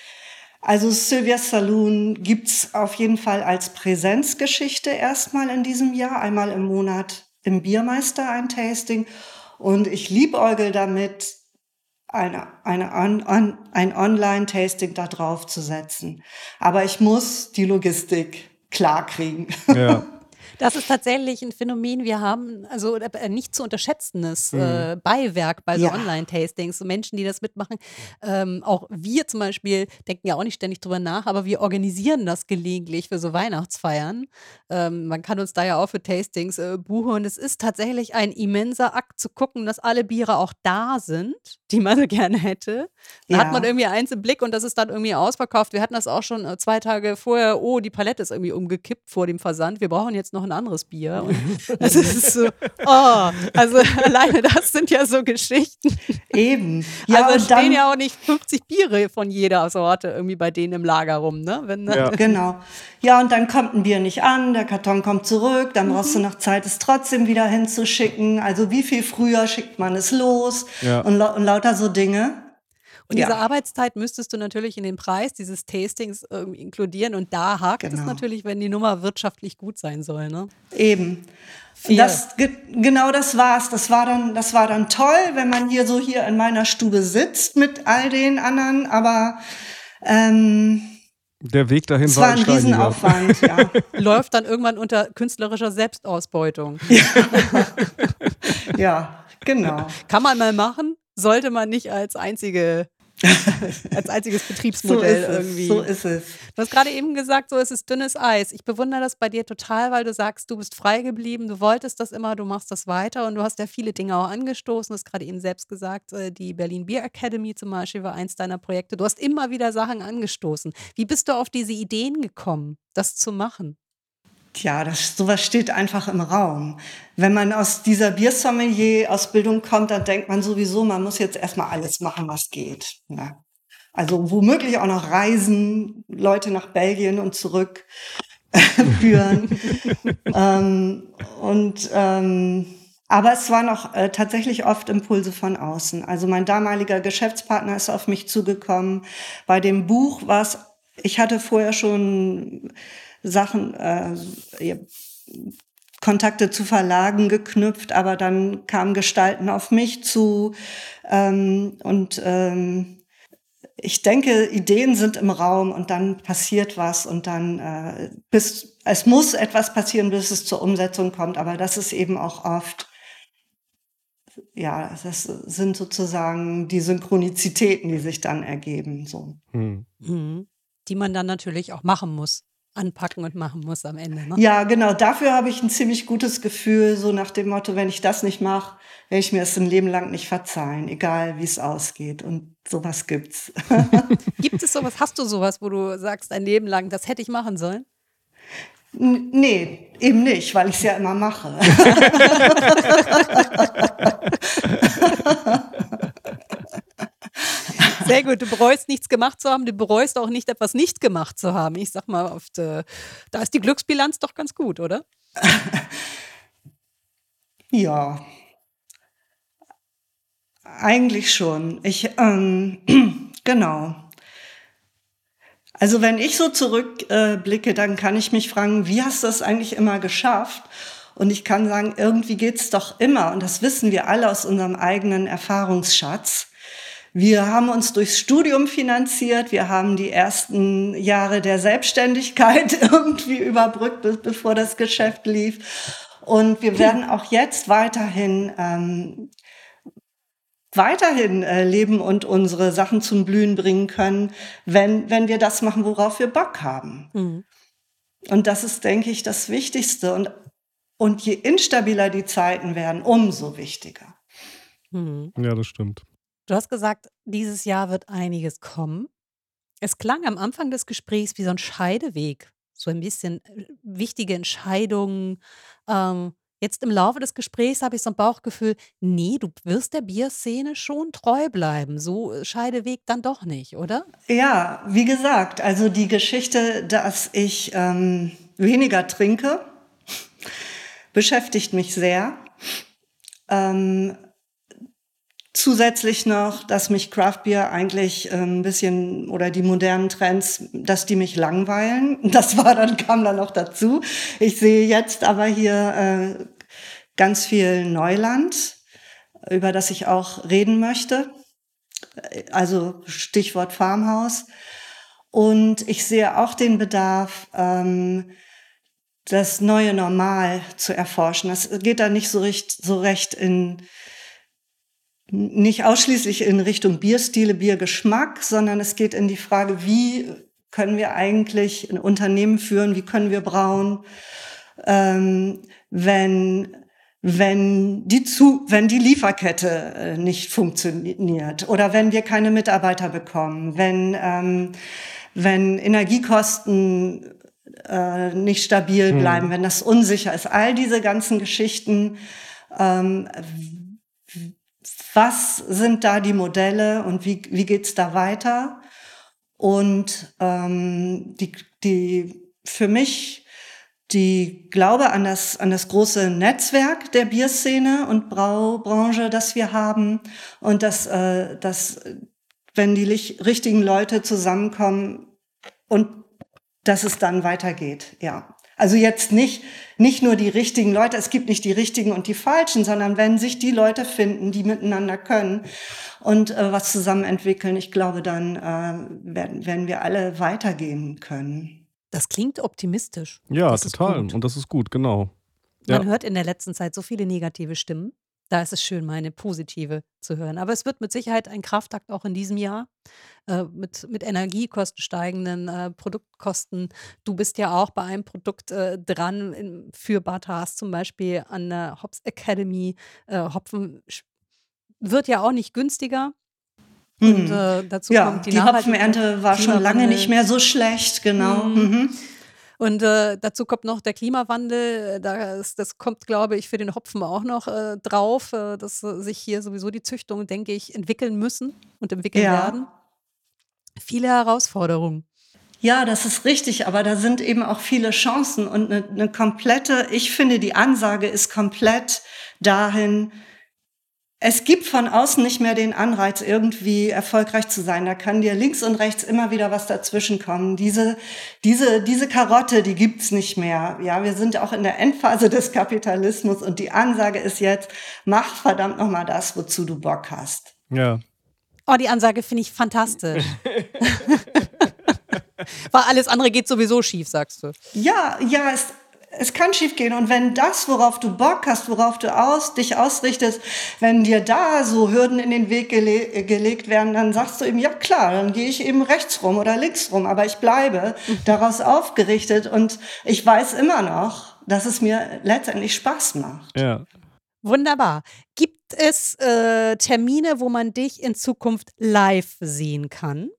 also Sylvia's Saloon gibt's auf jeden Fall als Präsenzgeschichte erstmal in diesem Jahr, einmal im Monat im Biermeister ein Tasting und ich liebäugel damit, eine, eine on, on, ein Online-Tasting da drauf zu setzen. Aber ich muss die Logistik klar kriegen. Ja. <laughs> Das ist tatsächlich ein Phänomen. Wir haben also äh, nicht zu unterschätzendes äh, Beiwerk bei so Ja. Online-Tastings. So Menschen, die das mitmachen. Ähm, auch wir zum Beispiel denken ja auch nicht ständig drüber nach, aber wir organisieren das gelegentlich für so Weihnachtsfeiern. Ähm, man kann uns da ja auch für Tastings äh, buchen und es ist tatsächlich ein immenser Akt zu gucken, dass alle Biere auch da sind, die man so gerne hätte. Dann hat Ja. man irgendwie eins im Blick und das ist dann irgendwie ausverkauft. Wir hatten das auch schon äh, zwei Tage vorher. Oh, die Palette ist irgendwie umgekippt vor dem Versand. Wir brauchen jetzt noch ein anderes Bier. Und <laughs> also es ist so, oh, also <laughs> alleine das sind ja so Geschichten. Eben. Ja, also stehen dann, ja auch nicht 50 Biere von jeder Sorte irgendwie bei denen im Lager rum, ne? Wenn, Ja. Genau. Ja, und dann kommt ein Bier nicht an, der Karton kommt zurück, dann brauchst du noch Zeit, es trotzdem wieder hinzuschicken. Also wie viel früher schickt man es los Ja. und, und lauter so Dinge. Und diese Ja. Arbeitszeit müsstest du natürlich in den Preis dieses Tastings irgendwie inkludieren. Und da hakt es Genau. natürlich, wenn die Nummer wirtschaftlich gut sein soll. Ne? Eben. Das, ge- genau das war's. Das war dann, das war dann toll, wenn man hier so hier in meiner Stube sitzt mit all den anderen, aber ähm, Der Weg dahin es war war ein steiniger. Riesenaufwand, ja. <laughs> Läuft dann irgendwann unter künstlerischer Selbstausbeutung. ja, <laughs> genau. Kann man mal machen, sollte man nicht als einzige <laughs> als einziges So Betriebsmodell es. irgendwie. So ist es. Du hast gerade eben gesagt, so es ist dünnes Eis. Ich bewundere das bei dir total, weil du sagst, du bist frei geblieben, du wolltest das immer, du machst das weiter und du hast ja viele Dinge auch angestoßen. Du hast gerade eben selbst gesagt, äh, die Berlin Beer Academy zum Beispiel war eins deiner Projekte. Du hast immer wieder Sachen angestoßen. Wie bist du auf diese Ideen gekommen, das zu machen? Tja, das, sowas steht einfach im Raum. Wenn man aus dieser Biersommelier-Ausbildung kommt, dann denkt man sowieso, man muss jetzt erstmal alles machen, was geht. Ja. Also womöglich auch noch reisen, Leute nach Belgien und zurück <laughs> führen. ähm, und ähm, aber es waren auch äh, tatsächlich oft Impulse von außen. Also mein damaliger Geschäftspartner ist auf mich zugekommen. Bei dem Buch war es, ich hatte vorher schon Sachen, äh, Kontakte zu Verlagen geknüpft, aber dann kamen Gestalten auf mich zu ähm, und ähm, ich denke, Ideen sind im Raum und dann passiert was und dann äh, bis es muss etwas passieren, bis es zur Umsetzung kommt, aber das ist eben auch oft ja, das sind sozusagen die Synchronizitäten, die sich dann ergeben. So. Hm. Mhm. Die man dann natürlich auch machen muss, anpacken und machen muss am Ende. Ne? Ja, genau. Dafür habe ich ein ziemlich gutes Gefühl, so nach dem Motto, wenn ich das nicht mache, werde ich mir es ein Leben lang nicht verzeihen, egal wie es ausgeht. Und sowas gibt's. <laughs> Gibt es sowas, hast du sowas, wo du sagst, ein Leben lang, das hätte ich machen sollen? N- Nee, eben nicht, weil ich es ja immer mache. <laughs> <laughs> Sehr gut, du bereust nichts gemacht zu haben, du bereust auch nicht etwas nicht gemacht zu haben. Ich sag mal, oft, äh, da ist die Glücksbilanz doch ganz gut, oder? <laughs> Ja. Eigentlich schon. Ich, ähm, <clears throat> genau. Also wenn ich so zurückblicke, äh, dann kann ich mich fragen, wie hast du das eigentlich immer geschafft? Und ich kann sagen, irgendwie geht's doch immer. Und das wissen wir alle aus unserem eigenen Erfahrungsschatz. Wir haben uns durchs Studium finanziert. Wir haben die ersten Jahre der Selbstständigkeit <laughs> irgendwie überbrückt, bis- bevor das Geschäft lief. Und wir werden auch jetzt weiterhin ähm, weiterhin äh, leben und unsere Sachen zum Blühen bringen können, wenn, wenn wir das machen, worauf wir Bock haben. Mhm. Und das ist, denke ich, das Wichtigste. Und, und je instabiler die Zeiten werden, umso wichtiger. Mhm. Ja, das stimmt. Du hast gesagt, dieses Jahr wird einiges kommen. Es klang am Anfang des Gesprächs wie so ein Scheideweg, so ein bisschen äh, wichtige Entscheidungen. Ähm, jetzt im Laufe des Gesprächs habe ich so ein Bauchgefühl, nee, du wirst der Bierszene schon treu bleiben. So äh, Scheideweg dann doch nicht, oder? Ja, wie gesagt, also die Geschichte, dass ich ähm, weniger trinke, beschäftigt mich sehr. Ähm, zusätzlich noch, dass mich Craft Beer eigentlich ähm, ein bisschen oder die modernen Trends, dass die mich langweilen. <laughs> Das war dann kam dann noch dazu. Ich sehe jetzt aber hier äh, ganz viel Neuland, über das ich auch reden möchte. Also Stichwort Farmhaus. Und ich sehe auch den Bedarf, ähm, das neue Normal zu erforschen. Das geht da nicht so recht, so recht in, nicht ausschließlich in Richtung Bierstile, Biergeschmack, sondern es geht in die Frage, wie können wir eigentlich ein Unternehmen führen, wie können wir brauen, ähm, wenn wenn die, zu, wenn die Lieferkette äh, nicht funktioniert oder wenn wir keine Mitarbeiter bekommen, wenn, ähm, wenn Energiekosten äh, nicht stabil hm. bleiben, hm. wenn das unsicher ist. All diese ganzen Geschichten, ähm, was sind da die Modelle und wie, wie geht's da weiter? Und ähm, die, die für mich die Glaube an das, an das große Netzwerk der Bierszene und Braubranche, das wir haben und dass, äh, dass wenn die richtigen Leute zusammenkommen und dass es dann weitergeht, ja. Also jetzt nicht, nicht nur die richtigen Leute, es gibt nicht die richtigen und die falschen, sondern wenn sich die Leute finden, die miteinander können und äh, was zusammen entwickeln, ich glaube, dann äh, werden, werden wir alle weitergehen können. Das klingt optimistisch. Ja, das total. Und das ist gut, genau. Man ja. hört in der letzten Zeit so viele negative Stimmen. Da ist es schön, mal eine positive zu hören. Aber es wird mit Sicherheit ein Kraftakt auch in diesem Jahr äh, mit, mit Energiekosten steigenden äh, Produktkosten. Du bist ja auch bei einem Produkt äh, dran in, für Batas zum Beispiel an der Hops Academy. Äh, Hopfen wird ja auch nicht günstiger. Und äh, dazu ja, kommt die, die Hopfenernte war schon lange nicht mehr so schlecht, genau. Mhm. Mhm. Und äh, dazu kommt noch der Klimawandel. Das, das kommt, glaube ich, für den Hopfen auch noch äh, drauf, äh, dass sich hier sowieso die Züchtungen, denke ich, entwickeln müssen und entwickeln ja. werden. Viele Herausforderungen. Ja, das ist richtig, aber da sind eben auch viele Chancen und eine, eine komplette, ich finde, die Ansage ist komplett dahin, es gibt von außen nicht mehr den Anreiz, irgendwie erfolgreich zu sein. Da kann dir links und rechts immer wieder was dazwischen kommen. Diese, diese, diese Karotte, die gibt's nicht mehr. Ja, wir sind auch in der Endphase des Kapitalismus und die Ansage ist jetzt, mach verdammt nochmal das, wozu du Bock hast. Ja. Oh, die Ansage finde ich fantastisch. <laughs> Weil alles andere geht sowieso schief, sagst du. Ja, ja, es, es kann schiefgehen. Und wenn das, worauf du Bock hast, worauf du aus, dich ausrichtest, wenn dir da so Hürden in den Weg gele gelegt werden, dann sagst du eben, ja klar, dann gehe ich eben rechts rum oder links rum. Aber ich bleibe daraus aufgerichtet und ich weiß immer noch, dass es mir letztendlich Spaß macht. Ja. Wunderbar. Gibt es äh, Termine, wo man dich in Zukunft live sehen kann?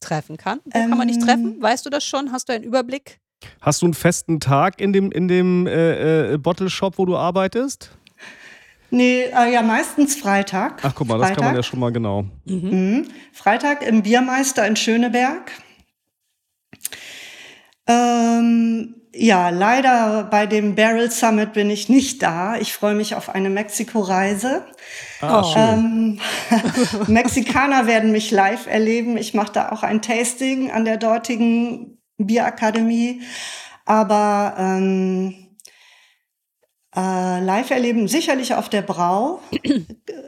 Treffen kann? Wo ähm, kann man dich treffen? Ähm. Weißt du das schon? Hast du einen Überblick? Hast du einen festen Tag in dem, in dem äh, äh, Bottle Shop, wo du arbeitest? Nee, äh, ja, meistens Freitag. Ach, guck mal, Freitag. das kann man ja schon mal genau. Mhm. Mhm. Freitag im Biermeister in Schöneberg. Ähm, ja, leider bei dem Barrel Summit bin ich nicht da. Ich freue mich auf eine Mexiko-Reise. Ah, oh. ähm, <laughs> Mexikaner werden mich live erleben. Ich mache da auch ein Tasting an der dortigen Bierakademie. Aber ähm, äh, live erleben sicherlich auf der Brau,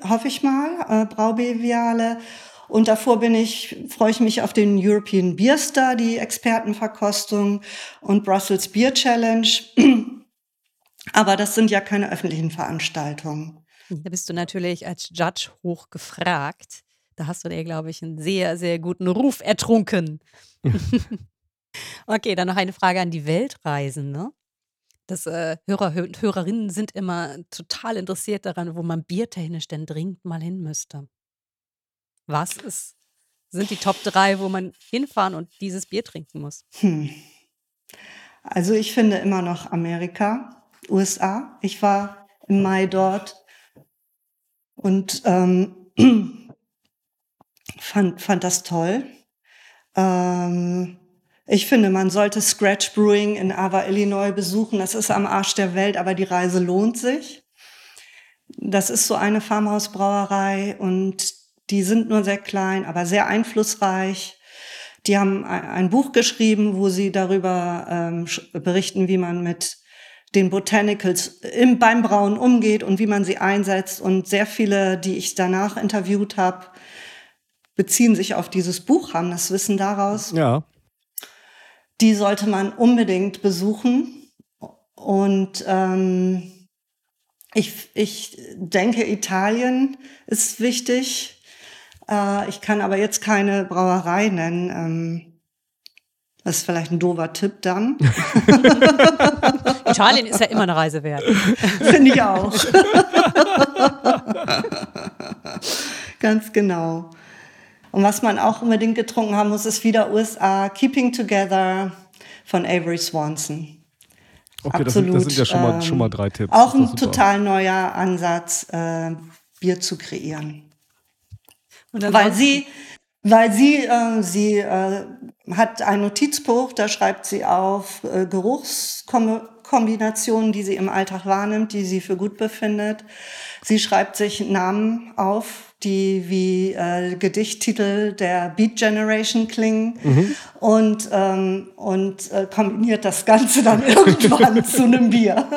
hoffe ich mal, äh, Braubeviale. Und davor bin ich, freue ich mich auf den European Beer Star, die Expertenverkostung und Brussels Beer Challenge. Aber das sind ja keine öffentlichen Veranstaltungen. Da bist du natürlich als Judge hoch gefragt. Da hast du dir, glaube ich, einen sehr, sehr guten Ruf ertrunken. <laughs> Okay, dann noch eine Frage an die Weltreisen, ne? Das äh, Hörer und Hörerinnen sind immer total interessiert daran, wo man biertechnisch denn dringend mal hin müsste. Was ist, sind die Top 3, wo man hinfahren und dieses Bier trinken muss? Hm. Also ich finde immer noch Amerika, USA. Ich war im Mai dort und ähm, <clears throat> fand, fand das toll. Ähm, ich finde, man sollte Scratch Brewing in Ava, Illinois besuchen. Das ist am Arsch der Welt, aber die Reise lohnt sich. Das ist so eine Farmhausbrauerei und die sind nur sehr klein, aber sehr einflussreich. Die haben ein Buch geschrieben, wo sie darüber ähm, berichten, wie man mit den Botanicals im, beim Brauen umgeht und wie man sie einsetzt. Und sehr viele, die ich danach interviewt habe, beziehen sich auf dieses Buch, haben das Wissen daraus. Ja. Die sollte man unbedingt besuchen. Und ähm, ich, ich denke, Italien ist wichtig. Äh, ich kann aber jetzt keine Brauerei nennen. Ähm, das ist vielleicht ein doofer Tipp dann. <laughs> Italien ist ja immer eine Reise wert. <laughs> Finde ich auch. <laughs> Ganz genau. Und was man auch unbedingt getrunken haben muss, ist wieder USA Keeping Together von Avery Swanson. Okay, das sind, das sind ja schon mal, schon mal drei Tipps. Auch ein total neuer Ansatz, äh, Bier zu kreieren. Weil sie, weil sie, äh, sie äh, hat ein Notizbuch, da schreibt sie auf äh, Geruchskombinationen, die sie im Alltag wahrnimmt, die sie für gut befindet. Sie schreibt sich Namen auf, die wie äh, Gedichttitel der Beat Generation klingen mhm. und, ähm, und äh, kombiniert das Ganze dann <laughs> irgendwann zu einem Bier. <laughs>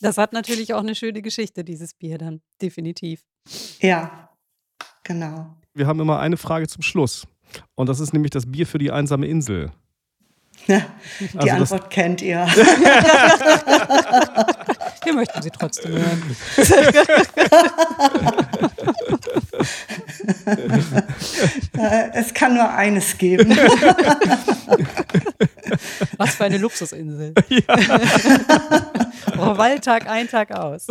das hat natürlich auch eine schöne Geschichte, dieses Bier dann, definitiv. Ja, genau. Wir haben immer eine Frage zum Schluss. Und das ist nämlich das Bier für die einsame Insel. Ja, die also Antwort kennt ihr. <laughs> Wir möchten sie trotzdem hören. <laughs> es kann nur eines geben. <laughs> Was für eine Luxusinsel. Ja. oh, Waldtag ein, Tag aus.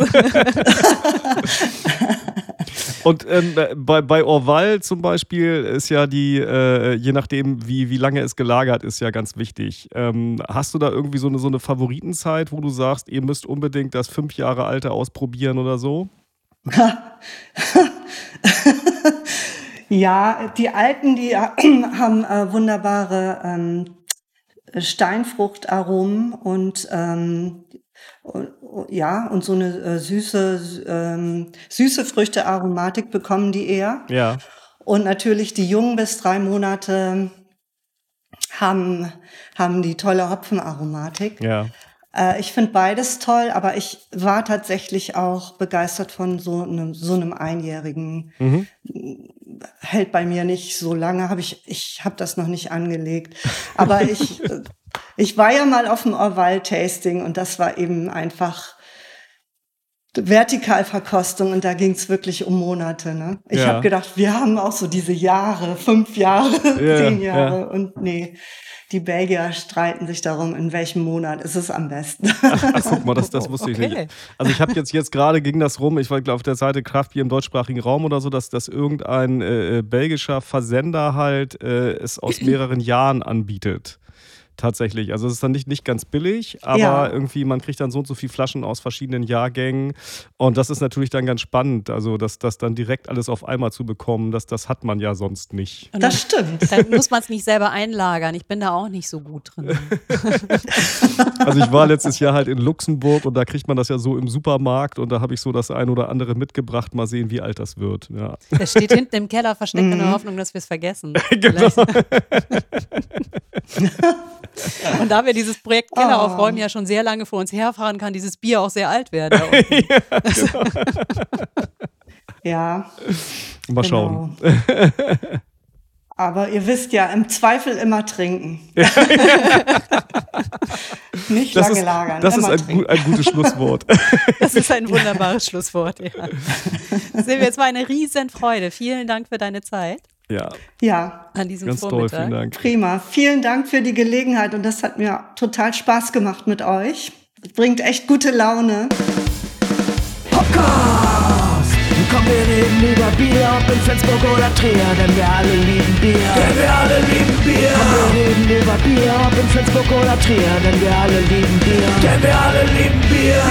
Und ähm, bei, bei Orval zum Beispiel ist ja die, äh, je nachdem, wie, wie lange es gelagert ist, ja ganz wichtig. Ähm, hast du da irgendwie so eine, so eine Favoritenzeit, wo du sagst, ihr müsst unbedingt das fünf Jahre alte ausprobieren oder so? <laughs> ja, die alten, die <clears throat> haben äh, wunderbare ähm, Steinfruchtaromen und ähm, ja, und so eine äh, süße, ähm, süße Früchte-Aromatik bekommen die eher. Ja. Und natürlich die jungen bis drei Monate haben, haben die tolle Hopfenaromatik. Ja. Äh, ich finde beides toll, aber ich war tatsächlich auch begeistert von so einem, so einem Einjährigen. Mhm. Hält bei mir nicht so lange, habe ich, ich habe das noch nicht angelegt. Aber ich, <laughs> ich war ja mal auf dem Orval-Tasting und das war eben einfach Vertikalverkostung und da ging es wirklich um Monate. Ne? Ich ja. habe gedacht, wir haben auch so diese Jahre, fünf Jahre, <laughs> ja, zehn Jahre ja. und nee. Die Belgier streiten sich darum, in welchem Monat ist es am besten. Ach, ach guck mal, das, das <laughs> wusste okay. ich nicht. Also ich habe jetzt, jetzt gerade ging das rum, ich war glaube auf der Seite Kraftbier im deutschsprachigen Raum oder so, dass, dass irgendein äh, äh belgischer Versender halt äh, es aus <laughs> mehreren Jahren anbietet tatsächlich. Also es ist dann nicht, nicht ganz billig, aber ja. irgendwie, man kriegt dann so und so viele Flaschen aus verschiedenen Jahrgängen. Und das ist natürlich dann ganz spannend, also das, das dann direkt alles auf einmal zu bekommen, das, das hat man ja sonst nicht. Und das stimmt. Dann muss man es nicht selber einlagern. Ich bin da auch nicht so gut drin. <laughs> also ich war letztes Jahr halt in Luxemburg und da kriegt man das ja so im Supermarkt und da habe ich so das ein oder andere mitgebracht. Mal sehen, wie alt das wird. Ja. Das steht hinten im Keller versteckt mhm. in der mhm. Hoffnung, dass wir es vergessen. <laughs> genau. <laughs> <laughs> Und da wir dieses Projekt Keller aufräumen ja schon sehr lange vor uns herfahren, kann dieses Bier auch sehr alt werden. <laughs> ja, genau. <laughs> ja. Mal genau. schauen. Aber ihr wisst ja, im Zweifel immer trinken. Nicht das lange ist, lagern. Das ist ein, ein, gutes Schlusswort. Das ist ein wunderbares Schlusswort, ja. Silvia, es war eine riesen Freude. Vielen Dank für deine Zeit. Ja. Ja. An diesem Ganz Vormittag. toll, vielen Dank. Prima. Vielen Dank für die Gelegenheit und das hat mir total Spaß gemacht mit euch. Bringt echt gute Laune. Podcast! Komm, wir reden über Bier, ob in Flensburg oder Trier, denn wir alle lieben Bier. Denn wir alle lieben Bier. Komm, wir reden über Bier, ob in Flensburg oder Trier, denn wir alle lieben Bier. Denn wir alle lieben Bier.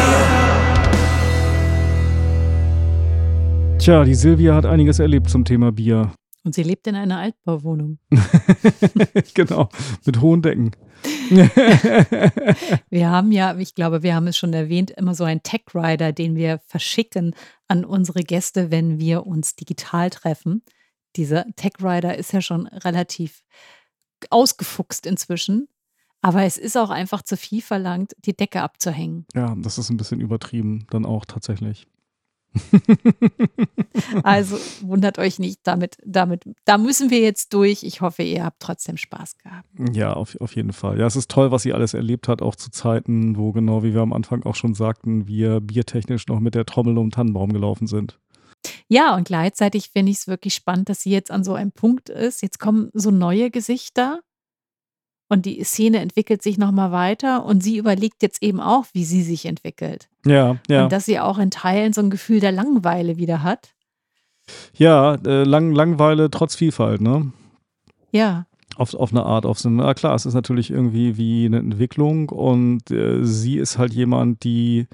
Tja, die Silvia hat einiges erlebt zum Thema Bier. Und sie lebt in einer Altbauwohnung. <laughs> genau, mit hohen Decken. <laughs> wir haben ja, ich glaube, wir haben es schon erwähnt, immer so einen Tech Rider, den wir verschicken an unsere Gäste, wenn wir uns digital treffen. Dieser Tech Rider ist ja schon relativ ausgefuchst inzwischen. Aber es ist auch einfach zu viel verlangt, die Decke abzuhängen. Ja, das ist ein bisschen übertrieben, dann auch tatsächlich. <laughs> Also wundert euch nicht, damit, damit, da müssen wir jetzt durch. Ich hoffe, ihr habt trotzdem Spaß gehabt. Ja, auf, auf jeden Fall. Ja, es ist toll, was sie alles erlebt hat, auch zu Zeiten, wo genau wie wir am Anfang auch schon sagten, wir biertechnisch noch mit der Trommel um den Tannenbaum gelaufen sind. Ja, und gleichzeitig finde ich es wirklich spannend, dass sie jetzt an so einem Punkt ist. Jetzt kommen so neue Gesichter und die Szene entwickelt sich nochmal weiter und sie überlegt jetzt eben auch, wie sie sich entwickelt. Ja, ja. Und dass sie auch in Teilen so ein Gefühl der Langeweile wieder hat. Ja, äh, Lang Langeweile trotz Vielfalt, ne? Ja. Auf, auf eine Art, auf so eine, na klar, es ist natürlich irgendwie wie eine Entwicklung und äh, sie ist halt jemand, die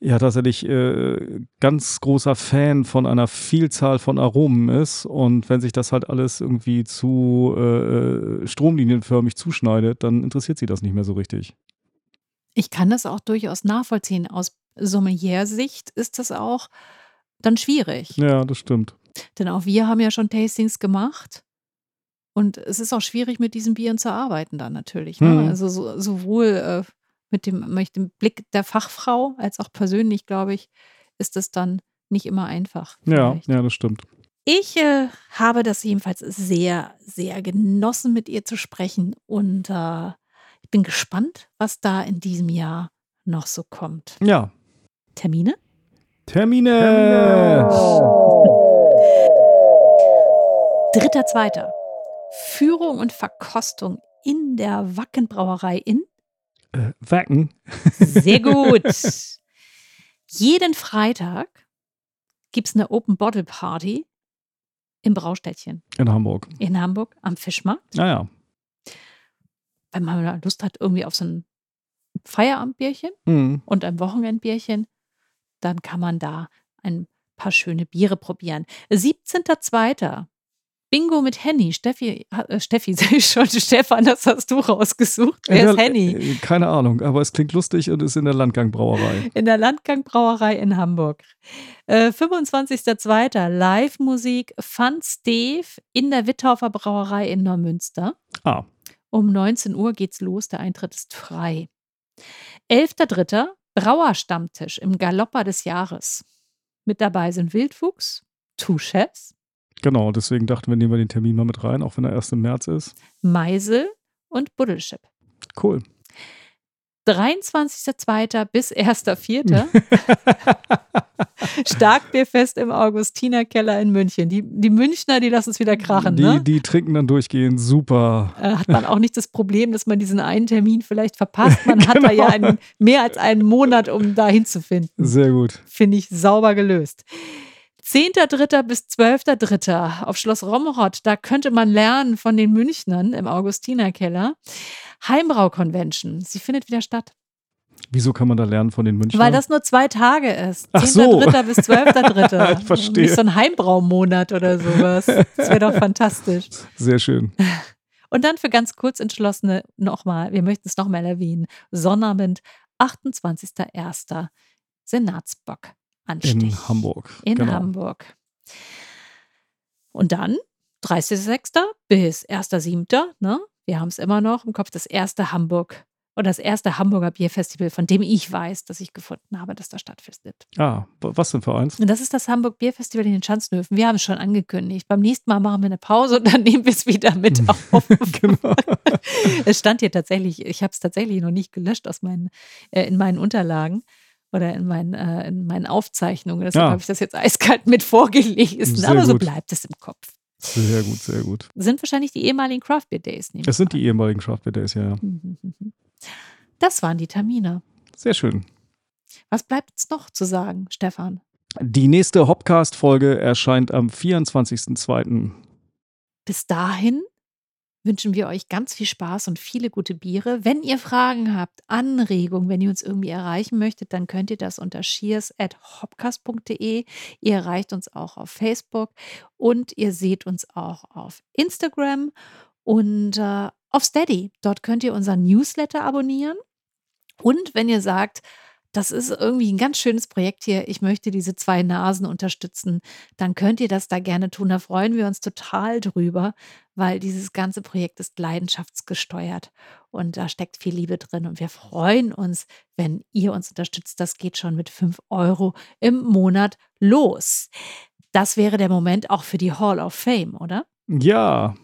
ja tatsächlich äh, ganz großer Fan von einer Vielzahl von Aromen ist und wenn sich das halt alles irgendwie zu äh, äh stromlinienförmig zuschneidet, dann interessiert sie das nicht mehr so richtig. Ich kann das auch durchaus nachvollziehen. Aus Sommelier-Sicht ist das auch dann schwierig. Ja, das stimmt. Denn auch wir haben ja schon Tastings gemacht. Und es ist auch schwierig, mit diesen Bieren zu arbeiten dann natürlich. Ne? Mhm. Also so, sowohl äh, mit, dem, mit dem Blick der Fachfrau als auch persönlich, glaube ich, ist es dann nicht immer einfach. Ja, vielleicht. ja, das stimmt. Ich äh, habe das jedenfalls sehr, sehr genossen, mit ihr zu sprechen. Und äh, ich bin gespannt, was da in diesem Jahr noch so kommt. Ja. Termine? Termine! Dritter, zweiter. Führung und Verkostung in der Wackenbrauerei in Äh, Wacken. Sehr gut. <laughs> Jeden Freitag gibt es eine Open Bottle Party im Braustädtchen In Hamburg. in Hamburg am Fischmarkt. Naja. Wenn man Lust hat, irgendwie auf so ein Feierabendbierchen Mhm. und ein Wochenendbierchen, dann kann man da ein paar schöne Biere probieren. 17.02. Bingo mit Henny. Steffi, äh, Steffi, <laughs> sag ich schon, Stefan, das hast du rausgesucht. Wer ist Henny? Äh, Keine Ahnung, aber es klingt lustig und ist in der Landgangbrauerei. In der Landgangbrauerei in Hamburg. Äh, 25.02. Live-Musik Fun Steve in der Witthaufer Brauerei in Neumünster. Ah, Um 19 Uhr geht's los, der Eintritt ist frei. 11.03. Brauerstammtisch im Galopper des Jahres. Mit dabei sind Wildfuchs, Two Chefs, genau, deswegen dachten wir, nehmen wir den Termin mal mit rein, auch wenn er erst im März ist. Meisel und Buddelschip. Cool. 23.02. bis 1.04. <laughs> Starkbierfest im Augustinerkeller in München. Die, die Münchner, die lassen es wieder krachen, die, ne? die trinken dann durchgehend super. Äh, Hat man auch nicht das Problem, dass man diesen einen Termin vielleicht verpasst. Man hat da <laughs> ja Genau. einen, mehr als einen Monat, um da hinzufinden. Sehr gut. Finde ich sauber gelöst. 10.3. bis 12.3. auf Schloss Romrod, da könnte man lernen von den Münchnern im Augustinerkeller. Heimbrau-Convention, sie findet wieder statt. Wieso kann man da lernen von den Münchnern? Weil das nur zwei Tage ist. Ach so. 10.3. bis 12.3. <laughs> Ich verstehe. Nicht so ein Heimbraumonat oder sowas. Das wäre doch fantastisch. Sehr schön. Und dann für ganz kurz entschlossene nochmal, wir möchten es nochmal erwähnen, Sonnabend, 28.01. Senatsbock Anstich. In Hamburg. In genau. Hamburg. Und dann 30.06. bis 1.07. Ne? Wir haben es immer noch im Kopf, das erste Hamburg oder das erste Hamburger Bierfestival, von dem ich weiß, dass ich gefunden habe, dass da stattfindet. Ah, was denn für eins? Und das ist das Hamburg Bierfestival in den Schanzenhöfen. Wir haben es schon angekündigt. Beim nächsten Mal machen wir eine Pause und dann <laughs> nehmen wir es wieder mit <laughs> auf. genau. es stand hier tatsächlich, ich habe es tatsächlich noch nicht gelöscht aus meinen, äh, in meinen Unterlagen oder in meinen, äh, in meinen Aufzeichnungen. Deshalb Ja. habe ich das jetzt eiskalt mit vorgelesen. Sehr Aber so gut. bleibt es im Kopf. Sehr gut, sehr gut. Sind wahrscheinlich die ehemaligen Craft Beer Days. Es sind an. die ehemaligen Craft Beer Days, ja. ja. <laughs> Das waren die Termine. Sehr schön. Was bleibt uns noch zu sagen, Stefan? Die nächste Hopcast-Folge erscheint am 24.02. Bis dahin wünschen wir euch ganz viel Spaß und viele gute Biere. Wenn ihr Fragen habt, Anregungen, wenn ihr uns irgendwie erreichen möchtet, dann könnt ihr das unter cheers.hopcast.de. Ihr erreicht uns auch auf Facebook und ihr seht uns auch auf Instagram und äh, auf Steady. Dort könnt ihr unseren Newsletter abonnieren. Und wenn ihr sagt, das ist irgendwie ein ganz schönes Projekt hier. Ich möchte diese zwei Nasen unterstützen. Dann könnt ihr das da gerne tun. Da freuen wir uns total drüber, weil dieses ganze Projekt ist leidenschaftsgesteuert und da steckt viel Liebe drin. Und wir freuen uns, wenn ihr uns unterstützt. Das geht schon mit 5 Euro im Monat los. Das wäre der Moment auch für die Hall of Fame, oder? Ja.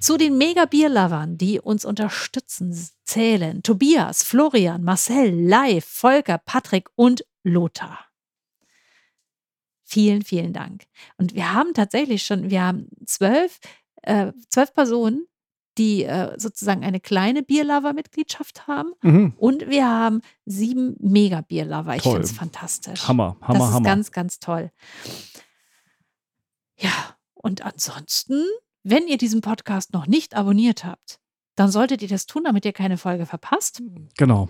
Zu den Mega-Bier-Lovern, die uns unterstützen, zählen Tobias, Florian, Marcel, Live, Volker, Patrick und Lothar. Vielen, vielen Dank. Und wir haben tatsächlich schon, wir haben zwölf, äh, zwölf Personen, die äh, sozusagen eine kleine Bierlover-Mitgliedschaft haben. Mhm. Und wir haben sieben Mega-Bierlover. Ich finde es fantastisch. Hammer, Hammer, das ist Hammer. ganz, ganz toll. Ja, und ansonsten, wenn ihr diesen Podcast noch nicht abonniert habt, dann solltet ihr das tun, damit ihr keine Folge verpasst. Genau.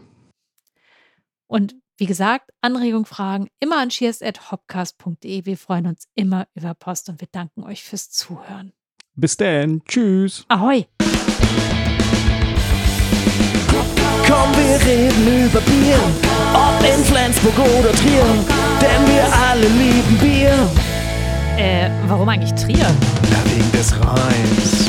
Und wie gesagt, Anregung, Fragen immer an cheers.hopcast.de. Wir freuen uns immer über Post und wir danken euch fürs Zuhören. Bis dann. Tschüss. Ahoi! Komm, wir reden über Bier, ob in Flensburg oder Trier, denn wir alle lieben Bier. Äh, warum eigentlich Trier? Na, wegen des Rheins.